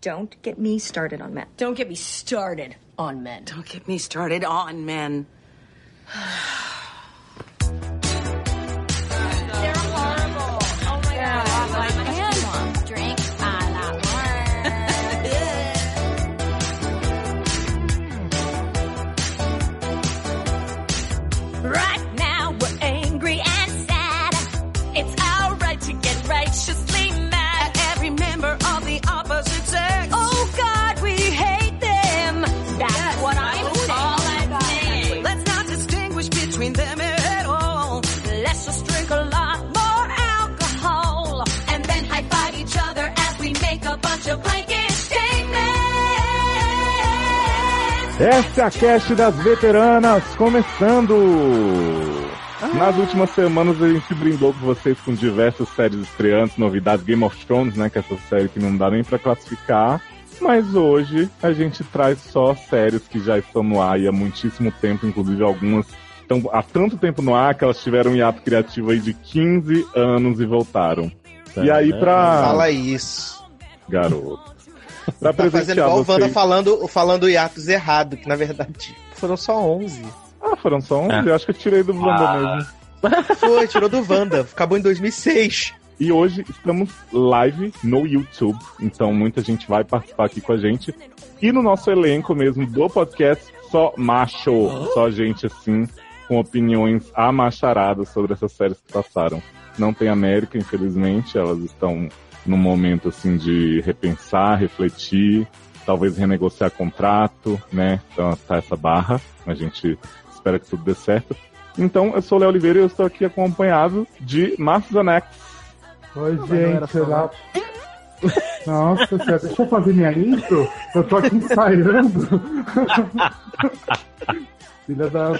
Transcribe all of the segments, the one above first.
Don't get me started on men. Don't get me started on men. Don't get me started on men. Essa é a cast das veteranas começando! Nas últimas semanas a gente brindou com vocês com diversas séries estreantes, novidades Game of Thrones, né? Que é essa série que não dá nem pra classificar. Mas hoje a gente traz só séries que já estão no ar e há muitíssimo tempo, inclusive algumas estão há tanto tempo no ar que elas tiveram um hiato criativo aí de 15 anos e voltaram. E aí pra. Fala isso. Garoto. Pra Tá fazendo igual o Wanda falando, falando hiatos errado, que na verdade foram só 11. Ah, foram só 11? Eu acho que eu tirei do Wanda mesmo. Foi, tirou do Wanda. Acabou em 2006. E hoje estamos live no YouTube, então muita gente vai participar aqui com a gente. E no nosso elenco mesmo do podcast, só macho, só gente assim, com opiniões amacharadas sobre essas séries que passaram. Não tem América, infelizmente, elas estão num momento assim de repensar, refletir, talvez renegociar contrato, né? Então tá essa barra, a gente espera que tudo dê certo. Então, eu sou o Léo Oliveira e eu estou aqui acompanhado de Márcio Zanex. Oi, gente, olá. Nossa deixa eu fazer minha intro? Eu tô aqui ensaiando. Filha da.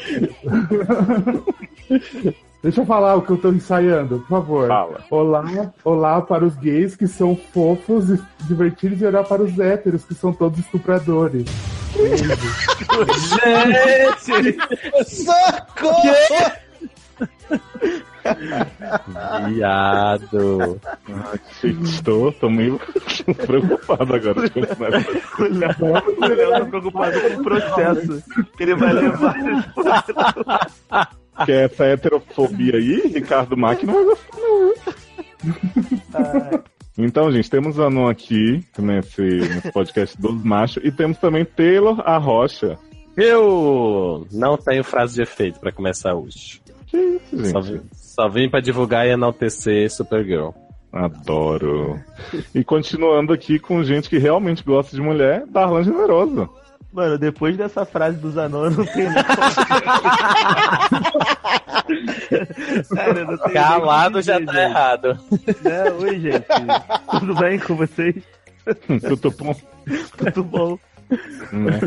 Deixa eu falar o que eu tô ensaiando, por favor. Fala. Olá, olá para os gays que são fofos e divertidos e olhar para os héteros que são todos estupradores. Gente! Socorro! Viado. Estou, tô meio preocupado agora de continuar essa O Léo, o Léo tá preocupado com o processo que ele vai levar. É essa heterofobia aí, Ricardo Mack não vai gostar, não. Então, gente, temos a Anon aqui nesse, nesse podcast dos machos e temos também Taylor Arrocha. Eu não tenho frase de efeito pra começar hoje. Que isso, Só gente? vim, só vim pra divulgar e enaltecer Supergirl. Adoro. E continuando aqui com gente que realmente gosta de mulher, Darlan Generoso. Mano, depois dessa frase dos anões, eu não como- Sério, não tenho Calado já tá errado. gente. Né? Oi, gente. Tudo bem com vocês? Tudo bom? Tudo bom? né?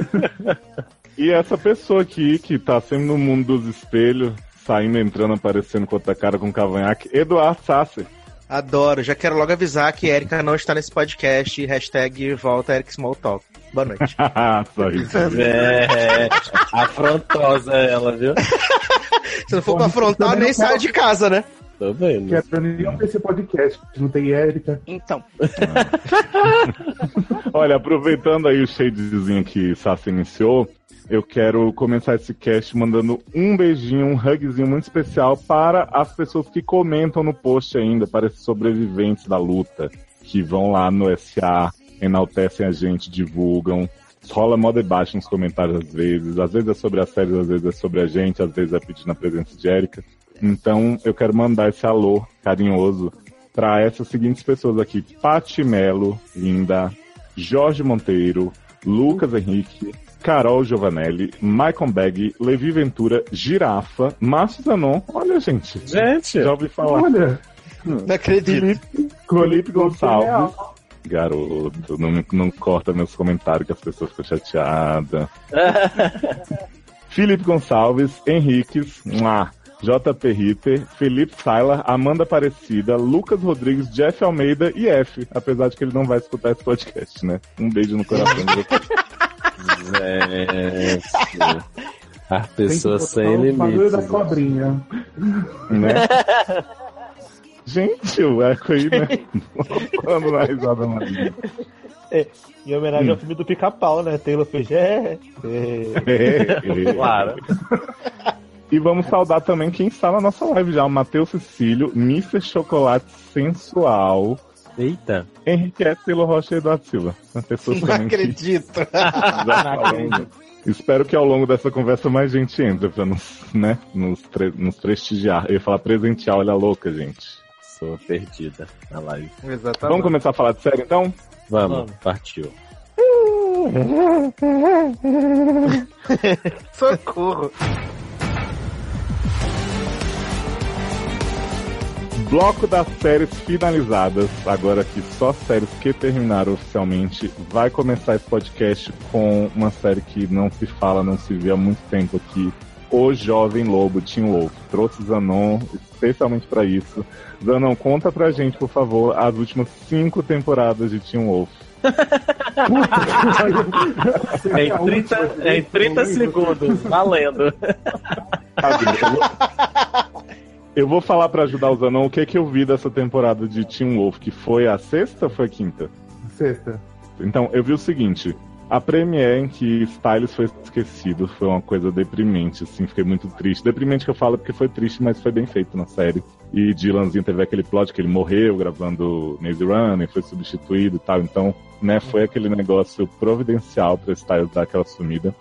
E essa pessoa aqui, que tá sempre no mundo dos espelhos, saindo, entrando, aparecendo com outra cara com cavanhaque, Eduardo Sassi. Adoro. Já quero logo avisar que Erika não está nesse podcast. Hashtag volta Eric Smalltalk. Boa noite. Só isso. É, afrontosa ela, viu? Se não for pra afrontar, nem saio de casa, né? Tô vendo. Quero nem ver esse podcast. Não tem Érica. Então, Olha, aproveitando aí o shadezinho que Sassi iniciou, eu quero começar esse cast mandando um beijinho, um hugzinho muito especial para as pessoas que comentam no post ainda, para esses sobreviventes da luta, que vão lá no SA, enaltecem a gente, divulgam. Rola mó debate nos comentários às vezes, às vezes é sobre a série, às vezes é sobre a gente, às vezes é pedindo a presença de Erika. Então eu quero mandar esse alô carinhoso para essas seguintes pessoas aqui: Pati Melo, linda, Jorge Monteiro, Lucas Henrique, Carol Giovanelli, Michael Beg, Levi Ventura, Girafa, Márcio Zanon. Olha, gente. Gente, Já ouvi falar. Olha, Não acredito. Felipe, Felipe Gonçalves. Garoto, não, não corta meus comentários que as pessoas ficam chateadas. Felipe Gonçalves, Henriques, Mua, JP Ritter, Felipe Sailer, Amanda Aparecida, Lucas Rodrigues, Jeff Almeida e F, apesar de que ele não vai escutar esse podcast, né? Um beijo no coração de vocês. gente. Pessoas botar sem bagulho da limites. cobrinha. né? Gente, o eco aí, né? Falando na risada maligna. Em homenagem ao filme do Pica-Pau, né? Taylor fez. É, É, Claro. E vamos saudar também quem está na nossa live já, o Matheus Cecílio, Mr. Chocolate Sensual, Eita. Henriquete Taylor Rocha e Eduardo Silva. As pessoas Não acredito. Espero que ao longo dessa conversa mais gente entre pra nos, né, nos, nos prestigiar. Eu ia falar presentear, olha a louca, gente. Sou perdida na live. Exatamente. Vamos começar a falar de série então? Vamos, Vamos. partiu. Socorro. Bloco das séries finalizadas, agora que só séries que terminaram oficialmente, vai começar esse podcast com uma série que não se fala, não se vê há muito tempo aqui. O Jovem Lobo, Tim Wolf. Trouxe Zanon especialmente pra isso. Zanon, conta pra gente, por favor, as últimas cinco temporadas de Tim Wolf. É em 30, é em 30 segundos, valendo. Sabe, eu vou- falar pra ajudar o Zanon o que, que eu vi dessa temporada de Tim Wolf, que foi a sexta ou foi a quinta? Sexta. Então, eu vi o seguinte. A premiere em que Styles foi esquecido foi uma coisa deprimente, assim, fiquei muito triste. Deprimente que eu falo porque foi triste, mas foi bem feito na série. E Dylanzinho teve aquele plot que ele morreu gravando Maze Runner, foi substituído e tal. Então, né, foi aquele negócio providencial pra Styles dar aquela sumida.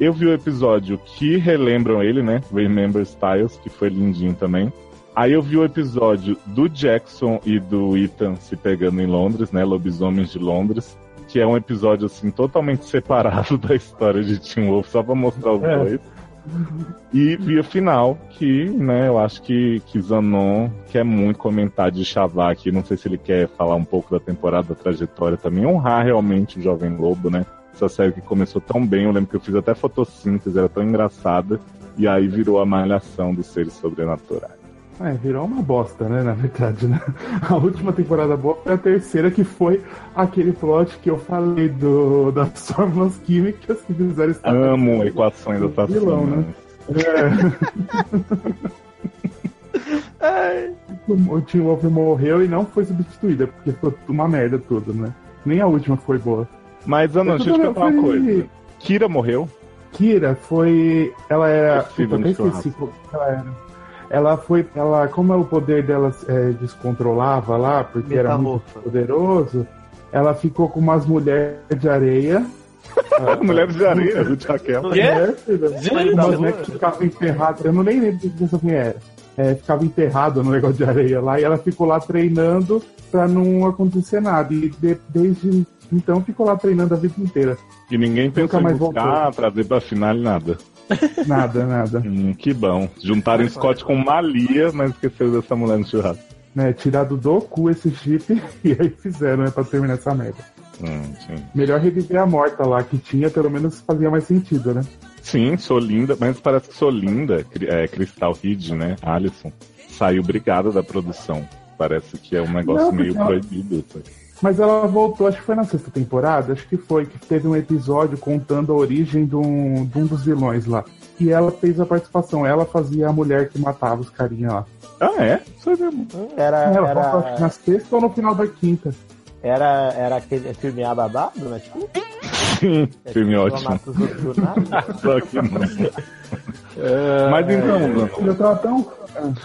Eu vi o episódio que relembram ele, né? Remember Styles, que foi lindinho também. Aí eu vi o episódio do Jackson e do Ethan se pegando em Londres, né? Lobisomens de Londres. Que é um episódio, assim, totalmente separado da história de Tim Wolf, só pra mostrar os É. dois. E vi a final, que, né, eu acho que, que Zanon quer muito comentar de Chavar aqui. Não sei se ele quer falar um pouco da temporada, da trajetória também. Honrar realmente o Jovem Lobo, né? Essa série que começou tão bem, eu lembro que eu fiz até fotossíntese, era tão engraçada. E aí virou a malhação dos seres sobrenaturais. É, virou uma bosta, né, na verdade, né? A última temporada boa foi a terceira, que foi aquele plot que eu falei do, das fórmulas químicas que fizeram estar Amo equações assassinas. Vilão, né? É. o Tim Wolf morreu e não foi substituída, porque ficou uma merda tudo, né? Nem a última foi boa. Mas, Ana, deixa eu te perguntar uma coisa. Kira morreu? Kira foi. Ela era. Puta, até no esqueci ela era. Ela foi. Ela, como o poder dela é, descontrolava lá, porque era muito poderoso, ela ficou com umas mulheres de areia. Mulheres de areia. É, filha. Gente, umas mulheres que ficavam enterradas. Eu não nem lembro o que essa mulher era. É, ficava enterrada no negócio de areia lá e ela ficou lá treinando pra não acontecer nada. E de- desde então ficou lá treinando a vida inteira. E ninguém pensou em mais buscar, trazer pra final e nada. Nada, nada. Hum, que bom. Juntaram Scott com Malia, mas esqueceram dessa mulher no churrasco. Né, tirado do cu esse chip e aí fizeram, né, pra terminar essa merda. Hum. Melhor reviver a morta lá, que tinha, pelo menos fazia mais sentido, né? Sim, sou linda, mas parece que sou linda, Cri- é, Crystal Reed, né? Alison, saiu brigada da produção. Parece que é um negócio Não, meio ela- proibido. isso aí. Mas ela voltou, acho que foi na sexta temporada, acho que foi, que teve um episódio contando a origem de um, de um dos vilões lá. E ela fez a participação, ela fazia a mulher que matava os carinha lá. Ah, é? Isso aí mesmo. Era, Ela voltou, acho que era, na sexta ou no final da quinta. era, era aquele filme ababado, né? Tipo, Sim, filme ótimo. Só que não. Mas então, Eu tava tão.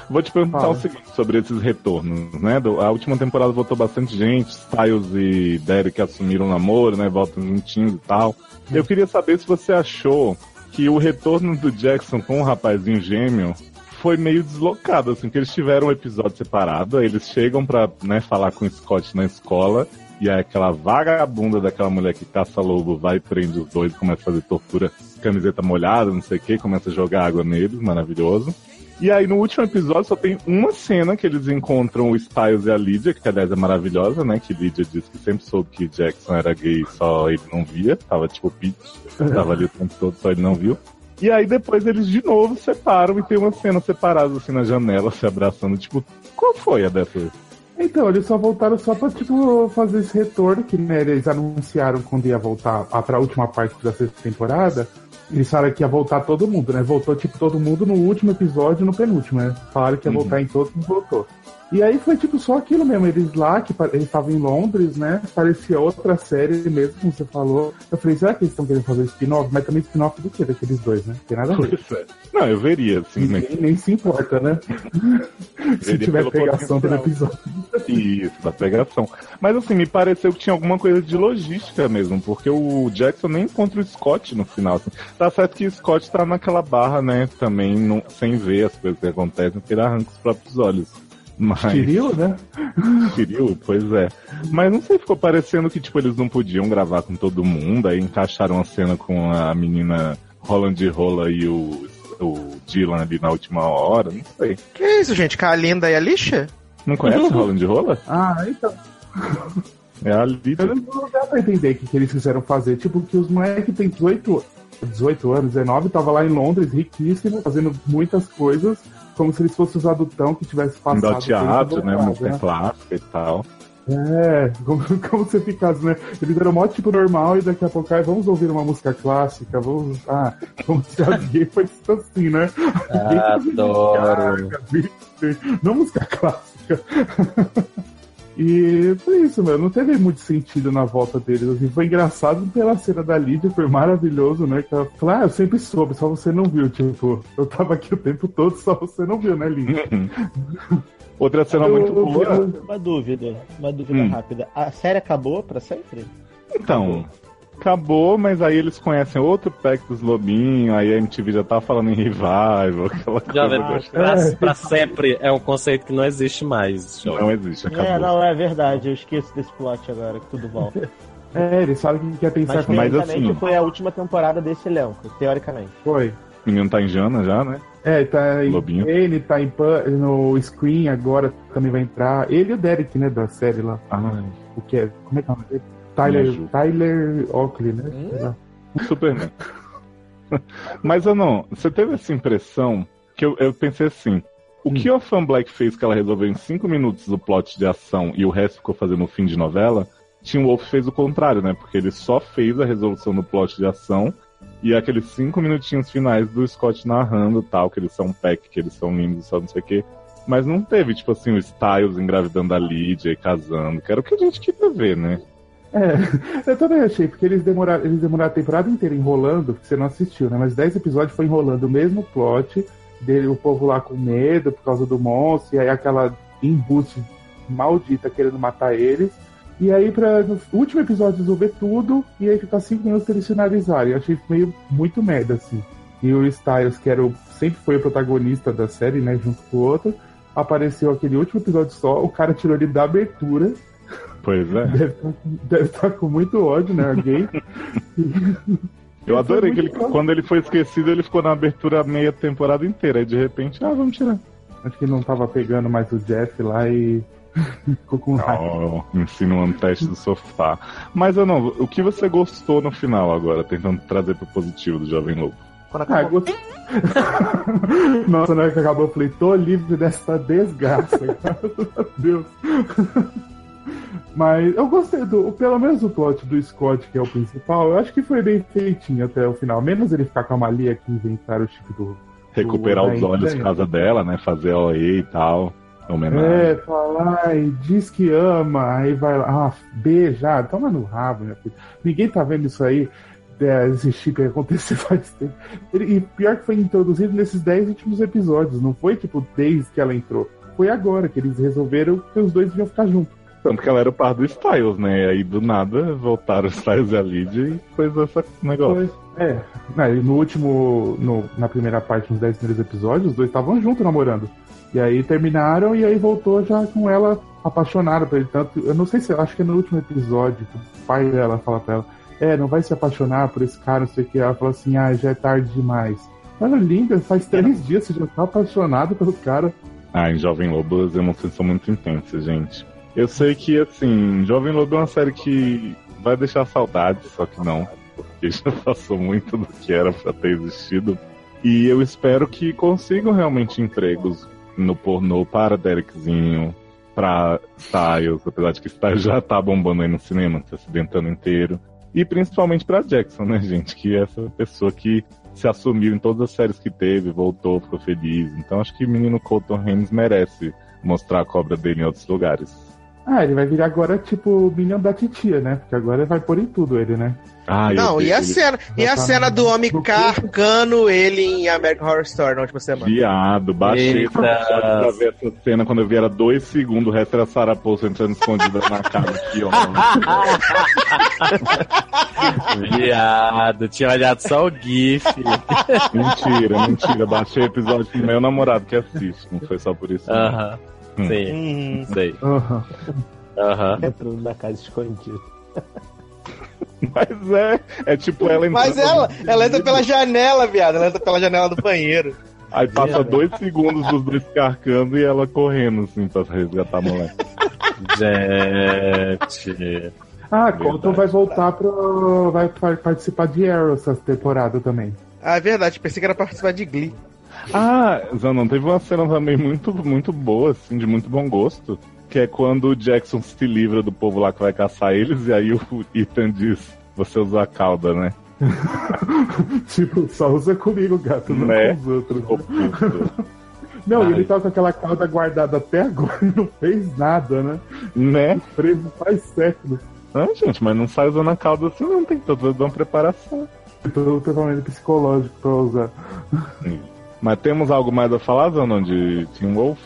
Vou te perguntar Fala. o seguinte sobre esses retornos, né? A última temporada voltou bastante gente, Styles e Derek assumiram o namoro, né? Voltam juntinhos e tal. Eu queria saber se você achou que o retorno do Jackson com o rapazinho gêmeo foi meio deslocado, assim, que eles tiveram um episódio separado, eles chegam pra, né, falar com o Scott na escola, e aí aquela vagabunda daquela mulher que caça lobo vai prende os dois, começa a fazer tortura, camiseta molhada, não sei o que, começa a jogar água neles, maravilhoso. E aí no último episódio só tem uma cena que eles encontram o Styles e a Lydia, que aliás é maravilhosa, né? Que Lydia disse que sempre soube que Jackson era gay, só ele não via. Tava tipo Pete, tava ali o tempo todo, só ele não viu. E aí depois eles de novo separam e tem uma cena separada assim na janela, se abraçando. Tipo, qual foi a dessa? Então, eles só voltaram só pra, tipo, fazer esse retorno, que né, eles anunciaram quando ia voltar a, pra última parte da sexta temporada. Eles falaram que ia voltar todo mundo, né? Voltou, tipo, todo mundo no último episódio e no penúltimo, né? Falaram que ia Uhum. voltar em todos e voltou. E aí foi tipo só aquilo mesmo, eles lá, que eles estavam em Londres, né? Parecia outra série mesmo, como você falou. Eu falei, será que eles estão querendo fazer spin-off? Mas também spin-off do quê? Daqueles dois, né? Tem nada a ver. É. Não, eu veria, assim, né? Nem se importa, né? se tiver pegação do episódio. Isso, da pegação. Mas assim, me pareceu que tinha alguma coisa de logística mesmo, porque o Jackson nem encontra o Scott no final. assim. Tá certo que o Scott tá naquela barra, né, também, não- sem ver as coisas que acontecem, porque ele arranca os próprios olhos. Mas... Né? Tiril, pois é. Mas não sei, ficou parecendo que, tipo, eles não podiam gravar com todo mundo, aí encaixaram a cena com a menina Roland Rola e o, o Dylan ali na última hora, não sei. Que isso, gente? Kalinda e a lixa? Não conhece Roland Rola? Ah, então. É a Lídia. Eu não, não dá pra entender o que, que eles quiseram fazer. Tipo, que os moleques têm 18, 18 anos, 19, tava lá em Londres, riquíssimo, fazendo muitas coisas, como se eles fossem os adultão que tivesse passado. ao teatro, né? Música clássica e tal. É, como, como você ficasse, né? Eles eram mó tipo normal e daqui a pouco, ai, vamos ouvir uma música clássica, vamos. Ah, como se alguém fosse assim, né? Adoro. Não música clássica. E foi isso, meu. Não teve muito sentido na volta deles. Assim, foi engraçado pela cena da Lídia, foi maravilhoso, né? Que ela falou, ah, eu sempre soube, só você não viu. Tipo, eu tava aqui o tempo todo, só você não viu, né, Lídia? Outra cena Eu- muito eu- boa. Uma dúvida, uma dúvida Hum. rápida. A série acabou pra sempre? Então, acabou, mas aí eles conhecem outro pack dos lobinhos, aí a MTV já tá falando em revival, aquela coisa. Jovem, gostosa. pra, pra sempre é um conceito que não existe mais. Jovem. Não existe, acabou. É, não, é verdade, eu esqueço desse plot agora, que tudo volta. É, eles falam que quer pensar Mas Mas teoricamente assim- foi a última temporada desse elenco, teoricamente. foi. O menino tá em Jana já, né? É, tá em Lobinho. ele tá em Pan- no Screen agora também vai entrar. Ele e o Derek, né, da série lá. Ai, O que é? Como é que é o nome dele? Tyler, ajuda. Tyler Oakley, né? Hum? Superman. Mas eu não, você teve essa impressão que eu, eu pensei assim. O que a Fan Black fez que ela resolveu em 5 minutos o plot de ação e o resto ficou fazendo o fim de novela, Tim Wolf fez o contrário, né? Porque ele só fez a resolução do plot de ação e aqueles cinco minutinhos finais do Scott narrando tal, que eles são um pack, que eles são lindos, só não sei o quê. Mas não teve, tipo assim, o Styles engravidando a Lydia e casando, que era o que a gente queria ver, né? É, eu também achei, porque eles demoraram, eles demoraram a temporada inteira enrolando, porque você não assistiu, né? Mas 10 episódios foi enrolando o mesmo plot, dele, o povo lá com medo por causa do monstro, e aí aquela embuste maldita querendo matar eles. E aí, pra no último episódio resolver tudo, e aí ficar 5 minutos pra eles finalizarem. Eu achei meio muito merda, assim. E o Styles, que era o, sempre foi o protagonista da série, né? Junto com o outro, apareceu aquele último episódio só, o cara tirou ele da abertura. Pois é. Deve estar deve tá com muito ódio, né? Alguém. Eu adorei que ele, quando ele foi esquecido, ele ficou na abertura meia temporada inteira. Aí de repente, ah, vamos tirar. Acho que não tava pegando mais o Jeff lá e ficou com raiva. Oh, insinuando teste do sofá. Mas eu não, o que você gostou no final agora, tentando trazer pro positivo do Jovem Lobo? Quando Ah, acabou. gostei. Nossa, na hora que acabou, eu falei, tô livre dessa desgraça, graças a Deus. Mas eu gostei do, pelo menos o plot do Scott, que é o principal, eu acho que foi bem feitinho até o final. Menos ele ficar com a Malia que inventaram o chip do. Recuperar do- os olhos por causa dela, né? Fazer OE e tal. Homenagem. É, falar e diz que ama, aí vai lá, ah, beijar, toma no rabo, meu filho. Ninguém tá vendo isso aí, é, esse chip aí acontecer faz tempo. E pior que foi introduzido nesses 10 últimos episódios, não foi tipo desde que ela entrou. Foi agora que eles resolveram que os dois iam ficar juntos. Tanto que ela era o par do Styles, né? E aí do nada voltaram o Styles e a Lydia e coisa esse negócio. Foi. É, né, e no último, no- na primeira parte, nos 10 primeiros episódios, os dois estavam juntos namorando. E aí terminaram e aí voltou já com ela apaixonada por ele. Tanto, eu não sei se, acho que é no último episódio, que o pai dela fala pra ela, é, não vai se apaixonar por esse cara, não sei o que. Ela fala assim, ah, já é tarde demais. Olha, linda, faz três dias você já tá apaixonado pelo cara. Ah, em Jovem Lobo as emoções são muito intensas, gente. Eu sei que, assim, Jovem Lobo é uma série que vai deixar saudades, só que não. Porque já passou muito do que era pra ter existido. E eu espero que consigam realmente empregos no pornô para Derekzinho, pra Styles, apesar de que Styles já tá bombando aí no cinema, se acidentando inteiro. E principalmente pra Jackson, né, gente? Que é essa pessoa que se assumiu em todas as séries que teve, voltou, ficou feliz. Então acho que o menino Colton Haynes merece mostrar a cobra dele em outros lugares. Ah, ele vai virar agora tipo o Minion da titia, né? Porque agora vai pôr em tudo ele, né? Ah, Não, e a cena, e a tá cena do homem no carcando ele em American Horror Story na última semana. Viado, baixei Eita. pra ver essa cena quando eu vi era dois segundos, o resto era Sarah Paulson entrando escondida na casa. Que homem. Viado, tinha olhado só o GIF. mentira, mentira. Baixei o episódio com meu namorado que assiste. Não foi só por isso. Aham. Hum. Sim, Uhum. sei. Aham. Aham. Entrando na casa escondido. Mas é, é tipo ela entrando. Mas ela, ela entra pela janela, viado. Ela entra pela janela do banheiro. Aí passa dois segundos dos dois carcando e ela correndo, assim, pra resgatar a moleque. Gente. Ah. Colton vai voltar pro. Vai par- participar de Arrow essa temporada também. Ah, é verdade. Pensei que era pra participar de Glee. Ah, Zanon, teve uma cena também muito, muito boa, assim, de muito bom gosto. Que é quando o Jackson se livra do povo lá que vai caçar eles, e aí o Ethan diz: Você usa a cauda, né? tipo, só usa comigo, gato, não Né? com os outros. Puto. Não, Ai. ele tá com aquela cauda guardada até agora e não fez nada, né? né? Preso faz séculos. Ah, gente, mas não sai usando a cauda assim, não. Tem toda uma preparação. Todo o tratamento psicológico pra usar. Mas temos algo mais a falar, Zanon, de Team Wolf?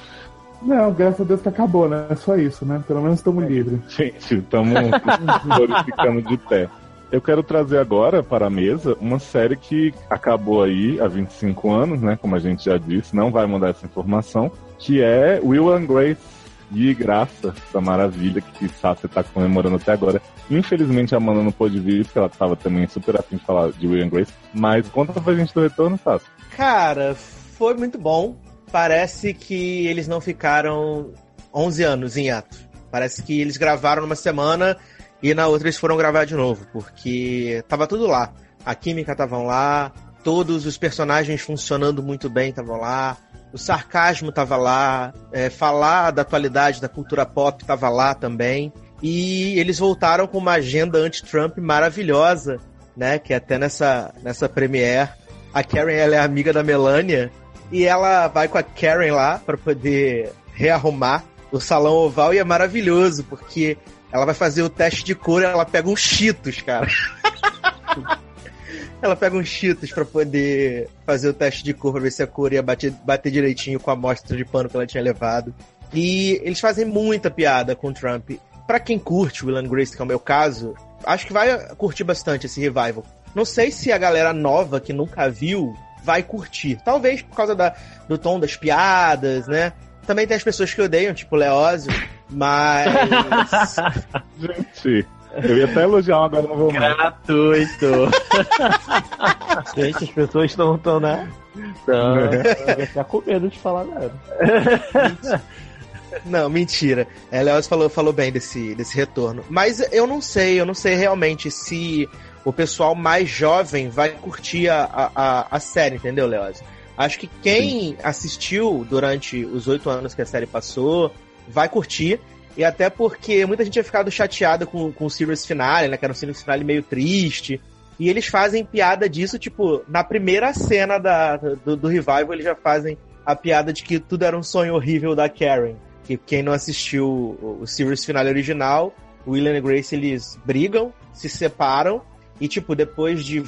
Não, graças a Deus que acabou, né? É só isso, né? Pelo menos estamos livres. Gente, estamos glorificando de pé. Eu quero trazer agora para a mesa uma série que acabou aí há 25 anos, né? Como a gente já disse, não vai mudar essa informação, que é Will and Grace de graça, essa maravilha que Sassi está comemorando até agora. Infelizmente a Amanda não pôde vir, porque ela estava também super afim de falar de Will and Grace. Mas conta pra gente do retorno, Sassi. Cara, foi muito bom. Parece que eles não ficaram 11 anos em ato. Parece que eles gravaram numa semana e na outra eles foram gravar de novo, porque tava tudo lá. A química estavam lá, todos os personagens funcionando muito bem estavam lá, o sarcasmo tava lá, é, falar da atualidade da cultura pop tava lá também. E eles voltaram com uma agenda anti-Trump maravilhosa, né? Que até nessa, nessa premiere, a Karen ela é amiga da Melania e ela vai com a Karen lá para poder rearrumar o salão oval e é maravilhoso, porque ela vai fazer o teste de cor e ela pega uns cheetos, cara. ela pega uns cheetos para poder fazer o teste de cor pra ver se a cor ia bater, bater direitinho com a amostra de pano que ela tinha levado. E eles fazem muita piada com o Trump. Pra quem curte Will and Grace, que é o meu caso, acho que vai curtir bastante esse revival. Não sei se a galera nova que nunca viu vai curtir. Talvez por causa da, do tom das piadas, né? Também tem as pessoas que odeiam, tipo Leózio, mas. Gente, eu ia até elogiar, agora não vou mais. Gratuito. Gente, as pessoas não estão, né? Então, Eu vou ficar com medo de falar nada. Não, mentira. É, Leoz falou, falou bem desse, desse retorno. Mas eu não sei, eu não sei realmente se o pessoal mais jovem vai curtir a, a, a- série, entendeu, Leoz? Acho que quem assistiu durante os oito anos que a série passou vai curtir. E até porque muita gente tinha ficado chateada com, com o Series Finale, né? Que era um Series Finale meio triste. E eles fazem piada disso, tipo, na primeira cena da, do, do Revival, eles já fazem a piada de que tudo era um sonho horrível da Karen. Que quem não assistiu o, o Series Finale original, o William e Grace, eles brigam, se separam, e, tipo, depois de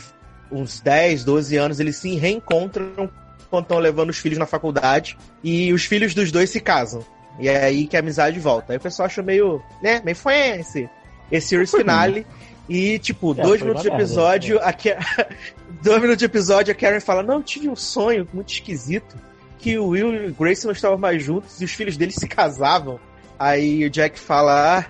uns 10, 12 anos, eles se reencontram quando estão levando os filhos na faculdade, e os filhos dos dois se casam. E é aí que a amizade volta. Aí o pessoal acha meio, né, meio foi esse, esse Series Finale. E, tipo, É, dois minutos de episódio, a Ka- dois minutos de episódio, a Karen fala, não, eu tive um sonho muito esquisito, que o Will e o Grace não estavam mais juntos e os filhos deles se casavam. Aí o Jack fala, ah,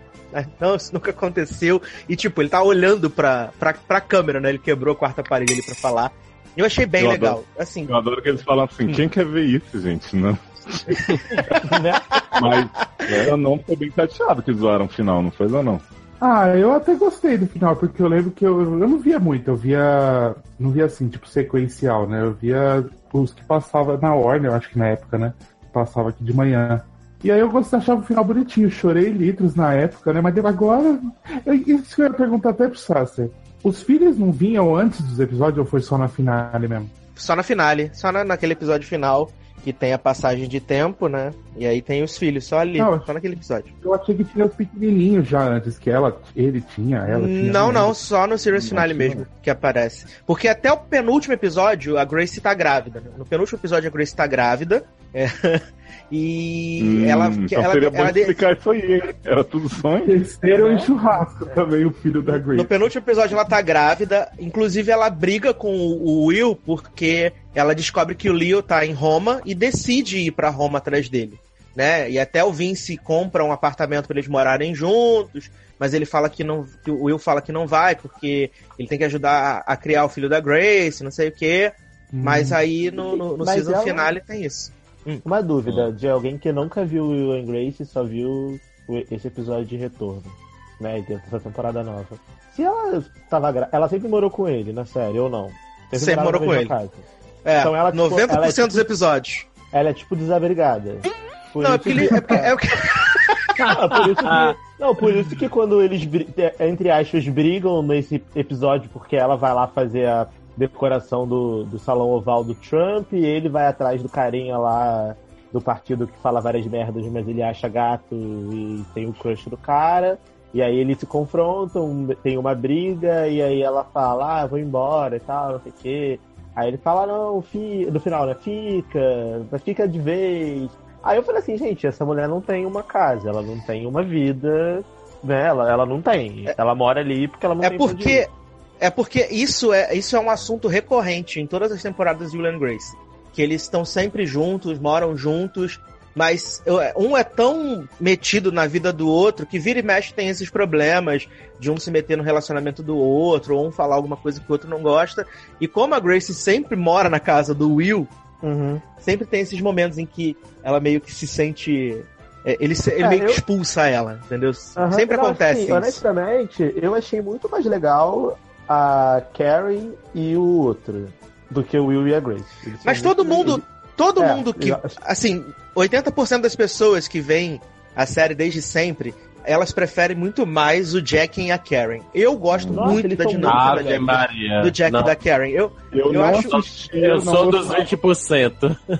não, isso nunca aconteceu. E, tipo, ele tá olhando pra, pra, pra câmera, né? Ele quebrou a quarta parede ali pra falar. Eu achei bem Eu legal. adoro. Assim, Eu adoro que eles falam assim, quem quer ver isso, gente? Não. Né? Mas eu não tô bem chateado que zoaram o final, não foi ou não? Ah, eu até gostei do final, porque eu lembro que eu, eu não via muito, eu via. Não via assim, tipo, sequencial, né? Eu via os que passava na Warner, eu acho que na época, né? Passava aqui de manhã. E aí eu gostei, achava o final bonitinho, chorei litros na época, né? Mas agora. Eu, isso que eu ia perguntar até pro Sasser. Os filhos não vinham antes dos episódios ou foi só na finale mesmo? só na finale, só na, naquele episódio final. que tem a passagem de tempo, né? E aí tem os filhos, só ali, Não, só naquele episódio. Eu achei que tinha os pequenininhos já antes, que ela, ele tinha, ela tinha. Não, não, só no Series Finale mesmo que aparece. Porque até o penúltimo episódio, a Grace tá grávida. né? No penúltimo episódio, a Grace tá grávida. É, e Hum, ela. então ela, seria bom ela de- explicar isso aí, hein? Era tudo sonho? Terceiro em churrasco também, o filho da Grace. No penúltimo episódio ela tá grávida, inclusive ela briga com o Will porque ela descobre que o Leo tá em Roma e decide ir pra Roma atrás dele, né? E até o Vince compra um apartamento pra eles morarem juntos, mas ele fala que não, que o Will fala que não vai porque ele tem que ajudar a, a criar o filho da Grace, não sei o quê. Mas aí no, no, no Mas season ela- finale tem isso. Uma dúvida de alguém que nunca viu Will and Grace e só viu o- esse episódio de retorno, né? Dentro dessa temporada nova. Se ela tava gra... Ela sempre morou com ele na série, ou não? Sempre morava morou com ele. casa. É, Então ela, tipo, 90% ela é tipo- dos episódios. Ela é tipo desabrigada. Por Não, é porque, ele, que- é porque, é porque Ah, por isso que, não, por isso que quando eles, bri- entre aspas, brigam nesse episódio, porque ela vai lá fazer a decoração do, do salão oval do Trump e ele vai atrás do carinha lá do partido que fala várias merdas, mas ele acha gato e tem o crush do cara. E aí eles se confrontam, tem uma briga, e aí ela fala, ah, vou embora e tal, não sei o quê. Aí ele fala, não, fi... no final, né? Fica, mas fica de vez. Aí eu falei assim, gente, essa mulher não tem uma casa, ela não tem uma vida, né? Ela, ela não tem. Ela mora ali porque ela não É tem porque é porque isso é isso é um assunto recorrente em todas as temporadas de Will and Grace, que eles estão sempre juntos, moram juntos, mas eu- um é tão metido na vida do outro que vira e mexe tem esses problemas de um se meter no relacionamento do outro, ou um falar alguma coisa que o outro não gosta. E como a Grace sempre mora na casa do Will, Uhum. sempre tem esses momentos em que ela meio que se sente é, ele, se- ele É, meio que eu- expulsa ela, entendeu? Aham, Sempre não, acontece assim. Honestamente, eu achei muito mais legal a Karen e o outro do que o Will e a Grace. Eles Mas muito- todo mundo, todo É, mundo que, eu assim, 80% das pessoas que veem a série desde sempre, elas preferem muito mais o Jack e a Karen. Eu gosto Nossa, muito da dinâmica da Jack, Maria. do Jack Não. e da Karen. Eu, Eu, Eu não acho- assisti. Eu não sou dos falar. 20%.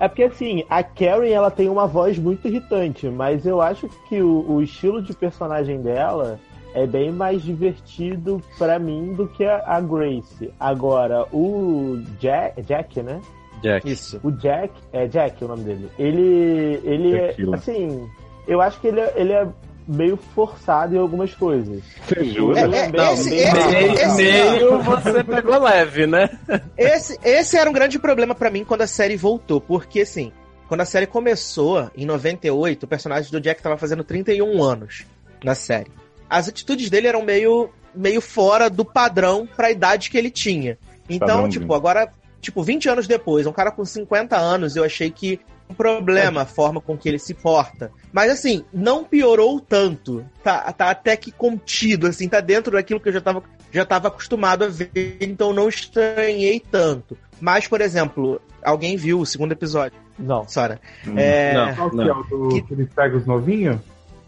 É porque assim, a Karen ela tem uma voz muito irritante, mas eu acho que o, o estilo de personagem dela é bem mais divertido pra mim do que a, a Grace. Agora, o Jack, Jack, né? Jack. isso. O Jack, é Jack o nome dele. Ele, ele é, assim, eu acho que ele é, ele é meio forçado em algumas coisas. Você jura? É, Ele é, bem- esse-. Meio, esse- meio você pegou leve, né? Esse, esse era um grande problema pra mim quando a série voltou, porque assim, quando a série começou, em 98, o personagem do Jack tava fazendo 31 anos na série. As atitudes dele eram meio, meio fora do padrão pra idade que ele tinha. Então, tipo, agora, tipo, 20 anos depois, um cara com 50 anos, eu achei que um problema a forma com que ele se porta. Mas assim, não piorou tanto. Tá, tá até que contido, assim, tá dentro daquilo que eu já tava, já tava acostumado a ver, então não estranhei tanto. Mas, por exemplo, alguém viu o segundo episódio, Não. Sora? Hum. É, Não. Qual que é o do Que- que ele pega os novinhos?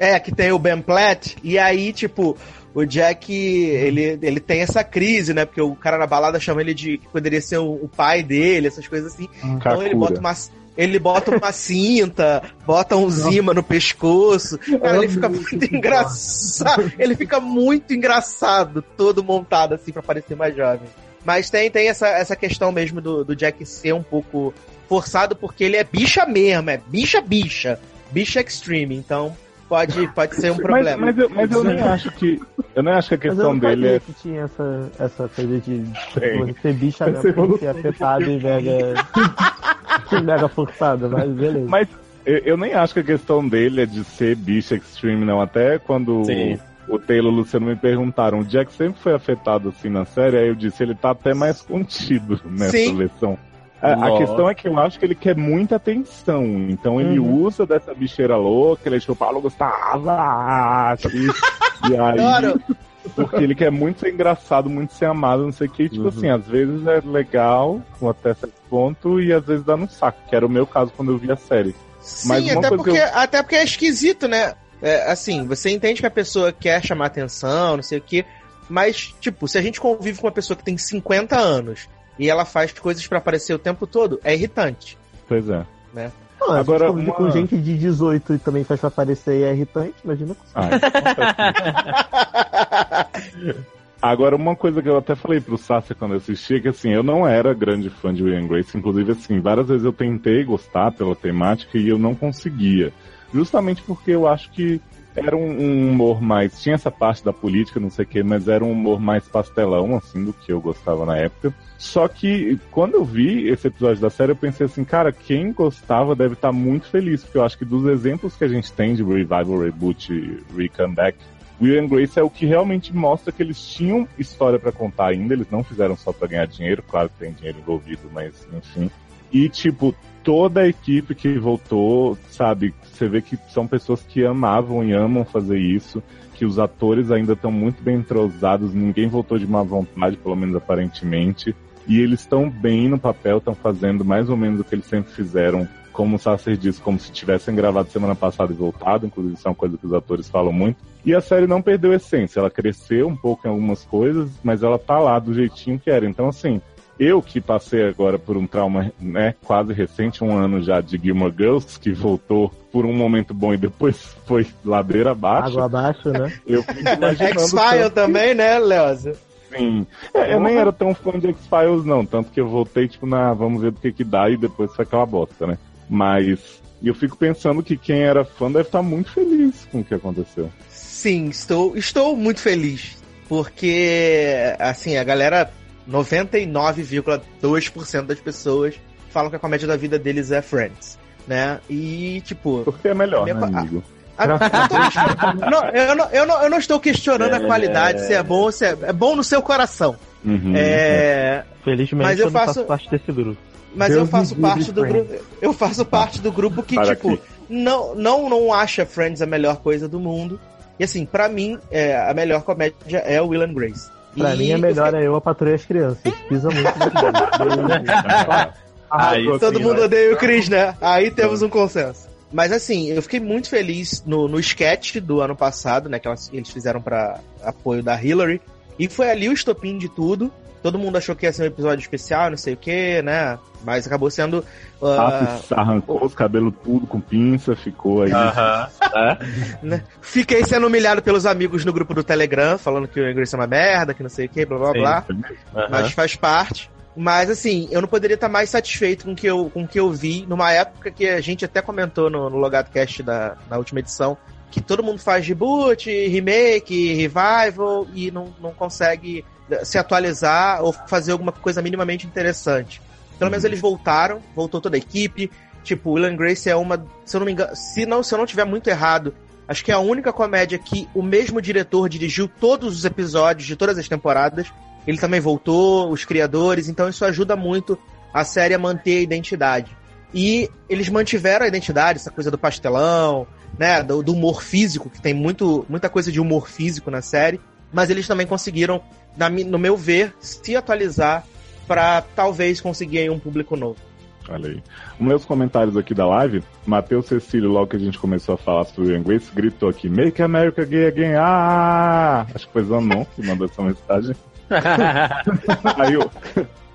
É, que tem o Ben Platt, e aí, tipo, o Jack, ele, ele tem essa crise, né? Porque o cara na balada chama ele de que poderia ser o, o pai dele, essas coisas assim. Então ele bota uma. Ele bota uma cinta, bota um zima no pescoço. Cara, ele fica muito engraçado. Ele fica muito engraçado, todo montado assim pra parecer mais jovem. Mas tem, tem essa, essa questão mesmo do, do Jack ser um pouco forçado, porque ele é bicha mesmo, é bicha bicha. Bicha extreme, então pode, pode ser um Mas, problema. mas, eu, mas eu nem acho que. Eu nem acho que a Mas eu questão não dele sabia é. que tinha essa, essa coisa de ser bicha ser afetado e mega, mega forçado, mas beleza. Mas eu, eu nem acho que a questão dele é de ser bicho extreme, não. Até quando Sim. o Taylor e o Luciano me perguntaram, o Jack sempre foi afetado assim na série, aí eu disse, ele tá até mais contido nessa Sim. versão. A, a questão é que eu acho que ele quer muita atenção, então ele Uhum. usa dessa bicheira louca, ele tipo, Paulo Gustavo, e aí, Adoro. porque ele quer muito ser engraçado, muito ser amado, não sei o que, e, tipo Uhum. assim, às vezes é legal, até certo ponto, e às vezes dá no saco, que era o meu caso quando eu vi a série. Mas Sim, uma até que porque, eu- até porque é esquisito, né? É, assim, você entende que a pessoa quer chamar atenção, não sei o quê, mas, tipo, se a gente convive com uma pessoa que tem 50 anos e ela faz coisas pra aparecer o tempo todo, é irritante, Pois é. né? Não, Agora, Agora, uma- com gente de 18 e também faz pra aparecer e é irritante, imagina. Ah, Agora, uma coisa que eu até falei pro Sasha quando eu assisti é que, assim, eu não era grande fã de Will and Grace. Inclusive, assim, várias vezes eu tentei gostar pela temática e eu não conseguia. Justamente porque eu acho que era um, um humor mais... Tinha essa parte da política, não sei o quê, mas era um humor mais pastelão, assim, do que eu gostava na época. Só que, quando eu vi esse episódio da série, eu pensei assim, cara, quem gostava deve estar muito feliz, porque eu acho que dos exemplos que a gente tem de revival, reboot, re-comeback, Will and Grace é o que realmente mostra que eles tinham história pra contar ainda, eles não fizeram só pra ganhar dinheiro, claro que tem dinheiro envolvido, mas enfim. E tipo, toda a equipe que voltou, sabe, você vê que são pessoas que amavam e amam fazer isso, que os atores ainda estão muito bem entrosados, ninguém voltou de má vontade, pelo menos aparentemente. E eles estão bem no papel, estão fazendo mais ou menos o que eles sempre fizeram, como o Sasser disse, como se tivessem gravado semana passada e voltado, inclusive isso é uma coisa que os atores falam muito. E a série não perdeu a essência, ela cresceu um pouco em algumas coisas, mas ela tá lá do jeitinho que era. Então, assim, eu que passei agora por um trauma, né, quase recente, um ano já de Gilmore Girls, que voltou por um momento bom e depois foi ladeira abaixo. Água abaixo, né? Eu X-File também, né, Leosa? Sim. É, eu nem era tão fã de X-Files, não. Tanto que eu voltei, tipo, na vamos ver do que que dá e depois foi aquela bosta, né? Mas eu fico pensando que quem era fã deve estar muito feliz com o que aconteceu. Sim, estou, estou muito feliz. Porque, assim, a galera, 99,2% das pessoas falam que a comédia da vida deles é Friends, né? E, tipo... Porque é melhor, né, amigo? a- eu, tô- não, eu, não, eu, não, eu não estou questionando a É. qualidade, se é bom ou se é, é bom no seu coração. Uhum. É, Felizmente Mas eu, eu não faço- faço parte desse grupo. mas Deus eu faço parte do grupo. Eu faço parte do grupo que, Para tipo, aqui. não, não, não acha Friends a melhor coisa do mundo. E assim, pra mim, é, a melhor comédia é o Will and Grace. Pra E mim, eu melhor é eu a patrulha as crianças. Pisa muito no Aí Todo sim, mundo né? odeia o Chris, né? Aí temos um consenso. Mas assim, eu fiquei muito feliz no, no sketch do ano passado, né? Que eles fizeram pra apoio da Hillary. E foi ali o estopim de tudo. Todo mundo achou que ia ser um episódio especial, não sei o que, né? Mas acabou sendo. ah, Sassi arrancou os cabelos tudo com pinça, ficou aí. Aham. É? né? Fiquei sendo humilhado pelos amigos no grupo do Telegram, falando que o Ingress é uma merda, que não sei o que, blá blá Sim. blá. Aham. mas faz parte. Mas assim, eu não poderia estar mais satisfeito com o que eu, com o que eu vi numa época que a gente até comentou no, no Logado Cast da, na última edição, que todo mundo faz reboot, remake, revival e não, não consegue se atualizar ou fazer alguma coisa minimamente interessante. Pelo menos eles voltaram, voltou toda a equipe. Tipo, Will and Grace é uma, se eu não me engano, se não, se eu não tiver muito errado, acho que é a única comédia que o mesmo diretor dirigiu todos os episódios de todas as temporadas. Ele também voltou, os criadores, então isso ajuda muito a série a manter a identidade. E eles mantiveram a identidade, essa coisa do pastelão, né, do, do humor físico, que tem muito, muita coisa de humor físico na série, mas eles também conseguiram, na no meu ver, se atualizar para talvez conseguir aí um público novo. Olha aí. Os meus comentários aqui da live, Matheus Cecílio, logo que a gente começou a falar sobre o inglês, gritou aqui, Make America Gay Again! Ah! Acho que foi Zanon que mandou essa mensagem. aí, o,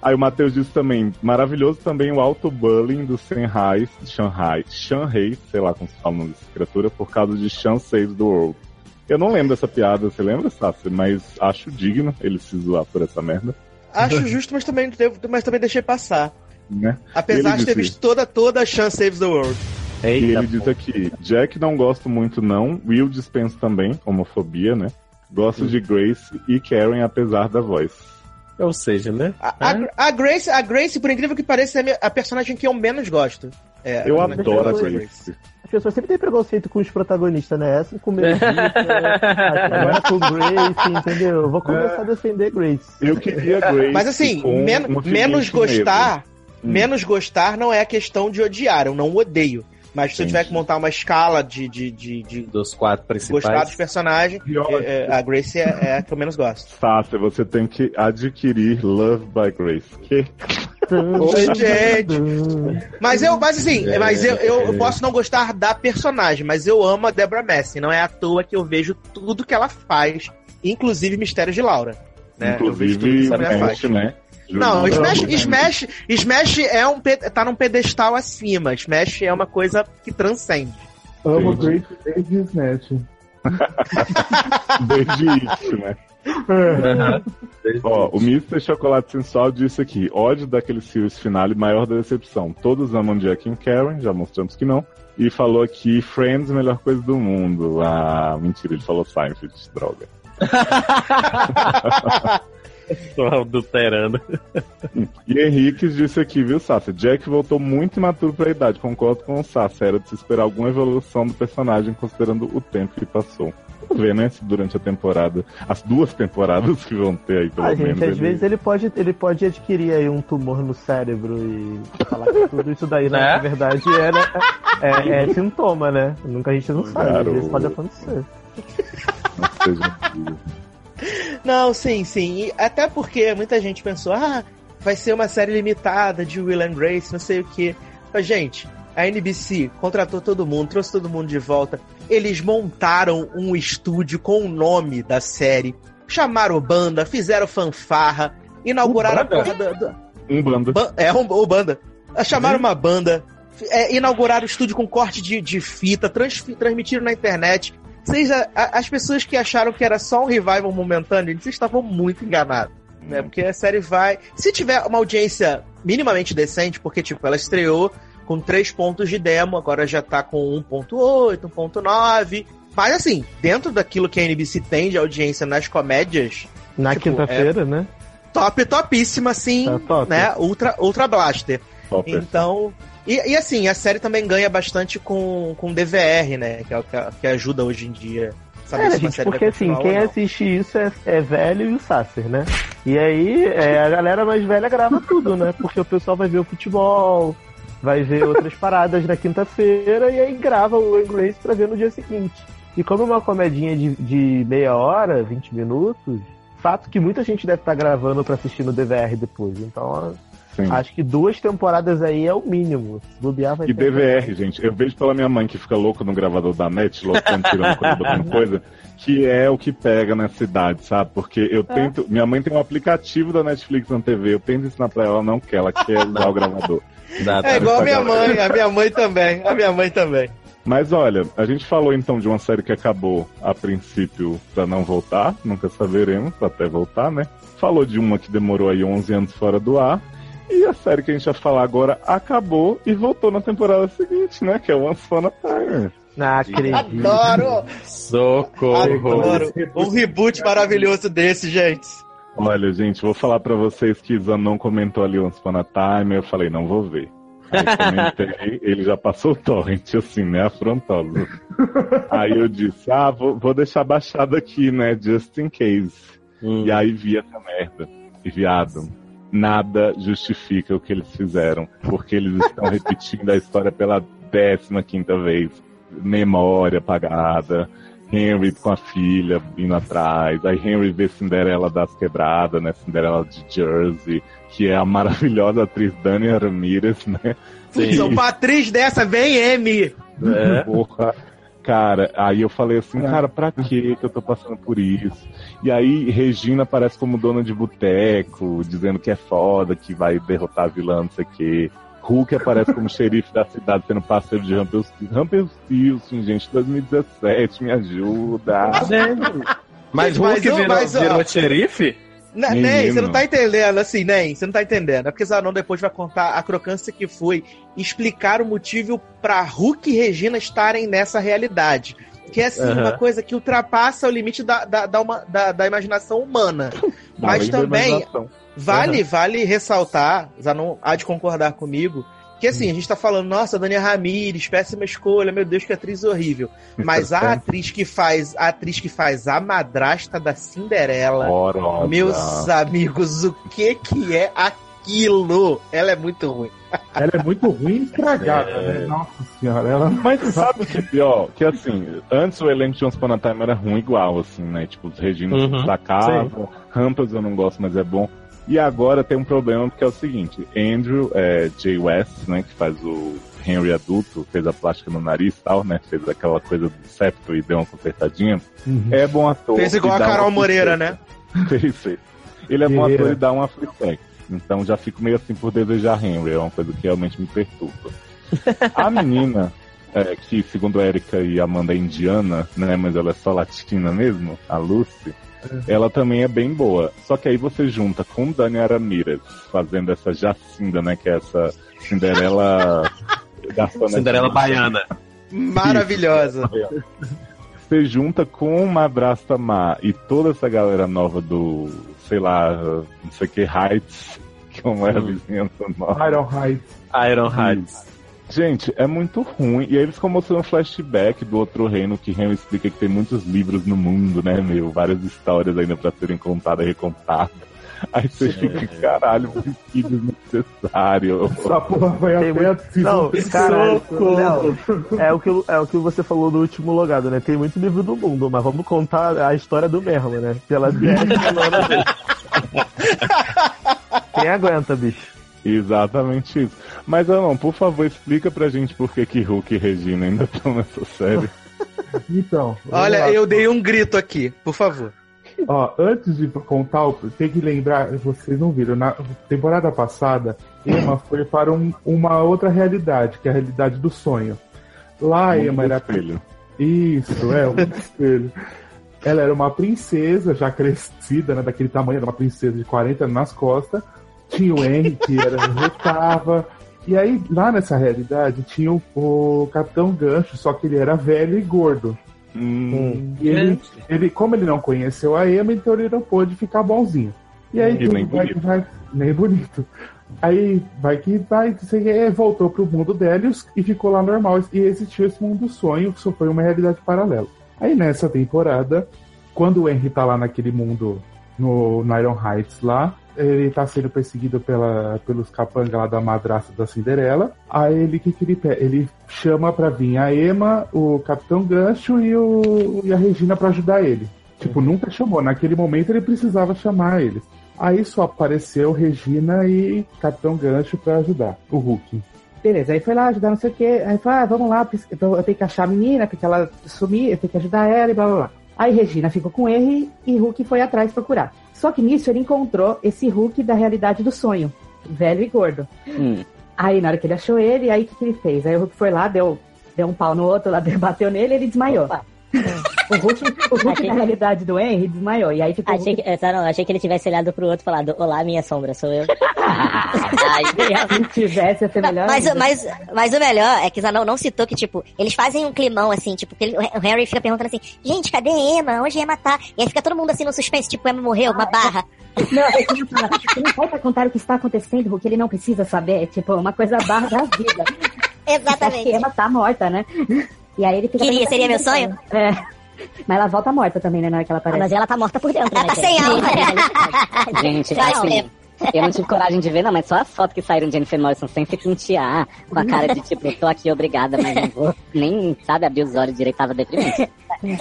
aí o Matheus disse também, maravilhoso também o auto-bullying do Shanghai, Shanghai, Shanghai, sei lá como se fala o nome dessa criatura, por causa de Shan Saves the World. Eu não lembro dessa piada, você lembra, Sassi? Mas acho digno ele se zoar por essa merda, Acho justo, mas também, devo- mas também deixei passar. né? Apesar Ele de ter disse- visto toda, toda a Chance Saves the World. E ele diz aqui, Jack não gosto muito não, Will dispenso também, homofobia, né? Gosto de Grace e Karen apesar da voz. Ou seja, né? A, a- a Grace, a Grace, por incrível que pareça, é a minha- a personagem que eu menos gosto. É, Eu adoro a eu Grace. As pessoas sempre têm preconceito com os protagonistas, né? Essa com Meredith, agora com Grace, entendeu? Eu vou começar a defender Grace. Eu queria Grace. Mas assim, com men- menos gostar, negro. Hum. menos gostar não é a questão de odiar, eu não odeio. Mas se eu Entendi. tiver que montar uma escala de, de, de, de Dos quatro principais. gostar dos personagens, é- é- a Grace é, é a que eu menos gosto. Sácia, você tem que adquirir Love by Grace. Que? Oi, gente. Mas eu, mas assim, É. mas eu, eu, eu posso não gostar da personagem, mas eu amo a Deborah Messing. Não é à toa que eu vejo tudo que ela faz, inclusive Mistérios de Laura. Né? Eu vejo tudo que Inclusive. Smash, né? Não. Smash, Smash, Smash é um, tá num pedestal acima. Smash é uma coisa que transcende. Amo. Grace desde Snatch. Desde isso, né? Ó, o Mr. Chocolate Sensual disse aqui: ódio daquele series finale, maior decepção. Todos amam Jack e Karen, já mostramos que não. E falou aqui: Friends, melhor coisa do mundo. Ah, mentira, ele falou Seinfeld, droga. Tô adulterando. E Henrique disse aqui, viu, Sasha? Jack voltou muito imaturo pra idade. Concordo com o Sasha. Era de se esperar alguma evolução do personagem, considerando o tempo que passou. Vamos ver, né? Se durante a temporada, as duas temporadas que vão ter aí, pelo Ah, menos. gente, às ele- vezes ele pode, ele pode adquirir aí um tumor no cérebro e falar que tudo isso daí, né, Né? na verdade, é, né, é, é sintoma, né? Nunca a gente não sabe, às vezes pode acontecer. Não seja. Não, sim, sim. E até porque muita gente pensou, ah, vai ser uma série limitada de Will and Grace, não sei o quê. Mas, gente, a NBC contratou todo mundo, trouxe todo mundo de volta. Eles montaram um estúdio com o nome da série, chamaram banda, fizeram fanfarra, inauguraram a banda? porra da. da- Um bando. Ban- É, um, o banda. Chamaram uma banda, é, inauguraram o estúdio com corte de, de fita, trans- transmitiram na internet. Vocês, a- as pessoas que acharam que era só um revival momentâneo, vocês estavam muito enganados. Né? Porque a série vai. Se tiver uma audiência minimamente decente, porque, tipo, ela estreou com 3 pontos de demo, agora já tá com 1.8, 1.9. Mas assim, dentro daquilo que a NBC tem de audiência nas comédias, Na Tipo, quinta-feira, né? top, topíssima, assim, Tá top. né? Ultra, ultra Blaster. Top. Então. E, e assim, a série também ganha bastante com, com DVR, né? Que é o que, que ajuda hoje em dia. Saber É, se gente, porque assim, quem assiste isso é, é velho e o Sasser, né? E aí é, a galera mais velha grava tudo, né? Porque o pessoal vai ver o futebol, vai ver outras paradas na quinta-feira e aí grava o inglês pra ver no dia seguinte. E como é uma comedinha de, de meia hora, 20 minutos, fato que muita gente deve estar gravando pra assistir no DVR depois. Então, Sim. acho que duas temporadas aí é o mínimo. Bobear vai E ter- DVR, gente, eu vejo pela minha mãe que fica louca no gravador da net, loucando, tirando coisa, botando coisa, que é o que pega na cidade, sabe? Porque eu tento. Minha mãe tem um aplicativo da Netflix na TV, eu tento ensinar pra ela, não quer, ela quer usar o gravador. Dá, É igual a minha galera. mãe, a minha mãe também. A minha mãe também. Mas olha, a gente falou então de uma série que acabou a princípio pra não voltar, nunca saberemos, até voltar, né? Falou de uma que demorou aí 11 anos fora do ar. E a série que a gente vai falar agora acabou e voltou na temporada seguinte, né? Que é Once Upon a Time. Não acredito. Adoro! Socorro. Adoro! Um reboot maravilhoso desse, gente. Olha, gente, vou falar pra vocês que Zan não comentou ali Once Upon a Time, eu falei, não vou ver. Aí comentei, ele já passou o torrent, assim, né, afrontoso. Aí eu disse, ah, vou, vou deixar baixado aqui, né, just in case. Hum. E aí vi essa merda. E viado, nada justifica o que eles fizeram, porque eles estão repetindo a história pela décima quinta vez. Memória apagada, Henry com a filha indo atrás, aí Henry vê Cinderela das quebradas, né? Cinderela de Jersey, que é a maravilhosa atriz Dani Ramirez, né? São Patrícia dessa, vem M. É. Porra. Cara, aí eu falei assim, cara, pra que que eu tô passando por isso? E aí Regina aparece como dona de boteco, dizendo que é foda, que vai derrotar a vilã, não sei o quê. Hulk aparece como xerife da cidade, sendo parceiro de Rumpelstiltskin. Rumpelstiltskin, gente, 2017, me ajuda. Mas Mas Hulk eu- virou, mas, virou xerife? Né. Ney, você não tá entendendo, assim, Ney, você não tá entendendo. É porque Zanon depois vai contar a crocância que foi explicar o motivo pra Hulk e Regina estarem nessa realidade. Que é, assim, Aham. uma coisa que ultrapassa o limite da, da, da, uma- da- da imaginação humana. Mas também. Vale, vale ressaltar, Zanon há de concordar comigo, que assim, a gente tá falando, nossa, Dani Ramires, péssima escolha, meu Deus, que atriz horrível. Mas a atriz que faz, a atriz que faz a madrasta da Cinderela, Horrorosa. meus amigos, o que que é aquilo? Ela é muito ruim. Ela é muito ruim e estragada, É. né? Nossa senhora, ela Mas sabe o que é pior? Que assim, antes o elenco de Once Upon a Time era ruim igual, assim, né? Tipo, os Regina Uhum, destacavam, Rampas eu não gosto, mas é bom. E agora tem um problema, porque é o seguinte, Andrew é, J. West, né, que faz o Henry adulto, fez a plástica no nariz e tal, né? Fez aquela coisa do septo e deu uma consertadinha. É bom ator. Fez igual a Carol Moreira, né? Fez, fez. Ele é bom ator e dá uma flex. Então já fico meio assim por desejar Henry, é uma coisa que realmente me perturba. A menina, é, que segundo Erika e Amanda é indiana, né, mas ela é só latina mesmo, a Lucy, ela também é bem boa. Só que aí você junta com Dani Ramirez fazendo essa Jacinda, né, que é essa Cinderela... Cinderela baiana. Maravilhosa. Você junta com Madrasta Má e toda essa galera nova do, sei lá, não sei o que, Heights, como é a vizinhança nova. Iron Heights. Iron Heights. Gente, é muito ruim. E aí eles ficam mostrando um flashback do outro reino que Henry explica que tem muitos livros no mundo, né, meu? Várias histórias ainda pra serem contadas e recontadas. Aí você fica, caralho, que desnecessário. Essa porra vai Tem até muito... a Não, caralho, não, é o, que, é o que você falou no último logado, né? Tem muito livro do mundo, mas vamos contar a história do mesmo, né? Pela décima nona vez. Quem aguenta, bicho? Exatamente isso. Mas, não, por favor, explica pra gente por que que Hulk e Regina ainda estão nessa série. Então, Olha, lá. eu dei um grito aqui, por favor. Ó, antes de contar, tem que lembrar, vocês não viram, na temporada passada, Emma foi para um- uma outra realidade, que é a realidade do sonho. Lá Emma era. espelho. Isso, é, um espelho. Ela era uma princesa, já crescida, né, daquele tamanho, era uma princesa de 40 anos nas costas. Tinha o Henry, que era retava. E aí, lá nessa realidade, tinha o, o Capitão Gancho, só que ele era velho e gordo. Hum, E ele, ele, como ele não conheceu a Emma, então ele não pôde ficar bonzinho. E aí E tudo nem vai, bonito. vai- nem bonito. Aí vai que vai, voltou pro mundo Délios e ficou lá normal. E existiu esse mundo sonho, que só foi uma realidade paralela. Aí nessa temporada, quando o Henry tá lá naquele mundo, no, no Iron Heights lá, ele tá sendo perseguido pela, pelos capangas lá da madrasta da Cinderela. Aí ele que, que ele, ele chama pra vir a Emma, o Capitão Gancho e, o, e a Regina pra ajudar ele. Tipo, nunca chamou. Naquele momento ele precisava chamar eles. Aí só apareceu Regina e Capitão Gancho pra ajudar o Hulk. Beleza, aí foi lá ajudar, não sei o quê. Aí falou, ah, vamos lá, eu tenho que achar a menina, porque ela sumiu, eu tenho que ajudar ela e blá blá blá. Aí Regina ficou com ele e Hulk foi atrás procurar. Só que nisso ele encontrou esse Hulk da realidade do sonho, velho e gordo. Aí na hora que ele achou ele, aí o que, que ele fez? Aí o Hulk foi lá, deu, deu um pau no outro, lá bateu nele e ele desmaiou. O Hulk, o Hulk Achei- da realidade do Henry desmaiou. E aí ficou Achei Hulk que, eu só não, achei que ele tivesse olhado pro outro e falado, olá, minha sombra, sou eu. Se tivesse, ia ser melhor. Mas, mas, mas o melhor é que Zanon não citou que, tipo, eles fazem um climão assim, tipo, que ele- o Harry fica perguntando assim, gente, cadê Emma? Onde Emma tá? E aí fica todo mundo assim no suspense, tipo, Emma morreu, uma barra. Não, é que eu falo, você não pode contar o que está acontecendo, Hulk, ele não precisa saber. Tipo, uma coisa barra da vida. Acho que Exatamente. Emma tá morta, né? E aí ele fica. Queria, seria meu sonho? É. Mas ela volta morta também, né? Na hora que ela aparece. Mas ela tá morta por dentro, Ela né? tá sem gente? alma. Gente, assim, é- eu não tive coragem de ver, não, mas só as fotos que saíram de Jennifer Morrison sem se pentear, com a cara de tipo, tô aqui obrigada, mas não vou nem, sabe, abrir os olhos direito, tava deprimente.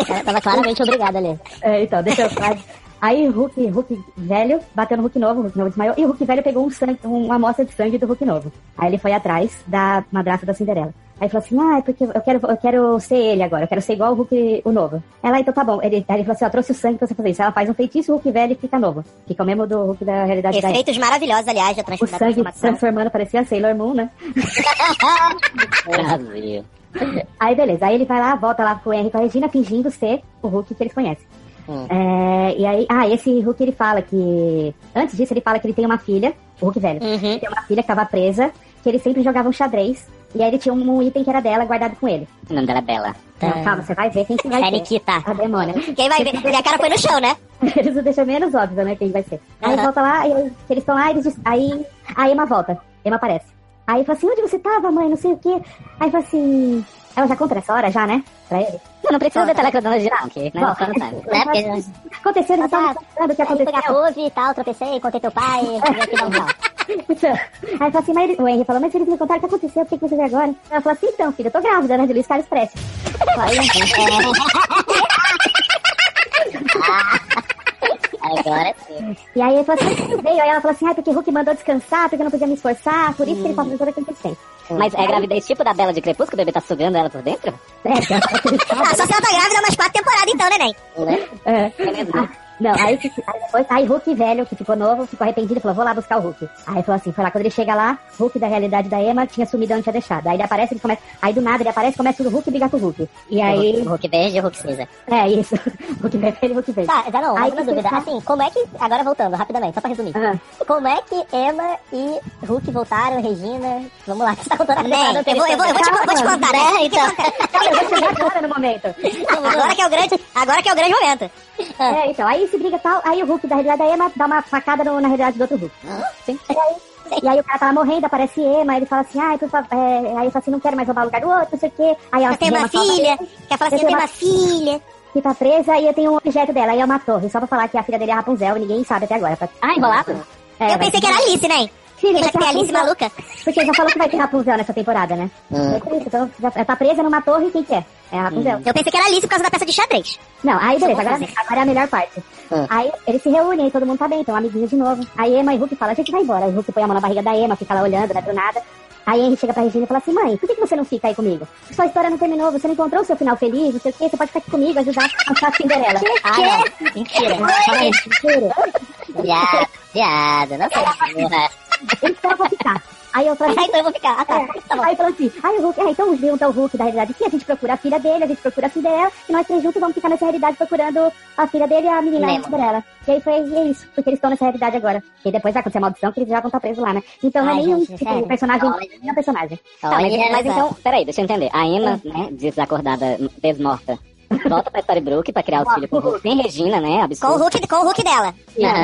Ela tava claramente obrigada ali. É, então, deixa eu falar. Aí Hulk, Hulk velho bateu no Hulk novo, o Hulk novo desmaiou, e o Hulk velho pegou um sangue, uma amostra de sangue do Hulk novo. Aí ele foi atrás da madrasta da Cinderela. Aí falou assim, ah, é porque eu quero, eu quero ser ele agora, eu quero ser igual o Hulk, o novo. Ela, então tá bom. Ele, aí ele falou assim, ó, trouxe o sangue pra você fazer isso. Ela faz um feitiço, o Hulk velho fica novo. Fica o mesmo do Hulk da realidade da Efeitos maravilhosos, aliás, da O trans- da sangue transformação. transformando, parecia Sailor Moon, né? Brasil. Aí beleza, aí ele vai lá, volta lá com o Henry e com a Regina, fingindo ser o Hulk que eles conhecem. É, e aí, ah, esse Hulk ele fala que. Antes disso, ele fala que ele tem uma filha, o Hulk velho. Ele tem uma filha que tava presa, que ele sempre jogava um xadrez. E aí ele tinha um item que era dela guardado com ele. O nome dela é Bela. Não, calma, você vai ver quem que vai ser. A demônia. Quem vai ver? Minha cara foi no chão, né? Eles deixam menos óbvio, né, quem vai ser. Aí Aham. volta lá, e eles estão lá, eles aí a Emma volta. Emma aparece. Aí fala assim, onde você tava, mãe? Não sei o quê. Aí fala assim. Ela já conta essa hora, já, né? Pra ele. Não, não precisa detalhar a cronologia, não, que né, Bom, não, não sabe. Né? Porque... O que aconteceu? Eles estavam contando o que fui pegar aconteceu. couve e tal, tropecei, contei teu pai, e um pau. Aí fala assim, mas ele- o Henry falou, mas eles me contaram o que aconteceu, o que que você vê agora? Ela falou assim, então, filha, eu tô grávida, né, de Luiz Carlos Prestes. Aí, Agora sim. E aí ele falou assim, "Mas você veio? Aí ela falou assim, ah, porque Hulk mandou descansar, porque eu não podia me esforçar, por isso que ele passou todo aquele tempo. Mas é gravidez tipo da Bela de Crepúsculo, o bebê tá sugando ela por dentro? É, Ah, só se ela tá grávida umas quatro temporadas então, neném. É. Não, aí, aí depois, aí Hulk velho, que ficou novo, ficou arrependido e falou, vou lá buscar o Hulk. Aí falou assim, foi lá, quando ele chega lá, Hulk da realidade da Emma tinha sumido onde tinha deixado. Aí ele aparece, ele começa, aí do nada ele aparece, começa o Hulk brigar com o Hulk. E aí... O Hulk verde e o Hulk cinza. É, isso. Hulk vermelho e Hulk verde. Tá, já não, Aí uma dúvida. tá- Assim, como é que. Agora voltando, rapidamente, só pra resumir. Como é que Emma e Hulk voltaram, Regina? Vamos lá, que você tá contando a temporada eu vou, eu vou, eu vou te, vou te contar, né? Então. Eu vou chegar agora no momento. agora que é o grande, agora que é o grande momento. É, então, aí se briga e tal, aí o Hulk da realidade da Emma dá uma facada no- na realidade do outro Hulk. Sim. E aí, e aí o cara tava morrendo, aparece Emma, ele fala assim, ai, por favor, é, aí ele fala assim, não quero mais roubar o lugar do outro, não sei o quê. Aí ela Eu tenho uma filha, quer falar assim, eu tenho uma filha. Que tá presa e eu tenho um objeto dela, aí é uma torre, só pra falar que a filha dele é Rapunzel, ninguém sabe até agora. Ah, enrolado? Eu pensei que era Alice, né? Que ter tem Alice Rapunzel. maluca. Porque já falou que vai ter Rapunzel nessa temporada, né? Hum. É isso, então já tá presa numa torre, quem que é? É a Rapunzel. Eu pensei que era Alice por causa da peça de xadrez. Não, aí beleza, agora, agora é a melhor parte. Aí eles se reúnem, aí todo mundo tá bem, então amiguinhos de novo. Aí Emma e Hulk falam, a gente vai embora. Aí Hulk põe a mão na barriga da Emma, fica lá olhando, né, do nada. Aí Henry chega pra Regina e fala assim, mãe, por que, que você não fica aí comigo? Sua história não terminou, você não encontrou o seu final feliz, não sei o quê, você pode ficar aqui comigo, ajudar a achar a Cinderela. Ah, não. Mentira. Mentira. Viado, não sei. porra. Então eu vou ficar. Aí eu falei, Ah, então eu vou ficar. Ah, tá. É, aí falou assim, aí o Hulk, é, então junta o Hulk da realidade aqui, a gente procura a filha dele, a gente procura a filha dela, e nós três juntos vamos ficar nessa realidade procurando a filha dele e a menina Lembra. Cinderela. E aí foi e é isso, porque eles estão nessa realidade agora. E depois vai acontecer a maldição que eles já vão estar presos lá, né? Então não é Ai, nenhum gente, tipo, personagem, Olha. não é um personagem. Tá, mas, mas então, peraí, deixa eu entender. A Emma, né, desacordada, desmorta, volta pra Storybrooke pra criar os filhos com o Hulk. Sem Regina, né? Com Absurdo. o Hulk, com o Hulk dela.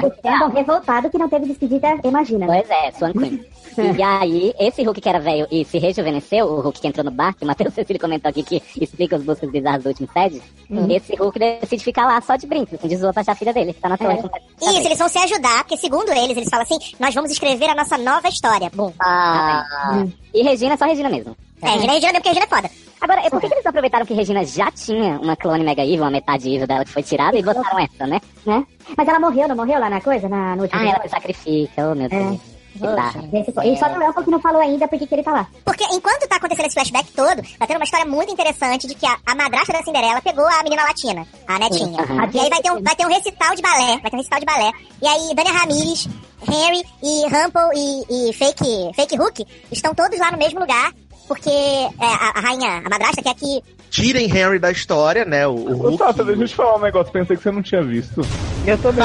O Brandon revoltado que não teve despedida, imagina. Pois é, Swan Queen. E aí, esse Hulk que era velho e se rejuvenesceu, o Hulk que entrou no bar, que o Matheus Cecílio comentou aqui que explica os buscas bizarros do último Fed, Uhum. esse Hulk decide ficar lá só de brinco, assim, de zoa pra achar a filha dele, que tá na torre. com- Isso, eles vão se ajudar, porque segundo eles, eles falam assim, nós vamos escrever a nossa nova história. Bom. Ah, e Regina é só Regina mesmo. É, Regina é Regina mesmo, porque Regina é foda. Agora, por que, que eles não aproveitaram que Regina já tinha uma clone Mega Evil, uma metade evil dela que foi tirada, e botaram essa, né? né? Mas ela morreu, não morreu lá na coisa, na, no último Ah, ela se sacrifica, oh meu Deus. Barra. Esse foi- E só o Elton que não falou ainda porque que ele tá lá. Porque enquanto tá acontecendo esse flashback todo, tá tendo uma história muito interessante de que a, a madrasta da Cinderela pegou a menina latina, a netinha. Uhum. E aí vai ter, um, vai ter um recital de balé, vai ter um recital de balé. E aí Dania Ramirez, Henry e Rumple e, e Fake, Fake Hook estão todos lá no mesmo lugar, porque é, a, a rainha, a madrasta quer que... Tirem Henry da história, né? O, o Hulk. Tata, deixa eu te falar um negócio, pensei que você não tinha visto. Eu também.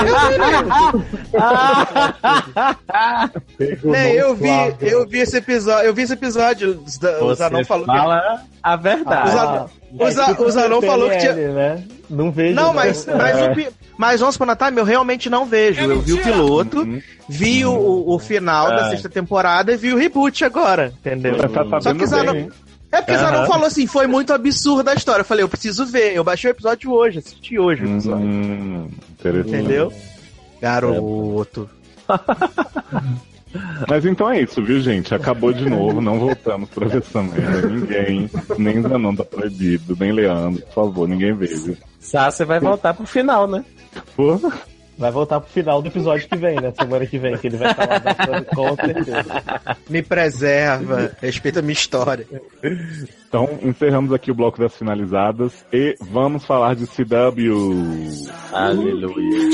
Né, eu vi, eu vi esse episódio, eu vi esse episódio. Os, da- os anão falou que- fala a verdade. Os anão, os, a- os anão falou que tinha. né? Não vejo. Não, né? mas, mas, o, pi- mas Once Upon a Time eu realmente não vejo. Eu vi o piloto, vi o, o- o final da É. sexta temporada e vi o reboot agora, entendeu? Tá sabendo Só que bem, hein? é porque Aham. anão falou assim, foi muito absurda a história. Eu falei, eu preciso ver. Eu baixei o episódio hoje, assisti hoje o episódio. Hum. Entendeu? Garoto. Mas então é isso, viu, gente? Acabou de novo, não voltamos pra ver essa merda. Ninguém, nem Zanon tá proibido, nem Leandro, por favor, ninguém veja. Sassi vai voltar pro final, né? Pô, Vai voltar pro final do episódio que vem, né? Semana que vem, que ele vai falar bastante, com certeza. Me preserva, respeita a minha história. Então, encerramos aqui o bloco das finalizadas e vamos falar de CW. Aleluia.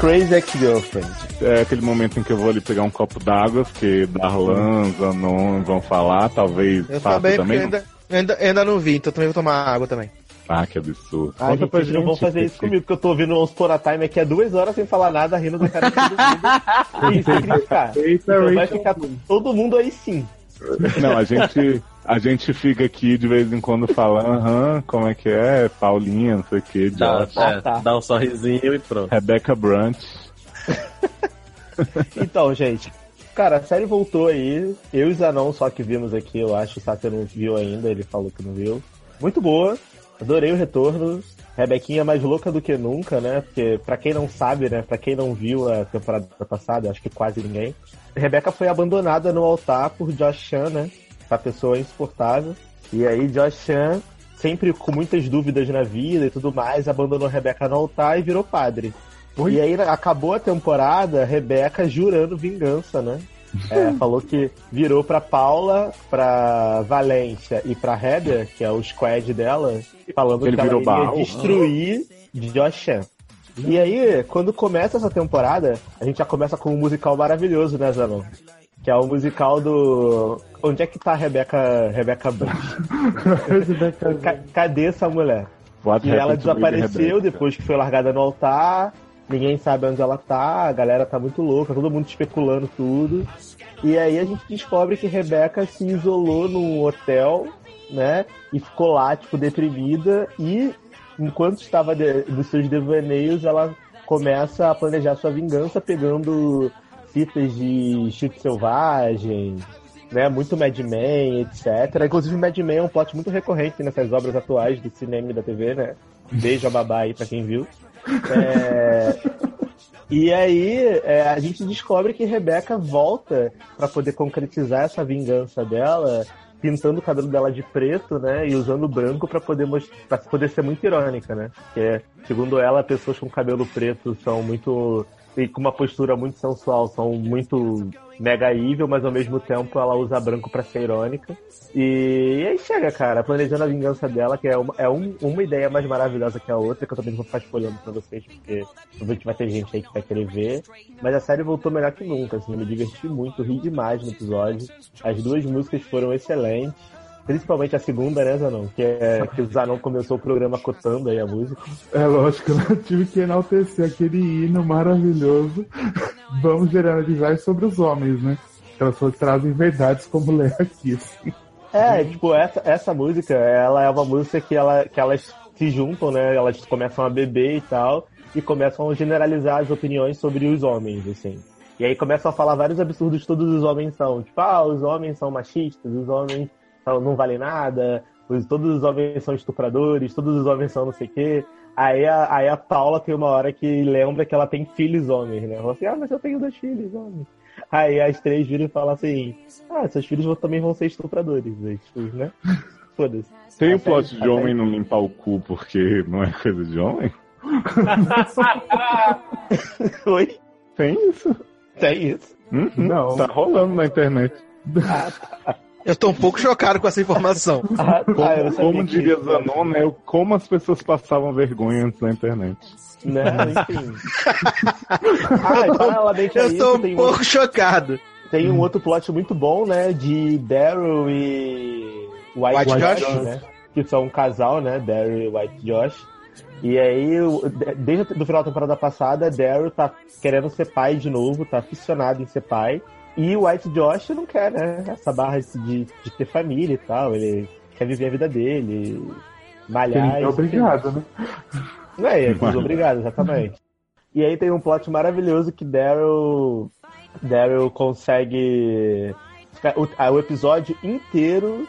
Crazy Ex-Girlfriend. É aquele momento em que eu vou ali pegar um copo d'água, porque Darlan, Zanon vão falar, talvez Eu Fábio também, também. eu ainda, ainda, ainda não vi, então também vou tomar água também. Ah, que absurdo. Ah, gente, vocês não vão fazer isso comigo, porque eu tô ouvindo o Once Upon a Time aqui há duas horas sem falar nada, rindo da cara de todo mundo. e sem criticar. Então vai ficar todo mundo aí sim. Não, a gente, a gente fica aqui de vez em quando falando, aham, como é que é? Paulinha, não sei o que, Dá, Josh. é, dá um sorrisinho e pronto. Rebecca Brant. Então, gente, cara, a série voltou aí. Eu e Zanon só que vimos aqui, eu acho. O Sátio não viu ainda, ele falou que não viu. Muito boa, adorei o retorno. Rebequinha mais louca do que nunca, né? Porque, pra quem não sabe, né? Pra quem não viu a temporada passada, acho que quase ninguém. Rebeca foi abandonada no altar por Josh Chan, né? Essa pessoa insuportável. E aí, Josh Chan, sempre com muitas dúvidas na vida e tudo mais, abandonou Rebeca no altar e virou padre. E aí acabou a temporada, Rebeca jurando vingança, né? é, falou que virou pra Paula, pra Valência e pra Heather, que é o squad dela, falando Ele que ela iria barro. destruir Josh Chan. E aí, quando começa essa temporada, a gente já começa com um musical maravilhoso, né, Zanon? Que é o musical do. Onde é que tá a Rebeca, Rebeca? Ca- Cadê essa mulher? What E ela desapareceu depois que foi largada no altar. Ninguém sabe onde ela tá, a galera tá muito louca, todo mundo especulando tudo. E aí a gente descobre que Rebeca se isolou num hotel, né? E ficou lá, tipo, deprimida. E enquanto estava de- nos seus devaneios, ela começa a planejar sua vingança pegando fitas de chute selvagem, né? Muito Mad Men, etc. Inclusive, Mad Men é um plot muito recorrente nessas obras atuais do cinema e da TV, né? Beijo a babá aí pra quem viu. É, E aí, é, a gente descobre que Rebeca volta pra poder concretizar essa vingança dela, pintando o cabelo dela de preto, né? E usando branco pra poder para poder ser muito irônica, né? Porque, segundo ela, pessoas com cabelo preto são muito e com uma postura muito sensual, são muito mega evil, mas ao mesmo tempo ela usa branco pra ser irônica. E, e aí chega, cara, planejando a vingança dela, que é, uma, é um- uma ideia mais maravilhosa que a outra, que eu também vou ficar espolhando pra vocês, porque provavelmente vai ter gente aí que vai querer ver. Mas a série voltou melhor que nunca, assim, eu me diverti muito, ri demais no episódio. As duas músicas foram excelentes. Principalmente a segunda, né, Zanon? Que, é, que o Zanon começou o programa cotando aí a música. É lógico, eu tive que enaltecer aquele hino maravilhoso. Vamos generalizar sobre os homens, né? Elas só trazem verdades como Lea Kiss. É, tipo, essa, essa música, ela é uma música que, ela, que elas se juntam, né? Elas começam a beber e tal, e começam a generalizar as opiniões sobre os homens, assim. E aí começam a falar vários absurdos que todos os homens são. Tipo, ah, os homens são machistas, os homens não valem nada, os- todos os homens são estupradores, todos os homens são não sei o quê. Aí a, aí a Paula tem uma hora que lembra que ela tem filhos homens, né? Ela fala assim, ah, mas eu tenho dois filhos homens. Aí as três viram e falam assim, ah, seus filhos também vão ser estupradores, né? Tipo, né? Foda-se. Tem o plot de homem não limpar o cu porque não é coisa de homem? Oi? Tem isso? Tem isso. Uhum, Não. Tá rolando na internet. Eu tô um pouco chocado com essa informação. Ah, Como, ah, não como diria isso- Zanon, né? Como as pessoas passavam vergonha antes da internet. Né, enfim. ah, e paralelamente a Eu tô tem um pouco chocado. Tem um outro plot muito bom, né? De Daryl e White, White Josh, Josh. né? Que são um casal, né? Daryl e White Josh. E aí, desde o final da temporada passada, Daryl tá querendo ser pai de novo, tá aficionado em ser pai. E o White Josh não quer, né? Essa barra de, de ter família e tal. Ele quer viver a vida dele, malhar. Ele é e- obrigado, né? não é, é obrigado, exatamente. E aí tem um plot maravilhoso que Daryl Daryl consegue ficar o, o episódio inteiro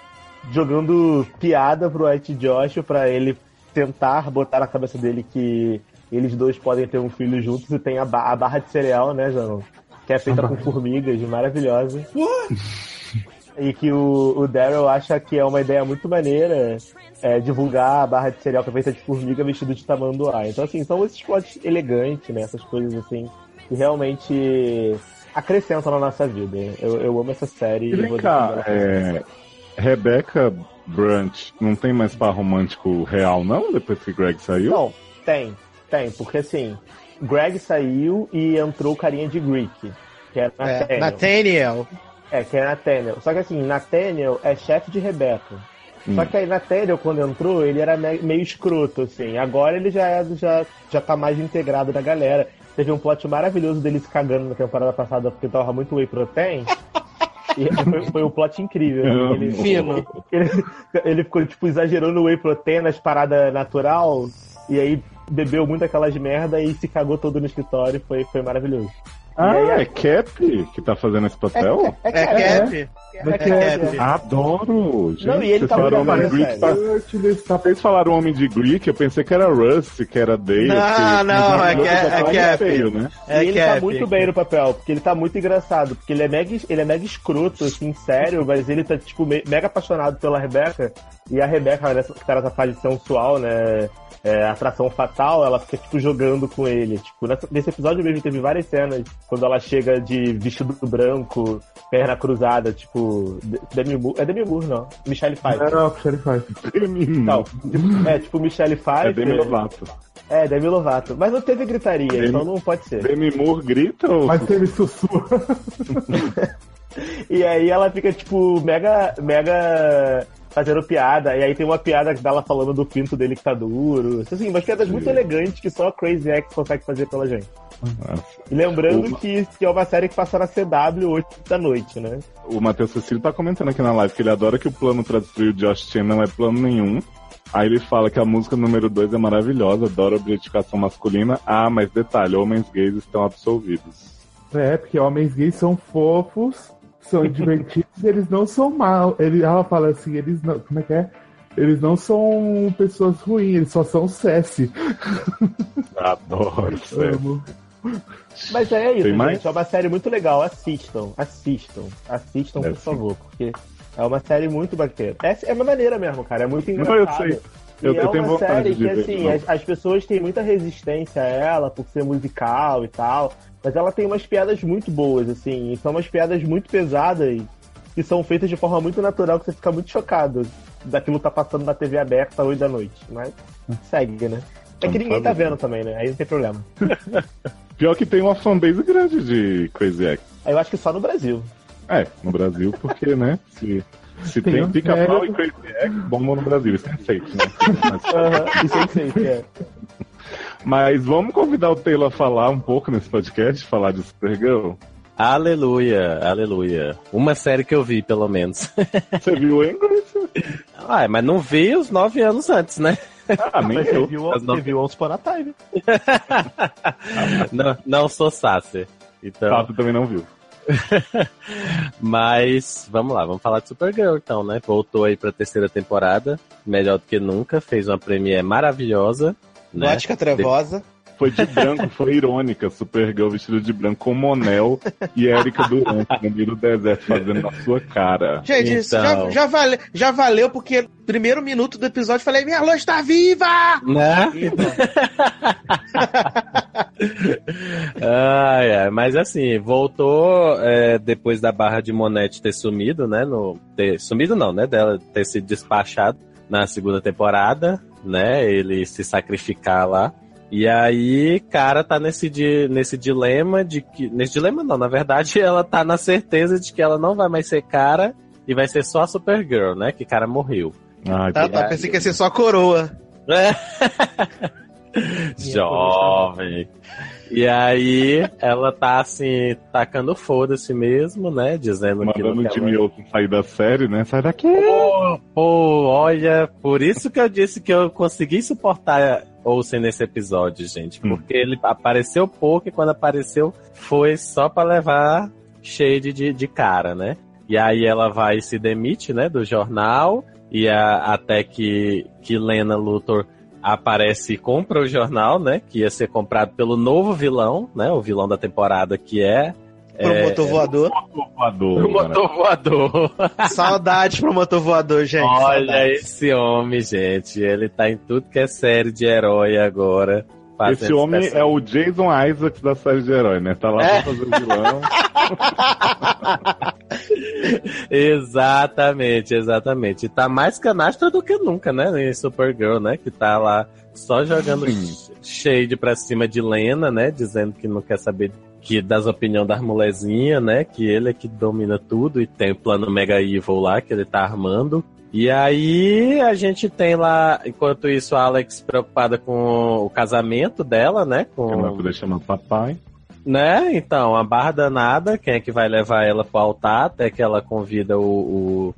jogando piada pro White Josh pra ele tentar botar na cabeça dele que eles dois podem ter um filho juntos e tem a, ba- a barra de cereal, né, João? Que é feita com formigas, maravilhosa. E que o, o Daryl acha que é uma ideia muito maneira é, divulgar a barra de cereal que é feita de formiga vestido de tamanduá. Então, assim, são esses plots elegantes, né? Essas coisas, assim, que realmente acrescentam na nossa vida. Eu, eu amo essa série. E vem vou cá, é, Rebecca Brant não tem mais par romântico real, não? Depois que Greg saiu? Não, tem, tem, porque assim, Greg saiu e entrou o carinha de Greek, que é É, Nathaniel. Nathaniel. É, que é Nathaniel. Só que assim, Nathaniel é chefe de Rebecca. Só que aí Nathaniel, quando entrou, ele era me- meio escroto, assim. Agora ele já, é, já, já tá mais integrado na galera. Teve um plot maravilhoso dele se cagando na temporada passada porque tava muito whey protein. E foi, foi um plot incrível. Eu Ele. Fino. ele, ele ficou, tipo, exagerando o whey protein nas paradas natural. E aí bebeu muito aquelas merda e se cagou todo no escritório. Foi, foi maravilhoso. Ah, aí, é Cap que tá fazendo esse papel? É Cap. É Cap. Adoro! Gente, Não, e ele tá falaram muito Homem Greek, tá... Vocês falaram Homem de Greek, eu pensei que era Rusty, que era Dale. Não, que... não, é tá é mais Cap. feio, né? É e ele Cap. tá muito bem no papel, porque ele tá muito engraçado, porque ele é mega, ele é mega escroto, assim, sério, mas ele tá, tipo, me- mega apaixonado pela Rebeca, e a Rebeca, nessa, que tá nessa fase sensual, né, é, atração fatal, ela fica, tipo, jogando com ele. Tipo, nessa- nesse episódio mesmo teve várias cenas quando ela chega de vestido branco, perna cruzada, tipo. De- Demi Moore. É Demi Moore, não. Michelle Pfeiffer. Era o que ele faz. Não, tipo- é tipo Michelle Pfeiffer. É Demi Lovato. É, Demi Lovato. Mas não teve gritaria, Demi- então não pode ser. Demi Moore grita ou... Mas teve sussurro. E aí ela fica, tipo, mega, mega fazendo piada. E aí tem uma piada dela falando do pinto dele que tá duro. Assim, umas piadas muito elegantes que só a Crazy X consegue fazer pela gente. E lembrando que, que é uma série que passa na CW 8 da noite, né? O Matheus Cecílio tá comentando aqui na live que ele adora que o plano pra destruir o Josh Chen não é plano nenhum. Aí ele fala que a música número 2 é maravilhosa, adora a objetificação masculina. Ah, mas detalhe, homens gays estão absolvidos. É, porque homens gays são fofos, são divertidos, eles não são mal. Ele, ela fala assim, eles não. Como é que é? Eles não são pessoas ruins, eles só são Cessi. Adoro, Amo. Mas é isso, Tem gente. mais? É uma série muito legal. Assistam, assistam, assistam, É, por sim. favor, porque é uma série muito bacana. É, é uma maneira mesmo, cara. É muito Não, engraçado. eu sei. Eu, e eu é tenho uma série que, ver. assim, não. as, as pessoas têm muita resistência a ela por ser musical e tal, mas ela tem umas piadas muito boas, assim, e são umas piadas muito pesadas que são feitas de forma muito natural que você fica muito chocado daquilo tá passando na TV aberta às 8 da noite. Mas segue, né? É que ninguém tá vendo também, né? Aí não tem problema. Pior que tem uma fanbase grande de Crazy X. Aí eu acho que só no Brasil. É, no Brasil, porque, né? Se, se Tem tem, pica-pau e Crazy X, bombam no Brasil, isso é aceito, né? Aham, isso é feito, é. Mas vamos convidar o Taylor a falar um pouco nesse podcast, falar de Supergirl. Aleluia, aleluia. Uma série que eu vi, pelo menos. Você viu Angry? Ah, mas não vi os nove anos antes, né? Ah, nem Mas você eu. viu, você viu Once Upon a Time. não, não sou Sasser. Então... Ah, tu também não viu. Mas vamos lá, vamos falar de Supergirl então, né? Voltou aí pra terceira temporada, melhor do que nunca, fez uma premiere maravilhosa. Né? Gótica trevosa. Foi de branco, foi irônica. Supergirl vestido de branco com Monel e Érica Durante no meio do deserto fazendo na sua cara. Gente, isso já, Então. já, vale, já valeu, porque no primeiro minuto do episódio eu falei: Minha luz tá viva! Né? ai, ai, mas assim, voltou é, depois da barra de Monete ter sumido, né? No, ter, sumido não, né? Dela ter sido despachado na segunda temporada, né? Ele se sacrificar lá. E aí, cara, tá nesse, di, nesse dilema de que. Nesse dilema não, na verdade, ela tá na certeza de que ela não vai mais ser cara e vai ser só a Supergirl, né? Que cara morreu. Ai, Tá, tá, pensei que ia ser só a coroa. É. Jovem. E aí, ela tá assim, tacando foda-se mesmo, né? Dizendo que Mandando o Jimmy. Olsen sair da série, né? Sai daqui! Pô, pô, olha, por isso que eu disse que eu consegui suportar Olsen nesse episódio, gente. Porque ele apareceu pouco e quando apareceu foi só pra levar shade de, de cara, né? E aí ela vai e se demite, né, do jornal, e a- até que, que Lena Luthor aparece e compra o jornal, né, que ia ser comprado pelo novo vilão, né, o vilão da temporada que é... Promotor é, voador. voador. O motor voador. Saudades pro motor voador, gente. Olha saudades. esse homem, gente. Ele tá em tudo que é série de herói agora. Esse homem é o Jason Isaacs da série de herói, né? Tá lá É. pra fazer vilão. Exatamente, exatamente. E tá mais canastra do que nunca, né? Em Supergirl, né? Que tá lá só jogando shade pra cima de Lena, né? Dizendo que não quer saber que das opiniões das molezinhas, né? Que ele é que domina tudo e tem o plano Mega Evil lá que ele tá armando. E aí a gente tem lá, enquanto isso, a Alex preocupada com o casamento dela, né? Com... Ela poder chamar papai. Né? Então, a barra danada, quem é que vai levar ela pro altar? Até que ela convida o, o,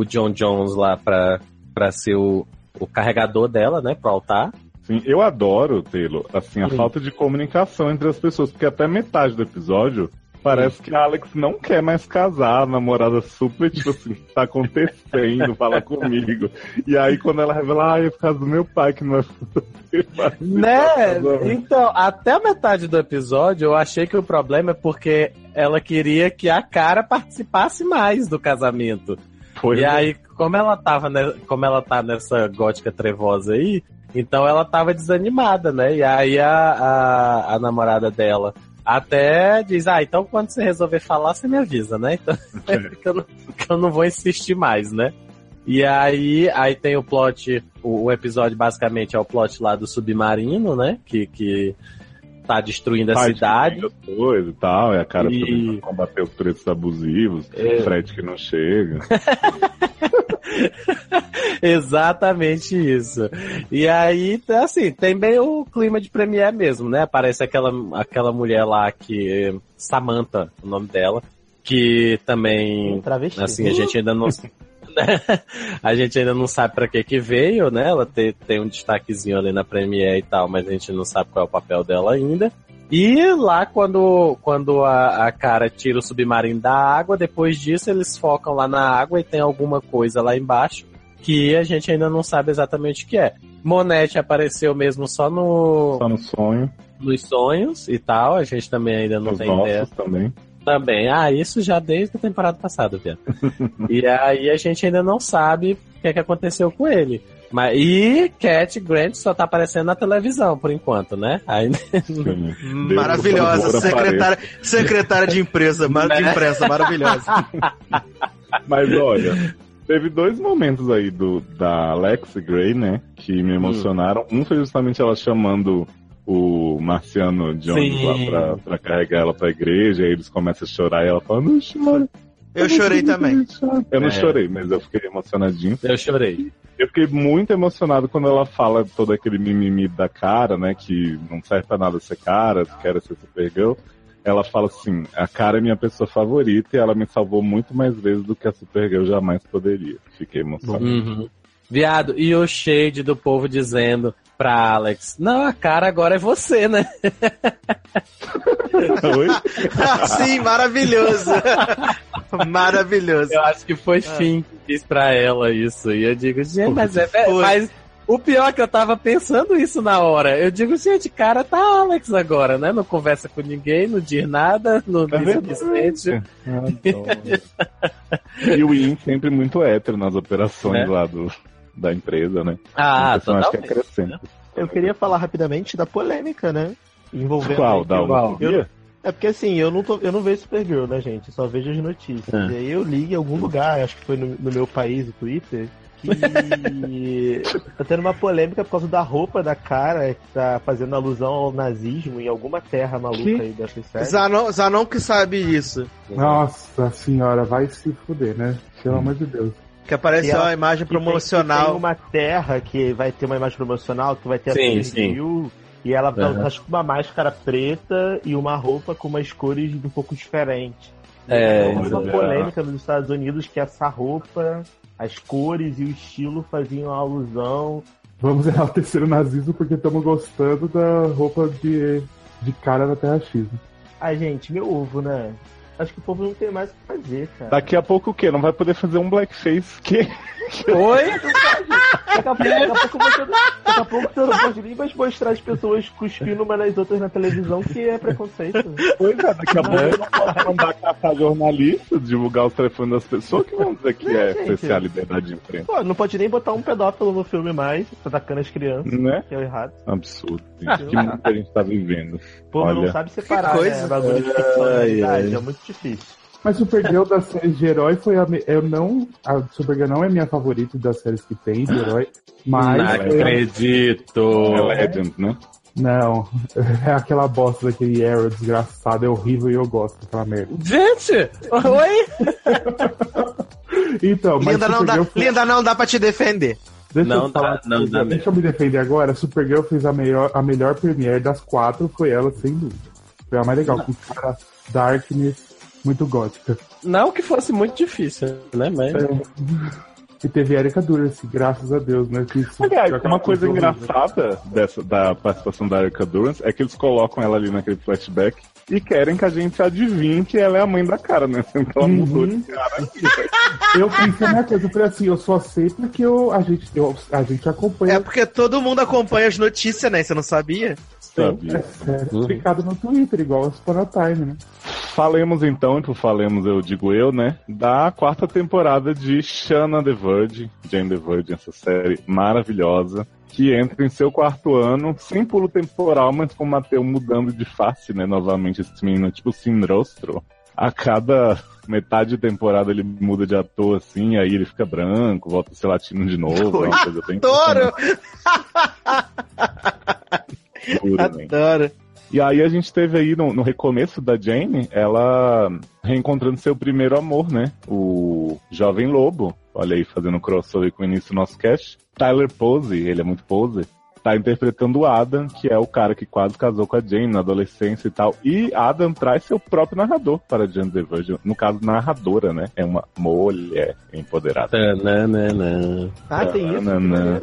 o John Jones lá pra, pra ser o, o carregador dela, né? Pro altar. Sim, eu adoro, Taylor, assim, a Sim. falta de comunicação entre as pessoas, porque até metade do episódio parece que a Alex não quer mais casar, a namorada super, tipo assim, o que tá acontecendo, fala comigo. E aí quando ela revela, ah, é por causa do meu pai que não é Né? Então, até a metade do episódio eu achei que o problema é porque ela queria que a cara participasse mais do casamento. Pois e é. aí, como ela tava, ne- como ela tá nessa gótica trevosa aí, então ela tava desanimada, né? E aí a, a, a namorada dela Até diz, ah, então quando você resolver falar, você me avisa, né? Então, que, eu não, que eu não vou insistir mais, né? E aí, aí tem o plot, o, o episódio basicamente é o plot lá do submarino, né? Que, que tá destruindo a Pai cidade. Coisa e tal, e a cara E- combater os preços abusivos, É. Fred que não chega. Exatamente isso. E aí, tá assim, tem bem o clima de Premiere mesmo, né? Aparece aquela, aquela mulher lá que. Samantha, o nome dela. Que também. Travesti. Assim, a gente ainda não. a gente ainda não sabe pra que que veio, né? Ela tem, tem um destaquezinho ali na Premiere e tal, mas a gente não sabe qual é o papel dela ainda. E lá, quando, quando a, a cara tira o submarino da água, depois disso eles focam lá na água e tem alguma coisa lá embaixo que a gente ainda não sabe exatamente o que é. Monete apareceu mesmo só no. Só no sonho. Nos sonhos e tal, a gente também ainda não Os tem ideia. também. Também. Ah, isso já desde a temporada passada, Viado. e aí a gente ainda não sabe o que, é que aconteceu com ele. Mas, e Cat Grant só tá aparecendo na televisão, por enquanto, né? Ainda... Maravilhosa, secretária, secretária de empresa, mar- de Né? imprensa, maravilhosa. Mas olha, teve dois momentos aí do, da Alex Gray, né? Que me emocionaram. Um foi justamente ela chamando o Marciano Jones Sim. lá pra, pra carregar ela pra igreja, aí eles começam a chorar e ela fala, não chora. Eu chorei também. Eu não É. chorei, mas eu fiquei emocionadinho. Eu chorei. Eu fiquei muito emocionado quando ela fala todo aquele mimimi da cara, né? Que não serve pra nada ser cara, quero ser Supergirl. Ela fala assim, a cara é minha pessoa favorita e ela me salvou muito mais vezes do que a Supergirl jamais poderia. Fiquei emocionado. Uhum. Viado, e o shade do povo dizendo pra Alex, não, a cara agora é você, né? Oi? Sim, maravilhoso. maravilhoso. Eu acho que foi Finn que disse pra ela isso. E eu digo, gente, mas é Foi. mas o pior é que eu tava pensando isso na hora. Eu digo, gente, cara, tá Alex agora, né? Não conversa com ninguém, não diz nada, não É diz o que sente. E o Ian sempre muito hétero nas operações Né? lá do, da empresa, né? Ah, Então, acho que totalmente. acrescenta. Eu queria falar rapidamente da polêmica, né? Envolvendo. Qual? Da eu- É porque assim, eu não, tô, eu não vejo Supergirl, né, gente? Eu só vejo as notícias. É. E aí eu li em algum lugar, acho que foi no, no meu país, o Twitter, que tá tendo uma polêmica por causa da roupa da cara que tá fazendo alusão ao nazismo em alguma terra maluca Que? aí dessa série. Zanon, Zanon que sabe isso. Nossa senhora, vai se fuder, né? Pelo amor de Deus. Que apareceu E ela- uma imagem tem- promocional. que Tem uma terra que vai ter uma imagem promocional que vai ter Sim, a Supergirl, E ela tá Uhum. que com uma máscara preta e uma roupa com umas cores um pouco diferentes. É, Houve uma polêmica nos Estados Unidos que essa roupa, as cores e o estilo faziam alusão. Vamos errar o terceiro nazismo porque estamos gostando da roupa de, de cara da Terra X. né? Ai, gente, meu ovo, né? Acho que o povo não tem mais o que fazer, cara. Daqui a pouco o quê? Não vai poder fazer um blackface? Que? Oi? Daqui a pouco, daqui a pouco você, daqui a pouco você não pode nem mais mostrar as pessoas cuspindo umas nas outras na televisão, que é preconceito. Pois é, daqui a pouco eu não posso mandar caçar jornalistas, divulgar os telefones das pessoas que vão dizer que é, gente. a liberdade de imprensa. Pô, não pode nem botar um pedófilo no filme mais, atacando as crianças, Né? que é o errado. Absurdo. gente. Que mundo que a gente tá vivendo. O povo não Olha. sabe separar, Que coisa. né? Bagulho de ficção realidade, ai. é muito difícil. Mas Supergirl das séries de herói foi a. Eu não. A Supergirl não é minha favorita das séries que tem de herói. Mas. Não a- acredito. É Legend, né? Não. É aquela bosta daquele Arrow desgraçado, é horrível e eu gosto daquela merda. Gente! Oi? Então, mas Linda não, dá, foi- Linda não dá pra te defender. Deixa Não eu falar, dá, não dá Deixa eu me defender agora. Supergirl fez a melhor, a melhor premiere das quatro, foi ela, sem dúvida. Foi a mais legal, com cara darkness, muito gótica. Não que fosse muito difícil, né? Mas. É. E teve Erika Durance, graças a Deus, né? Que isso- Aliás, uma coisa engraçada dessa, da participação da Erika Durance é que eles colocam ela ali naquele flashback e querem que a gente adivinhe que ela é a mãe da cara, né? Que ela mudou Uhum. de cara. Eu pensei na coisa, eu falei assim, eu só sei porque eu, a, gente, eu, a gente acompanha. É porque todo mundo acompanha as notícias, né? Você não sabia? Sabe? É, é explicado no Twitter, igual o Spawn Time, né? Falemos então, e por falemos eu digo eu, né? Da quarta temporada de Shanna the Virgin, Jane the Virgin, essa série maravilhosa, que entra em seu quarto ano, sem pulo temporal, mas com o Mateu mudando de face, né? Novamente, esse menino, tipo Sinrostro. A cada metade de temporada ele muda de ator, assim, aí ele fica branco, volta a ser latino de novo, uma coisa bem Adoro! né? Adoro. E aí a gente teve aí no, no recomeço da Jane, ela reencontrando seu primeiro amor, né? O jovem lobo. Olha aí, fazendo crossover com o início do nosso cast. Tyler Pose, ele é muito pose. Tá interpretando o Adam, que é o cara que quase casou com a Jane na adolescência e tal. E Adam traz seu próprio narrador para Jane the Virgin. No caso, narradora, né? É uma mulher empoderada. Tananana. Ah, tem isso? Tananana.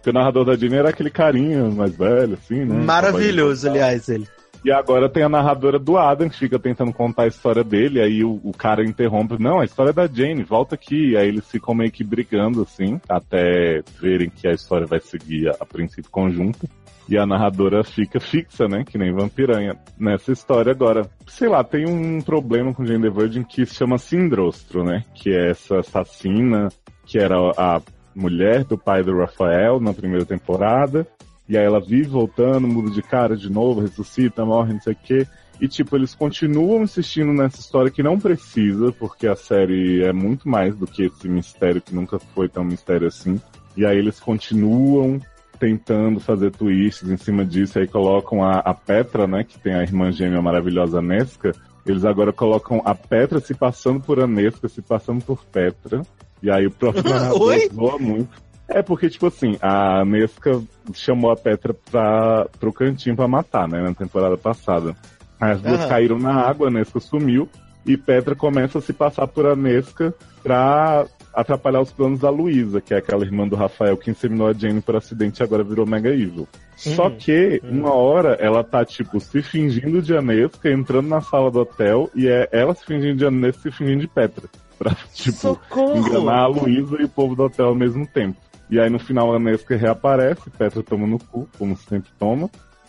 Porque o narrador da Jane era aquele carinho mais velho, assim, né? Maravilhoso, aliás, ele. E agora tem a narradora do Adam, que fica tentando contar a história dele, aí o, o cara interrompe, não, a história é da Jane, volta aqui. E aí eles ficam meio que brigando, assim, até verem que a história vai seguir a, a princípio conjunta. E a narradora fica fixa, né? Que nem vampiranha. Nessa história agora. Sei lá, tem um problema com Jane the Virgin que se chama Sindrostro, né? Que é essa assassina, que era a mulher do pai do Rafael na primeira temporada. E aí ela vive voltando, muda de cara de novo, ressuscita, morre, não sei o quê. E, tipo, eles continuam insistindo nessa história que não precisa, porque a série é muito mais do que esse mistério, que nunca foi tão mistério assim. E aí eles continuam tentando fazer twists em cima disso, aí colocam a, a Petra, né, que tem a irmã gêmea maravilhosa Nesca, eles agora colocam a Petra se passando por Anesca, se passando por Petra, e aí o próprio narrador zoa muito. É porque, tipo assim, a Nesca chamou a Petra pra, pro cantinho pra matar, né, na temporada passada. Aí as duas Aham. caíram na água, a Nesca sumiu, e Petra começa a se passar por Anesca pra atrapalhar os planos da Luísa, que é aquela irmã do Rafael que inseminou a Jane por acidente e agora virou Mega Evil. Só Uhum. que, uma hora, ela tá, tipo, se fingindo de Anesca, entrando na sala do hotel, e é ela se fingindo de Anesca e se fingindo de Petra. Pra, tipo, Socorro! enganar a Luísa e o povo do hotel ao mesmo tempo. E aí, no final, a Anesca reaparece, Petra toma no cu, como sempre toma.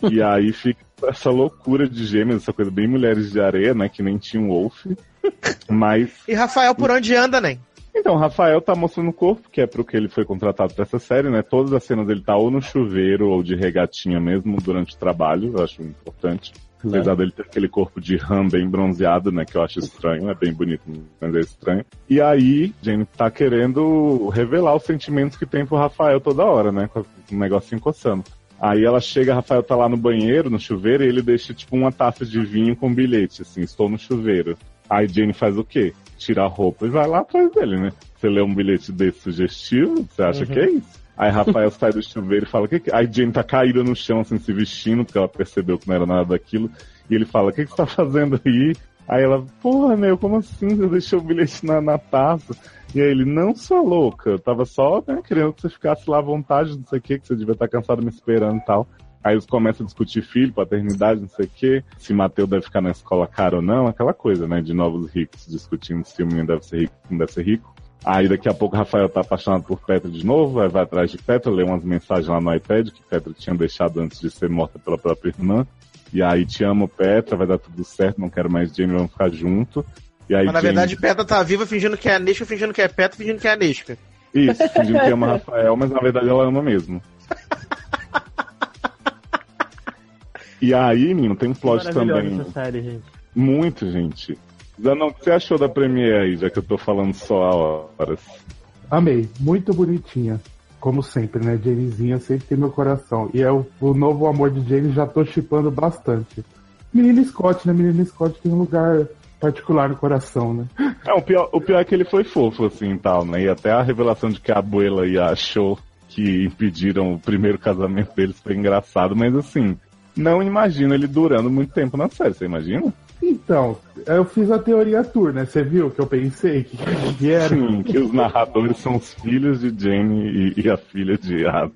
E aí fica essa loucura de gêmeos, essa coisa bem Mulheres de Areia, né? Que nem tinha um Wolf. Mas E Rafael, por onde anda, né? então, o Rafael tá mostrando o corpo, que é pro que ele foi contratado pra essa série, né? Todas as cenas ele tá ou no chuveiro ou de regatinha mesmo durante o trabalho, eu acho importante. Apesar dele ter aquele corpo de rã bem bronzeado, né? Que eu acho estranho, é bem bonito, mas é estranho. E aí, Jane tá querendo revelar os sentimentos que tem pro Rafael toda hora, né? Com o negocinho coçando. Aí ela chega, Rafael tá lá no banheiro, no chuveiro, e ele deixa tipo uma taça de vinho com bilhete, assim, estou no chuveiro. Aí Jane faz o quê? Tira a roupa e vai lá atrás dele, né? Você lê um bilhete desse sugestivo, você acha Uhum. que é isso? Aí Rafael sai do chuveiro e fala, que que... aí Jane tá caída no chão, assim, se vestindo, porque ela percebeu que não era nada daquilo. E ele fala, o que, que você tá fazendo aí? Aí ela, porra, meu, como assim? Você deixou o bilhete na, na taça? E aí ele, não sou louca, eu tava só né, querendo que você ficasse lá à vontade, não sei o que, que você devia estar cansado me esperando e tal. Aí eles começam a discutir filho, paternidade, não sei o que, se Mateus deve ficar na escola cara ou não, aquela coisa, né, de novos ricos discutindo se o menino deve ser rico não deve ser rico. Aí daqui a pouco o Rafael tá apaixonado por Petra de novo, aí vai atrás de Petra, lê umas mensagens lá no iPad que Petra tinha deixado antes de ser morta pela própria irmã. E aí te amo, Petra, vai dar tudo certo, não quero mais Jane, vamos ficar junto. E aí Mas na verdade, Petra tá viva fingindo que é a Nesca, fingindo que é Petra, fingindo que é a Nesca. Isso, fingindo que ama Rafael, mas na verdade ela ama mesmo. E aí, menino, tem um plot também. série, gente. Muito, gente. Zanon, o que você achou da Premiere aí, já que eu tô falando só há horas? Amei, muito bonitinha. Como sempre, né? Janezinha sempre tem meu coração. E é o, o novo amor de Jane, já tô chipando bastante. Menina Scott, né? Menina Scott tem um lugar particular no coração, né? É, o pior, o pior é que ele foi fofo, assim, e tal, né? E até a revelação de que a abuela e achou que impediram o primeiro casamento deles foi engraçado, mas assim, não imagino ele durando muito tempo na série, você imagina? Então, eu fiz a teoria tour, né? Você viu que eu pensei que, que era? Sim, que os narradores são os filhos de Jane e, e a filha de Adam.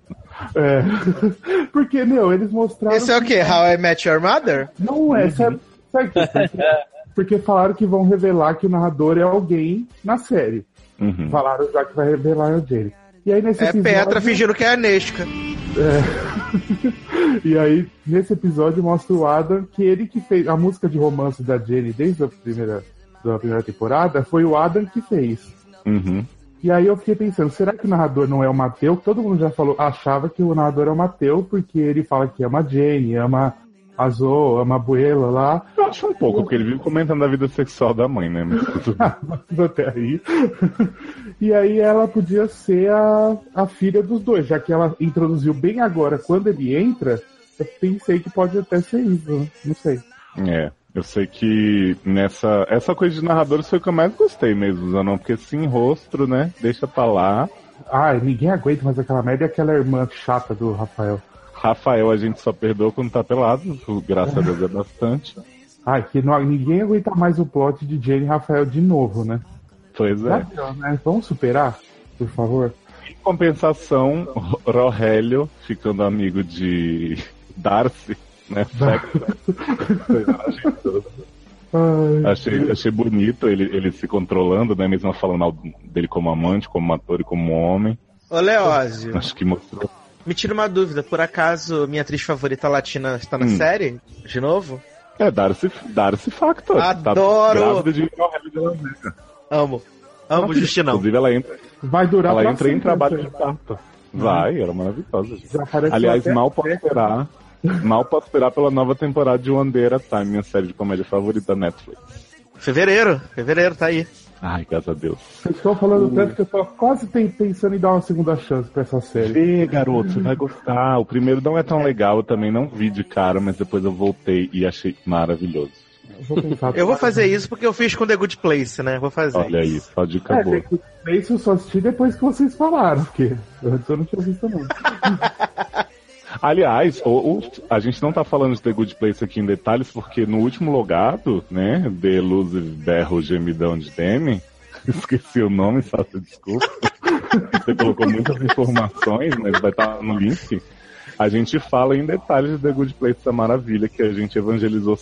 É. Porque, meu, eles mostraram. Esse é o quê? How I Met Your Mother? Não é, sabe, sabe por quê? porque, porque falaram que vão revelar que o narrador é alguém na série. Uhum. Falaram já que vai revelar a Jane. E aí nesse É episódio- Petra fingindo que é a Nesca. É. E aí, nesse episódio, mostra o Adam que ele que fez a música de romance da Jenny desde a primeira, da primeira temporada, foi o Adam que fez. Uhum. E aí eu fiquei pensando, será que o narrador não é o Mateu? Todo mundo já falou, achava que o narrador é o Mateu, porque ele fala que ama a Jenny, ama a Zoe, ama a Buela lá. Eu acho um pouco, porque ele vive comentando a vida sexual da mãe, né? Mas até aí. E aí ela podia ser a, a filha dos dois, já que ela introduziu bem agora, quando ele entra, eu pensei que pode até ser isso, não sei. É, eu sei que nessa. Essa coisa de narradores foi o que eu mais gostei mesmo, Zanon, porque sim, rostro, né? Deixa pra lá. Ah, ninguém aguenta mais aquela merda e aquela irmã chata do Rafael. Rafael a gente só perdoa quando tá pelado, graças a Deus é bastante. Ah, que não, ninguém aguenta mais o plot de Jane e Rafael de novo, né? Pois é. deu, né? Vamos superar, por favor. Em compensação, Ro- Rogério ficando amigo de Darcy, né? Ai, achei, achei bonito ele, ele se controlando, né? Mesmo falando dele como amante, como ator e como homem. Ô, Leózio, Acho que mostrou. me tira uma dúvida. Por acaso minha atriz favorita latina está na Hum. série? De novo? É, Darcy, Darcy Factor. Adoro! Tá grávida de Vega. Amo. Amo Justinão. Inclusive, ela entra, Vai durar ela entra em trabalho né? de parto. Vai, ela é maravilhosa. Aliás, mal Teca. esperar. Mal posso esperar pela nova temporada de One Day at a Time, minha série de comédia favorita da Netflix. Fevereiro. Fevereiro, tá aí. Ai, graças a Deus. Vocês estão falando tanto que eu tô quase pensando em dar uma segunda chance pra essa série. Vê, garoto, você vai gostar. O primeiro não é tão legal, eu também não vi de cara, mas depois eu voltei e achei maravilhoso. Vou pensar. Eu vou fazer isso porque eu fiz com The Good Place, né? Vou fazer. Olha aí, só dica É, boa. tem que- isso eu só assisti depois que vocês falaram, porque antes eu não tinha visto não. Aliás, o- o- a gente não tá falando de The Good Place aqui em detalhes, porque no último logado, né, The Elusive Berro Gemidão de Demi, esqueci o nome, Sasha, desculpa. Você colocou muitas informações, mas vai estar no link. A gente fala em detalhes de The Good Place da Maravilha, que a gente evangelizou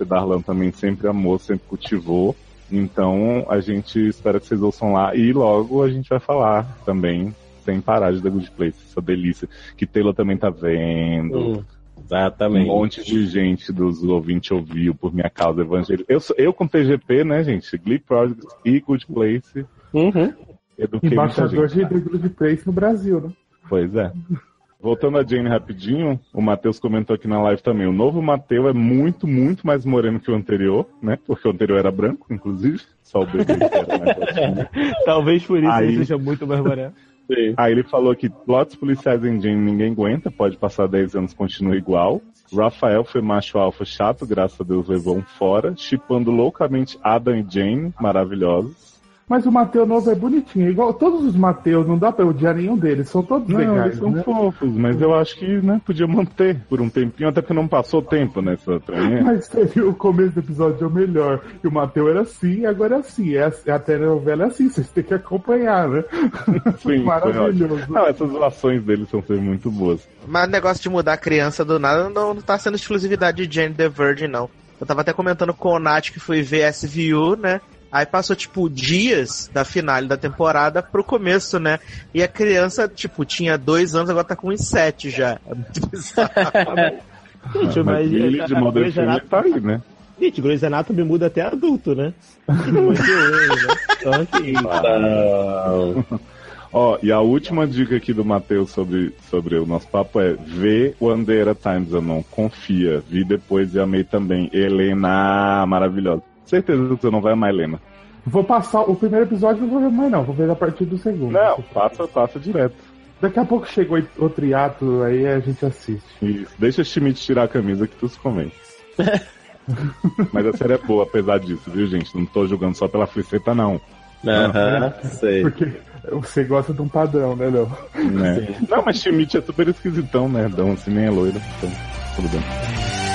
e Darlan também sempre amou, sempre cultivou. Então a gente espera que vocês ouçam lá e logo a gente vai falar também, sem parar de The Good Place, essa delícia que Taylor também tá vendo. Hum, exatamente. Um monte de gente dos ouvintes ouviu por minha causa evangélica. Eu, eu com TGP, né, gente? Glee Project e Good Place. Uhum. Eduquei Embaixador gente. de The Good Place no Brasil, né? Pois é. Voltando a Jane rapidinho, o Matheus comentou aqui na live também. O novo Matheus é muito, muito mais moreno que o anterior, né? Porque o anterior era branco, inclusive. Só o bebê que era mais. Talvez por isso Aí- ele seja muito mais moreno. Aí ele falou que plots policiais em Jane ninguém aguenta, pode passar 10 anos continua igual. Rafael foi macho alfa chato, graças a Deus levou um fora. Chipando loucamente Adam e Jane, maravilhosos. Mas o Mateu novo é bonitinho, é igual todos os Mateus, não dá pra odiar nenhum deles, são todos Não, legais, eles são né? fofos, mas eu acho que né, podia manter por um tempinho, até porque não passou tempo nessa treinha. Mas teve o começo do episódio é o melhor. E o Mateu era assim, e agora é assim. É, assim- a telenovela é assim, vocês têm que acompanhar, né? Sim, foi Maravilhoso. Não, essas zoações deles são sempre muito boas. Mas o negócio de mudar a criança do nada não, não tá sendo exclusividade de Jane the Virgin, não. Eu tava até comentando com o Nath que foi ver SVU, né? Aí passou, tipo, dias da finale da temporada pro começo, né? E a criança, tipo, tinha dois anos, agora tá com uns sete já. É muito bizarro. Gente, mas mas ele de Modern Grey's tá aí, né? Gente, Grey's Anatomy muda até adulto, né? Não né? Então, assim, Ó, e a última dica aqui do Matheus sobre, sobre o nosso papo é vê One Day at a Time, Zanon. Confia. Vi depois e amei também. Helena, maravilhosa. Certeza que você não vai amar a Helena. Vou passar o primeiro episódio, não vou ver mais não, vou ver a partir do segundo. Não, passa, passa direto. Daqui a pouco chegou outro hiato, aí a gente assiste. Isso. Deixa o Schmidt tirar a camisa que tu se convence. Mas a série é boa, apesar disso, viu, gente? Não tô julgando só pela fliceta, não. Aham, sei. Porque você gosta de um padrão, né, Léo? Né? Não, mas Schmidt é super esquisitão, né? Dão assim, nem é loiro. Então, tudo bem.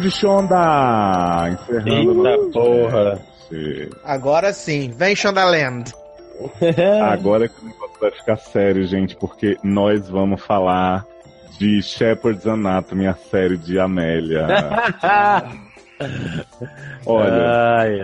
De Shonda! Encerrando. Eita porra. Gente. Agora sim, vem Shondaland. Agora que o negócio vai ficar sério, gente, porque nós vamos falar de Shepard's Anatomy, a série de Amélia. Olha, Ai,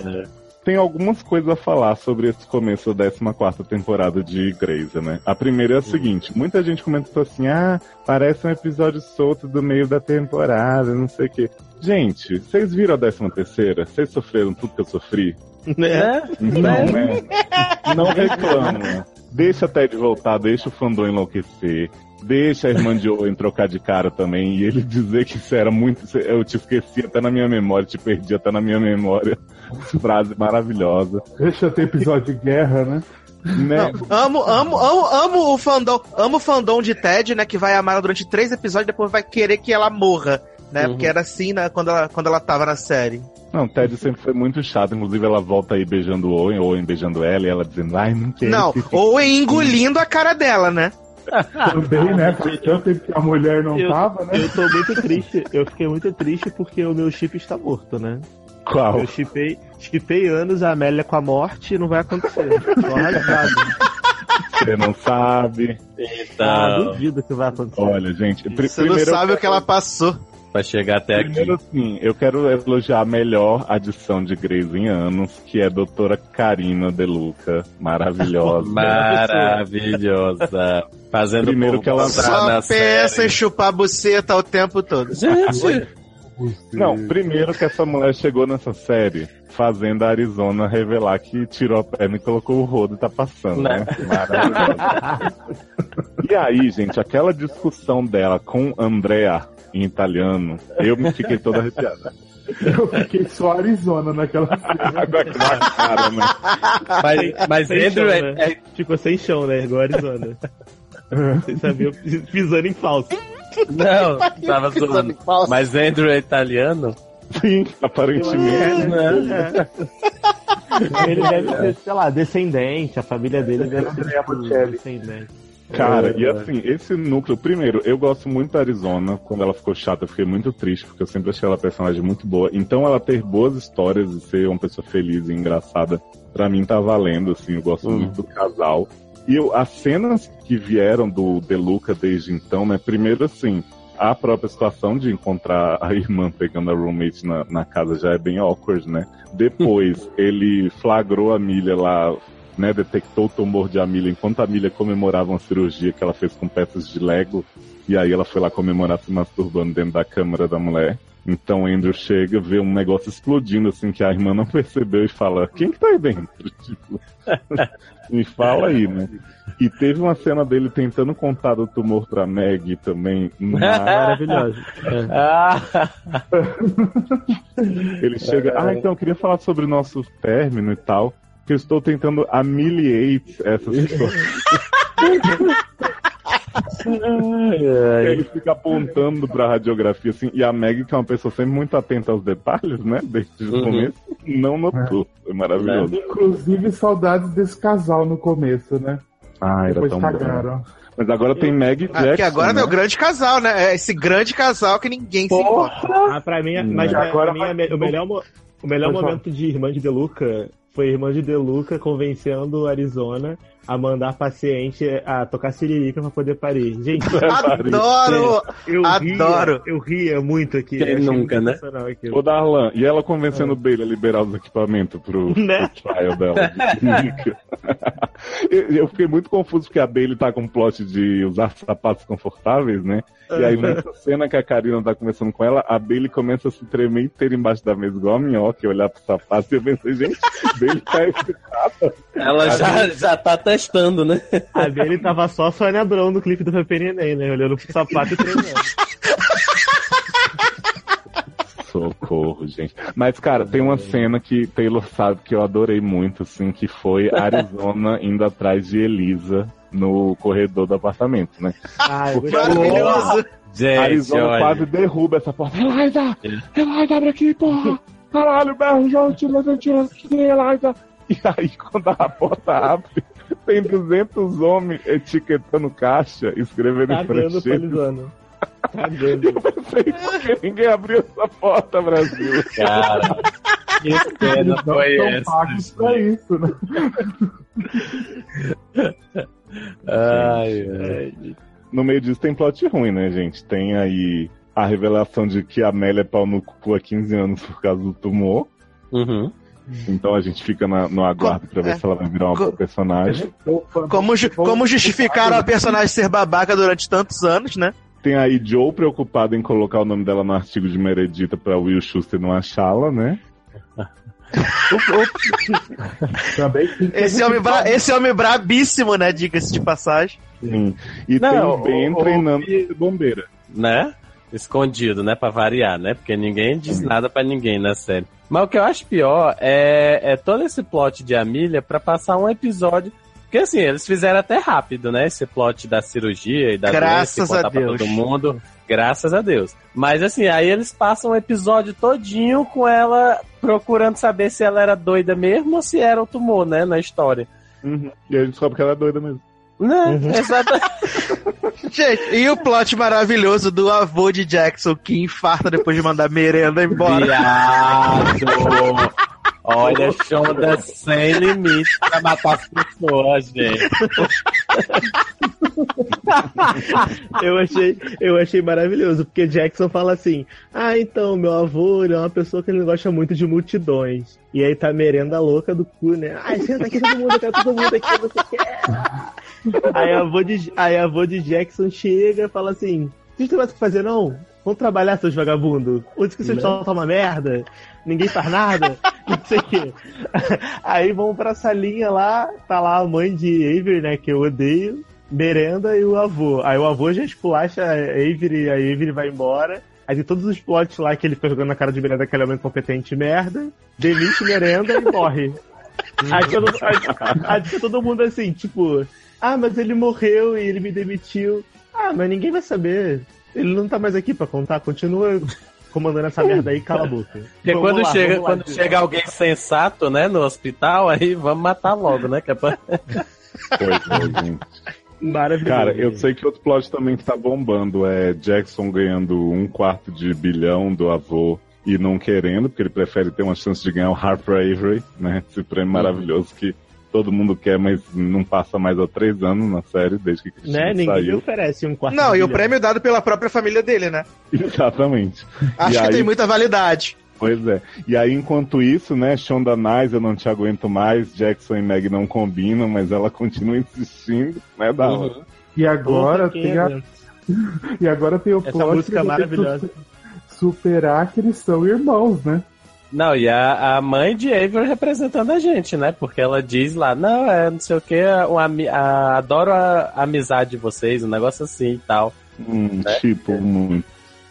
tem algumas coisas a falar sobre esse começo da 14 temporada de Grey's, né? A primeira é a seguinte, muita gente comentou assim, ah, parece um episódio solto do meio da temporada, não sei o quê. Gente, vocês viram a 13 terceira? Vocês sofreram tudo que eu sofri? Né? Não, né? Não reclama. Deixa a Ted voltar, deixa o fandom enlouquecer. Deixa a irmã de Owen trocar de cara também e ele dizer que isso era muito. Eu te esqueci até na minha memória, te perdi até na minha memória. Frase maravilhosa. Deixa ter episódio de guerra, né? Né? Amo, amo, amo, amo o fandom, amo o fandom de Ted, né, que vai amar ela durante três episódios e depois vai querer que ela morra, né, Uhum. porque era assim, né, quando ela, quando ela tava na série. Não, Ted sempre foi muito chato. Inclusive, ela volta aí beijando o Owen, Owen beijando ela, e ela dizendo, ai, não quero. Não, ou engolindo a cara dela, né? Também, né? Faz tanto tempo que a mulher não eu, tava, né? eu tô muito triste. Eu fiquei muito triste porque o meu chip está morto, né? Qual? Eu chipei, chipei anos a Amélia com a morte e não vai acontecer. Tô. Você não sabe. Ah, duvido que vai acontecer. Olha, gente, pri- Você não primeiro eu sabe o que ela passou. Pra chegar até aqui. Primeiro, assim, eu quero elogiar a melhor adição de Grey's em anos, que é a doutora Karina Deluca. Maravilhosa. Maravilhosa. Fazendo Primeiro que ela- Só na série. em chupar buceta o tempo todo. Gente, Não, primeiro que essa mulher chegou nessa série fazendo a Arizona revelar que tirou a perna e colocou o rodo e tá passando, né? Maravilhosa. e aí, gente, aquela discussão dela com Andrea em italiano, eu me fiquei toda arrepiada. Eu fiquei só Arizona naquela cena. Água aqui na cara, né? mas, mas Sem Andrew chão, é, né? Ficou sem chão, né? Igual Arizona. Vocês sabiam, pisando em falso. Não, tava zoando. Mas Andrew é italiano? Sim, aparentemente. Né? Ele deve ser, sei lá, descendente. A família dele deve ser tipo, descendente. Cara, É. e assim, esse núcleo, primeiro, eu gosto muito da Arizona. Quando ela ficou chata, eu fiquei muito triste, porque eu sempre achei ela personagem muito boa. Então, ela ter boas histórias e ser uma pessoa feliz e engraçada, pra mim tá valendo, assim, eu gosto Uhum. muito do casal. E eu, as cenas que vieram do Deluca desde então, né? Primeiro, assim, a própria situação de encontrar a irmã pegando a roommate na, na casa já é bem awkward, né? Depois, ele flagrou a Milha lá, né? Detectou o tumor de Amília enquanto a Amília comemorava uma cirurgia que ela fez com peças de Lego. E aí ela foi lá comemorar se masturbando dentro da câmara da mulher. Então Andrew chega, vê um negócio explodindo assim que a irmã não percebeu e fala, quem que tá aí dentro? Tipo, me fala aí, né? E teve uma cena dele tentando contar do tumor pra Meg também. Maravilhoso. Ah, Ele chega, ah, então eu queria falar sobre o nosso término e tal. Que eu estou tentando ameliate essa situação. E aí fica apontando pra radiografia, assim, e a Meg, que é uma pessoa sempre muito atenta aos detalhes, né? Desde o Uhum. começo, não notou. Foi maravilhoso. Inclusive, saudades desse casal no começo, né? Ah, era Depois tão cagaram. bom. Mas agora tem Meg e Ah, Jackson. agora né? é o grande casal, né? É esse grande casal que ninguém se importa. Ah, pra mim, mas pra Agora mim vai- o melhor, o melhor Pode falar. momento de Irmã de Deluca foi Irmã de Deluca convencendo Arizona a mandar paciente a tocar siririca pra poder parir. Gente, Adoro! eu Adoro! Ria, eu ria muito aqui. Quem nunca, né? aquilo. Ô, Darlan, e ela convencendo o Bailey a liberar os equipamentos pro, Né? pro trial dela. eu, eu fiquei muito confuso porque a Bailey tá com um plot de usar sapatos confortáveis, né? E aí nessa cena que a Karina tá conversando com ela, a Bailey começa a se tremer inteira embaixo da mesa, igual a minhoca, e olhar pro sapato e eu pensei, gente, Bailey tá excitada. Ela já, já tá testando, né? A dele tava só a Sônia Abrão no clipe do Pepe Neném, né? Olhando pro sapato e treinando. Socorro, gente. Mas, cara, tem uma cena que Taylor sabe que eu adorei muito, assim, que foi Arizona indo atrás de Elisa no corredor do apartamento, né? Ai, Porque Maravilhoso! Gente, Arizona olha. quase derruba essa porta. Eliza! Eliza, abre aqui, porra! Caralho, berro, já tira, tira, aqui, Eliza! E aí, quando a porta abre, tem 200 homens etiquetando caixa, escrevendo em Cagando francês. palizando. Cagando. Eu pensei, ninguém abriu essa porta, Brasil? Cara, que cena foi essa? pra isso, né? Ai, ai. No meio disso tem plot ruim, né, gente? Tem aí a revelação de que a Amélia é pau no cu há 15 anos por causa do tumor. Uhum. Então a gente fica na- no aguardo pra ver é. se ela vai virar uma boa personagem. Como, ju- como justificaram a personagem ser babaca durante tantos anos, né? Tem aí Joe preocupado em colocar o nome dela no artigo de Meredita pra Will Schuster não achá-la, né? Também tem que- Esse homem, bra- esse homem brabíssimo, né? Diga-se de passagem. Sim. E Não, tem o Ben o- o- treinando ser bombeira. né? Escondido, né? Pra variar, né? Porque ninguém diz nada pra ninguém na série. Mas o que eu acho pior é, é todo esse plot de Amília pra passar um episódio. Porque assim, eles fizeram até rápido, né? Esse plot da cirurgia e da Graças doença, e contar a Deus. pra todo mundo. Graças a Deus. Mas assim, aí eles passam o episódio todinho com ela procurando saber se ela era doida mesmo ou se era o tumor, né? Na história. Uhum. E a gente descobre que ela é doida mesmo. Né? Exatamente. Gente, e o plot maravilhoso do avô de Jackson que infarta depois de mandar merenda embora. Viado! Olha, Shonda sem limite pra matar as pessoas, gente. eu achei, eu achei maravilhoso, porque Jackson fala assim: Ah, então, meu avô ele é uma pessoa que ele gosta muito de multidões. E aí tá a merenda louca do cu, né? Ai, senta aqui todo mundo, eu quero todo mundo aqui, você quer. Aí a avô de, aí a avô de Jackson chega e fala assim: Vocês não tem mais o que fazer, não? Vamos trabalhar, seus vagabundos. Onde que vocês Né? só tá uma merda? Ninguém faz nada? Não sei o quê. Aí vão pra salinha lá, tá lá a mãe de Avery, né, que eu odeio, merenda e o avô. Aí o avô já esculacha a Avery e a Avery vai embora. Aí tem todos os plots lá que ele fica jogando na cara de merenda que ele é um incompetente merda, demite merenda e morre. Aí, todo, aí, aí fica todo mundo assim, tipo, ah, mas ele morreu e ele me demitiu. Ah, mas ninguém vai saber. Ele não tá mais aqui pra contar, continua comandando essa merda aí, cala a boca. Porque Vamos quando, lá, chega, vamos lá, quando Diego. chega alguém sensato, né, no hospital, aí vamos matar logo, né? Que é pra... Pois é, gente. Maravilhoso. Cara, eu sei que outro plot também que tá bombando é Jackson ganhando um quarto de bilhão do avô e não querendo, porque ele prefere ter uma chance de ganhar o Harper Avery, né? Esse prêmio maravilhoso que todo mundo quer, mas não passa mais há três anos na série, desde que Cristina Né? Ninguém saiu. oferece um quarto Não, e o prêmio é dado pela própria família dele, né? Exatamente. Acho E que aí- tem muita validade. Pois é. E aí, enquanto isso, né, Shonda Nice, eu não te aguento mais, Jackson e Meg não combinam, mas ela continua insistindo, né, Dala? Uhum. E agora Puta, tem a, e agora tem o Essa plot música maravilhosa. Superar que eles são irmãos, né? Não, e a, a mãe de Avery representando a gente, né? Porque ela diz lá, não, é não sei o que, adoro a, a amizade de vocês, um negócio assim e tal. Hum, Tipo, muito.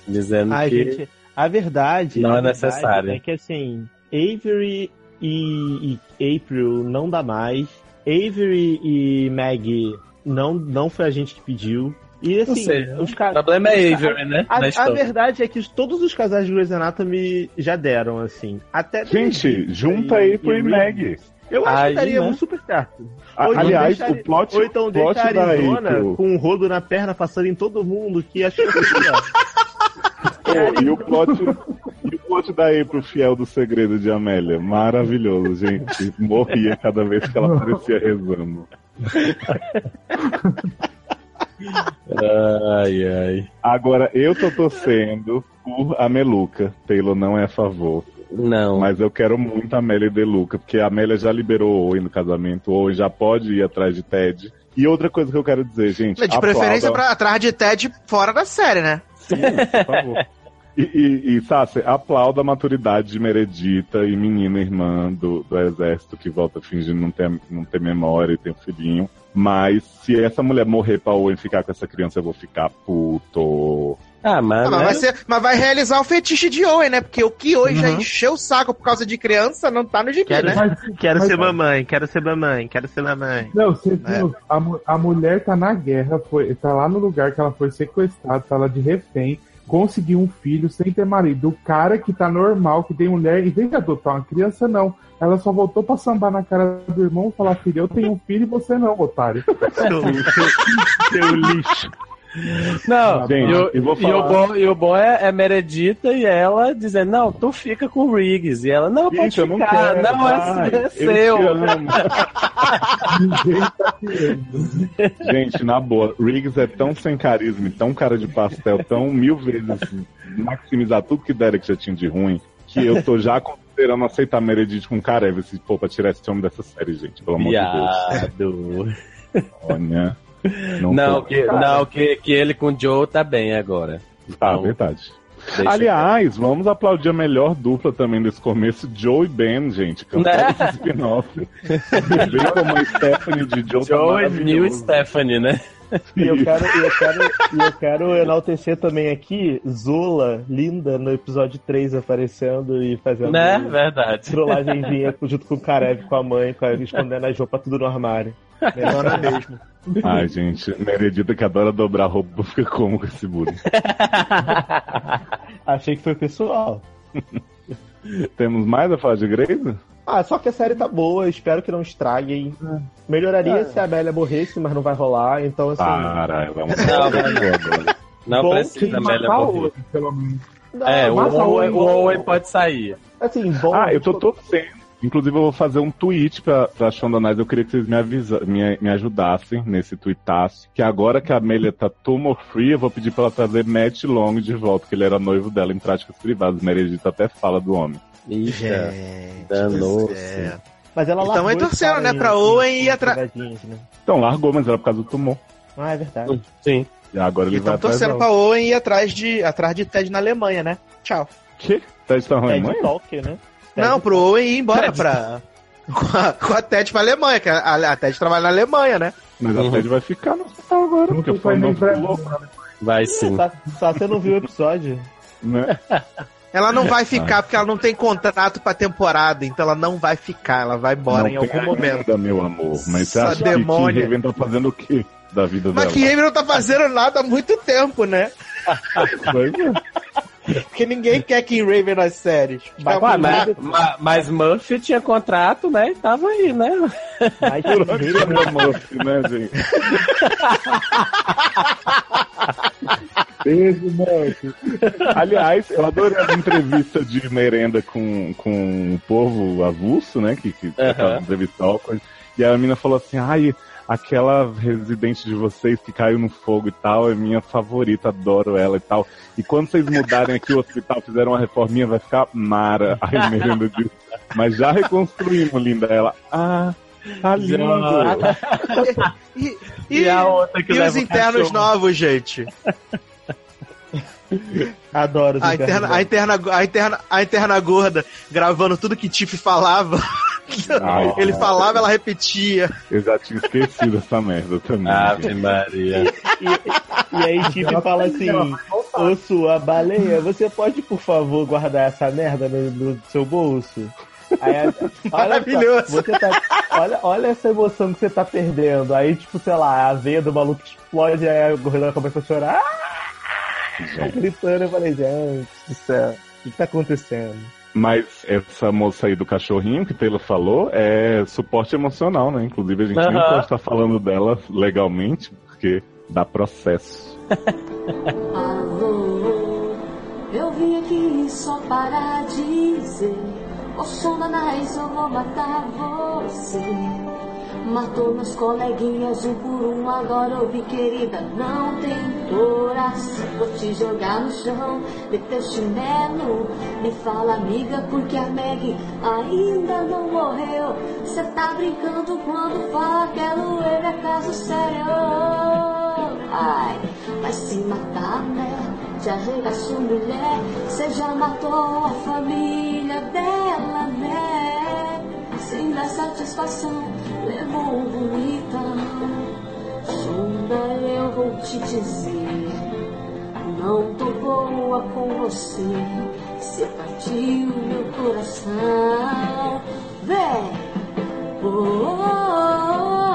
Dizendo Ai, que. gente, a verdade. Não a é verdade necessário. É que assim, Avery e, e April não dá mais. Avery e Maggie não, não foi a gente que pediu. E assim, seja, os ca- o problema é Avery, né, A, a verdade é que todos os casais de Grey's Anatomy já deram, assim. Até Gente, junta aí pro Meg. Eu acho Aí, que daria né? um super certo. Ou então aliás, deixa- o plot- Ou então plot deixa a Arizona April. com um rodo na perna passando em todo mundo, que acho que assim, ó. E o plot, e o plot da April fiel do segredo de Amélia. Maravilhoso, gente. Morria cada vez que ela aparecia rezando. Ai, ai. Agora, eu tô torcendo por a Meluca. Taylor não é a favor. Não. Mas eu quero muito a Amélia e De Luca, porque a Amélia já liberou o Owen no casamento, o Owen já pode ir atrás de Ted. E outra coisa que eu quero dizer, gente. De preferência aplauda- pra, atrás de Ted fora da série, né? por favor. E, e, e Sassi, aplauda a maturidade de Meredita e menina irmã do, do exército que volta fingindo não ter, não ter memória e tem um filhinho. Mas se essa mulher morrer pra Owen ficar com essa criança, eu vou ficar puto. Ah, mas. Ah, mas, vai ser- mas vai realizar o fetiche de Owen, né? Porque o que hoje já encheu o saco por causa de criança não tá no gibi, Quero, né? quero mas- ser mamãe, quero ser mamãe, quero ser mamãe. Não, você viu? A, a mulher tá na guerra, foi, tá lá no lugar que ela foi sequestrada, tá lá de refém, conseguiu um filho sem ter marido. O cara que tá normal, que tem mulher, em vez de adotar uma criança, não. Ela só voltou pra sambar na cara do irmão e falar: Filho, eu tenho um filho e você não, otário. Seu lixo. Não, e, o, eu vou e o bom, e o bom é, é Meredita e ela dizendo, não, tu fica com o Riggs. E ela, não, pode eu não ficar, quero, não, é, vai, é eu seu. Gente, na boa, Riggs é tão sem carisma, e tão cara de pastel, tão mil vezes maximizar tudo que Derek já tinha de ruim, que eu tô já considerando aceitar Meredith com Karev se for pra tirar esse homem dessa série, gente, pelo amor de Deus. Olha. Não, que, não que, que ele com o Joe tá bem agora. Tá, verdade. Deixa- Aliás, vamos aplaudir a melhor dupla também desse começo, Joe e Ben, gente. Cantaram Né? esse spin-off. Vem como a Stephanie de Joe. tá Joe e maravilhoso. New Stephanie, né? E eu quero, e eu quero, e eu quero enaltecer também aqui Zola, linda, no episódio 3 aparecendo e fazendo Né? Verdade. trollagemzinha junto com o Karev, com a mãe, com a, escondendo as roupas tudo no armário. Melhor mesmo. Ai, gente, Meredita que adora dobrar roupa, fica como com esse bullying. Achei que foi pessoal. Temos mais a falar de Grey's? Ah, só que a série tá boa, espero que não estraguem. Melhoraria É. se a Amélia morresse, mas não vai rolar, então assim. Para, vamos Não, vai não. Não precisa, que Amélia morrer. outro, pelo menos. É, o Owen, o Owen pode sair. Assim, bom. Ah, eu tô torcendo. Inclusive, eu vou fazer um tweet pra, pra Shondanais. Eu queria que vocês me, avisa, me, me ajudassem nesse tweetaço. Que agora que a Amélia tá tumor free, eu vou pedir pra ela trazer Matt Long de volta, que ele era noivo dela em práticas privadas. Meredita até fala do homem. Gente, danou-se. Mas ela Então largou torcendo, cara né, pra em- Owen ir atra- pegadinhas, né? Então, largou, mas era por causa do tumor. Ah, é verdade. Sim. E agora ele Então vai atrás torcendo dela. pra Owen ir atrás de, atrás de Ted na Alemanha, né? Tchau. Que? Tá de na Ted Alemanha? Talker, né? Não, pro Owen ir embora pra. Com a, com a Ted pra Alemanha, que a, a Ted trabalha na Alemanha, né? Mas a Uhum. Ted vai ficar no hospital agora, porque foi foi nem não pra- louco, Vai sim. Só, só você não viu o episódio. né? Ela não vai ficar porque ela não tem contrato pra temporada, então ela não vai ficar, ela vai embora Não em algum momento. ainda, meu amor. Mas você Essa acha que demônia. Kim Raven tá fazendo o quê da vida Mas dela? que Raven não tá fazendo nada há muito tempo, né? Pois é. Porque ninguém quer Kim Raven nas séries. Tá Ué, muito mas, rápido. ma- mas Murphy tinha contrato, né? E tava aí, né? Mas Por onde chama Murphy, né, gente? Beijo, Murphy. Aliás, eu adorei as entrevistas de merenda com, com o povo avulso, né? Que, que entrevista awkward. E a menina falou assim, ai, aquela residente de vocês que caiu no fogo e tal, é minha favorita, adoro ela e tal. E quando vocês mudarem aqui o hospital, fizeram uma reforminha, vai ficar mara. Aí a merenda disse, mas já reconstruímos, linda. Ela, ah, tá lindo. E, E e- a outra que e leva os internos cachorro? novos, gente? Adoro. os A internos interna, a, interna, a, interna, a interna gorda gravando tudo que Tiff falava. Ai, Ele falava, ela repetia. Eu já tinha esquecido essa merda também. Ave gente. Maria. E aí Tiff fala assim, ô sua baleia, você pode por favor guardar essa merda no, no seu bolso? Aí, olha Maravilhoso. só, você tá- olha, olha essa emoção que você tá perdendo. Aí, tipo, sei lá, a veia do maluco explode, aí a gorila começa a chorar. Ah! Gritando, eu falei, gente do céu, o que, que tá acontecendo? Mas essa moça aí do cachorrinho que Taylor falou é suporte emocional, né? Inclusive a gente nem Aham. pode estar falando dela legalmente, porque dá processo. Alô, eu vim aqui só para dizer: Ô eu vou matar você. Matou meus coleguinhas um por um, agora ouvi, querida, não tem coração. Vou te jogar no chão, de teu chinelo. Me fala, amiga, porque a Meg ainda não morreu. Cê tá brincando quando fala que ela ele é caso sério. Ai, vai se matar, né? Te arregaço, mulher. Cê já matou a família dela, né? Sem dar satisfação, levou bonitão. Sonda, eu vou te dizer. Não tô boa com você. Você partiu meu coração. Vem! Oh, oh,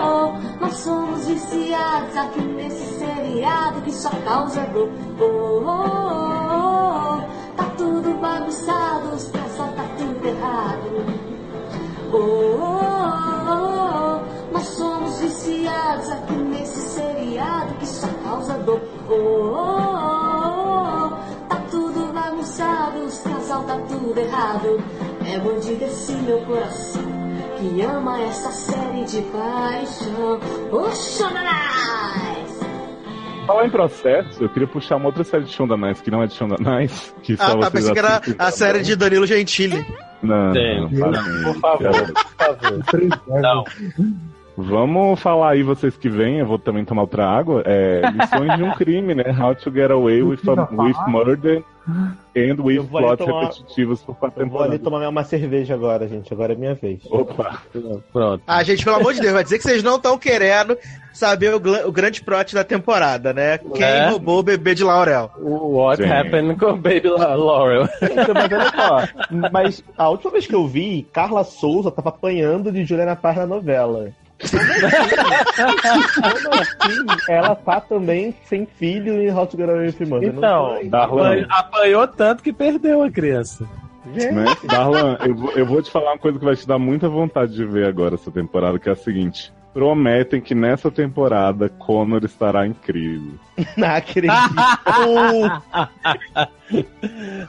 oh, nós somos viciados aqui nesse seriado que só causa dor. Oh, oh, oh, tá tudo bagunçado, os casal tá tudo errado. Oh, nós somos viciados aqui nesse seriado que só causa dor. Oh, oh, oh, tá tudo bagunçado, os casal tá tudo errado. É bandido esse meu coração que ama essa série de paixão. Oh, Xananás! Falar em processo, eu queria puxar uma outra série de Shonda Nice, que não é de Shonda Nice, que só Ah, tá, vocês pensei que era a série de Danilo Gentili. Não, Tem. não, Não, por favor, por favor. Não. Vamos falar aí, vocês que vêm, eu vou também tomar outra água. É, lições de um crime, né? How to get away with, a- with murder and with plots tomar- repetitivos por quatro Eu vou ali tomar uma cerveja agora, gente. Agora é minha vez. Opa! Pronto. Ah, gente, pelo amor de Deus, vai dizer que vocês não estão querendo saber o, o grande plot da temporada, né? Quem É? roubou o bebê de Laurel? What Sim. happened com Baby La- Laurel? Mas. Mas a última vez que eu vi, Carla Souza tava apanhando de Juliana Paz na novela. Como assim? Ela tá também sem filho em Hot Girl Mother. Então, apanhou, apanhou tanto que perdeu a criança. Né? Darlan, eu vou, eu vou te falar uma coisa que vai te dar muita vontade de ver agora essa temporada, que é a seguinte. Prometem que nessa temporada Connor estará incrível. Não acredito.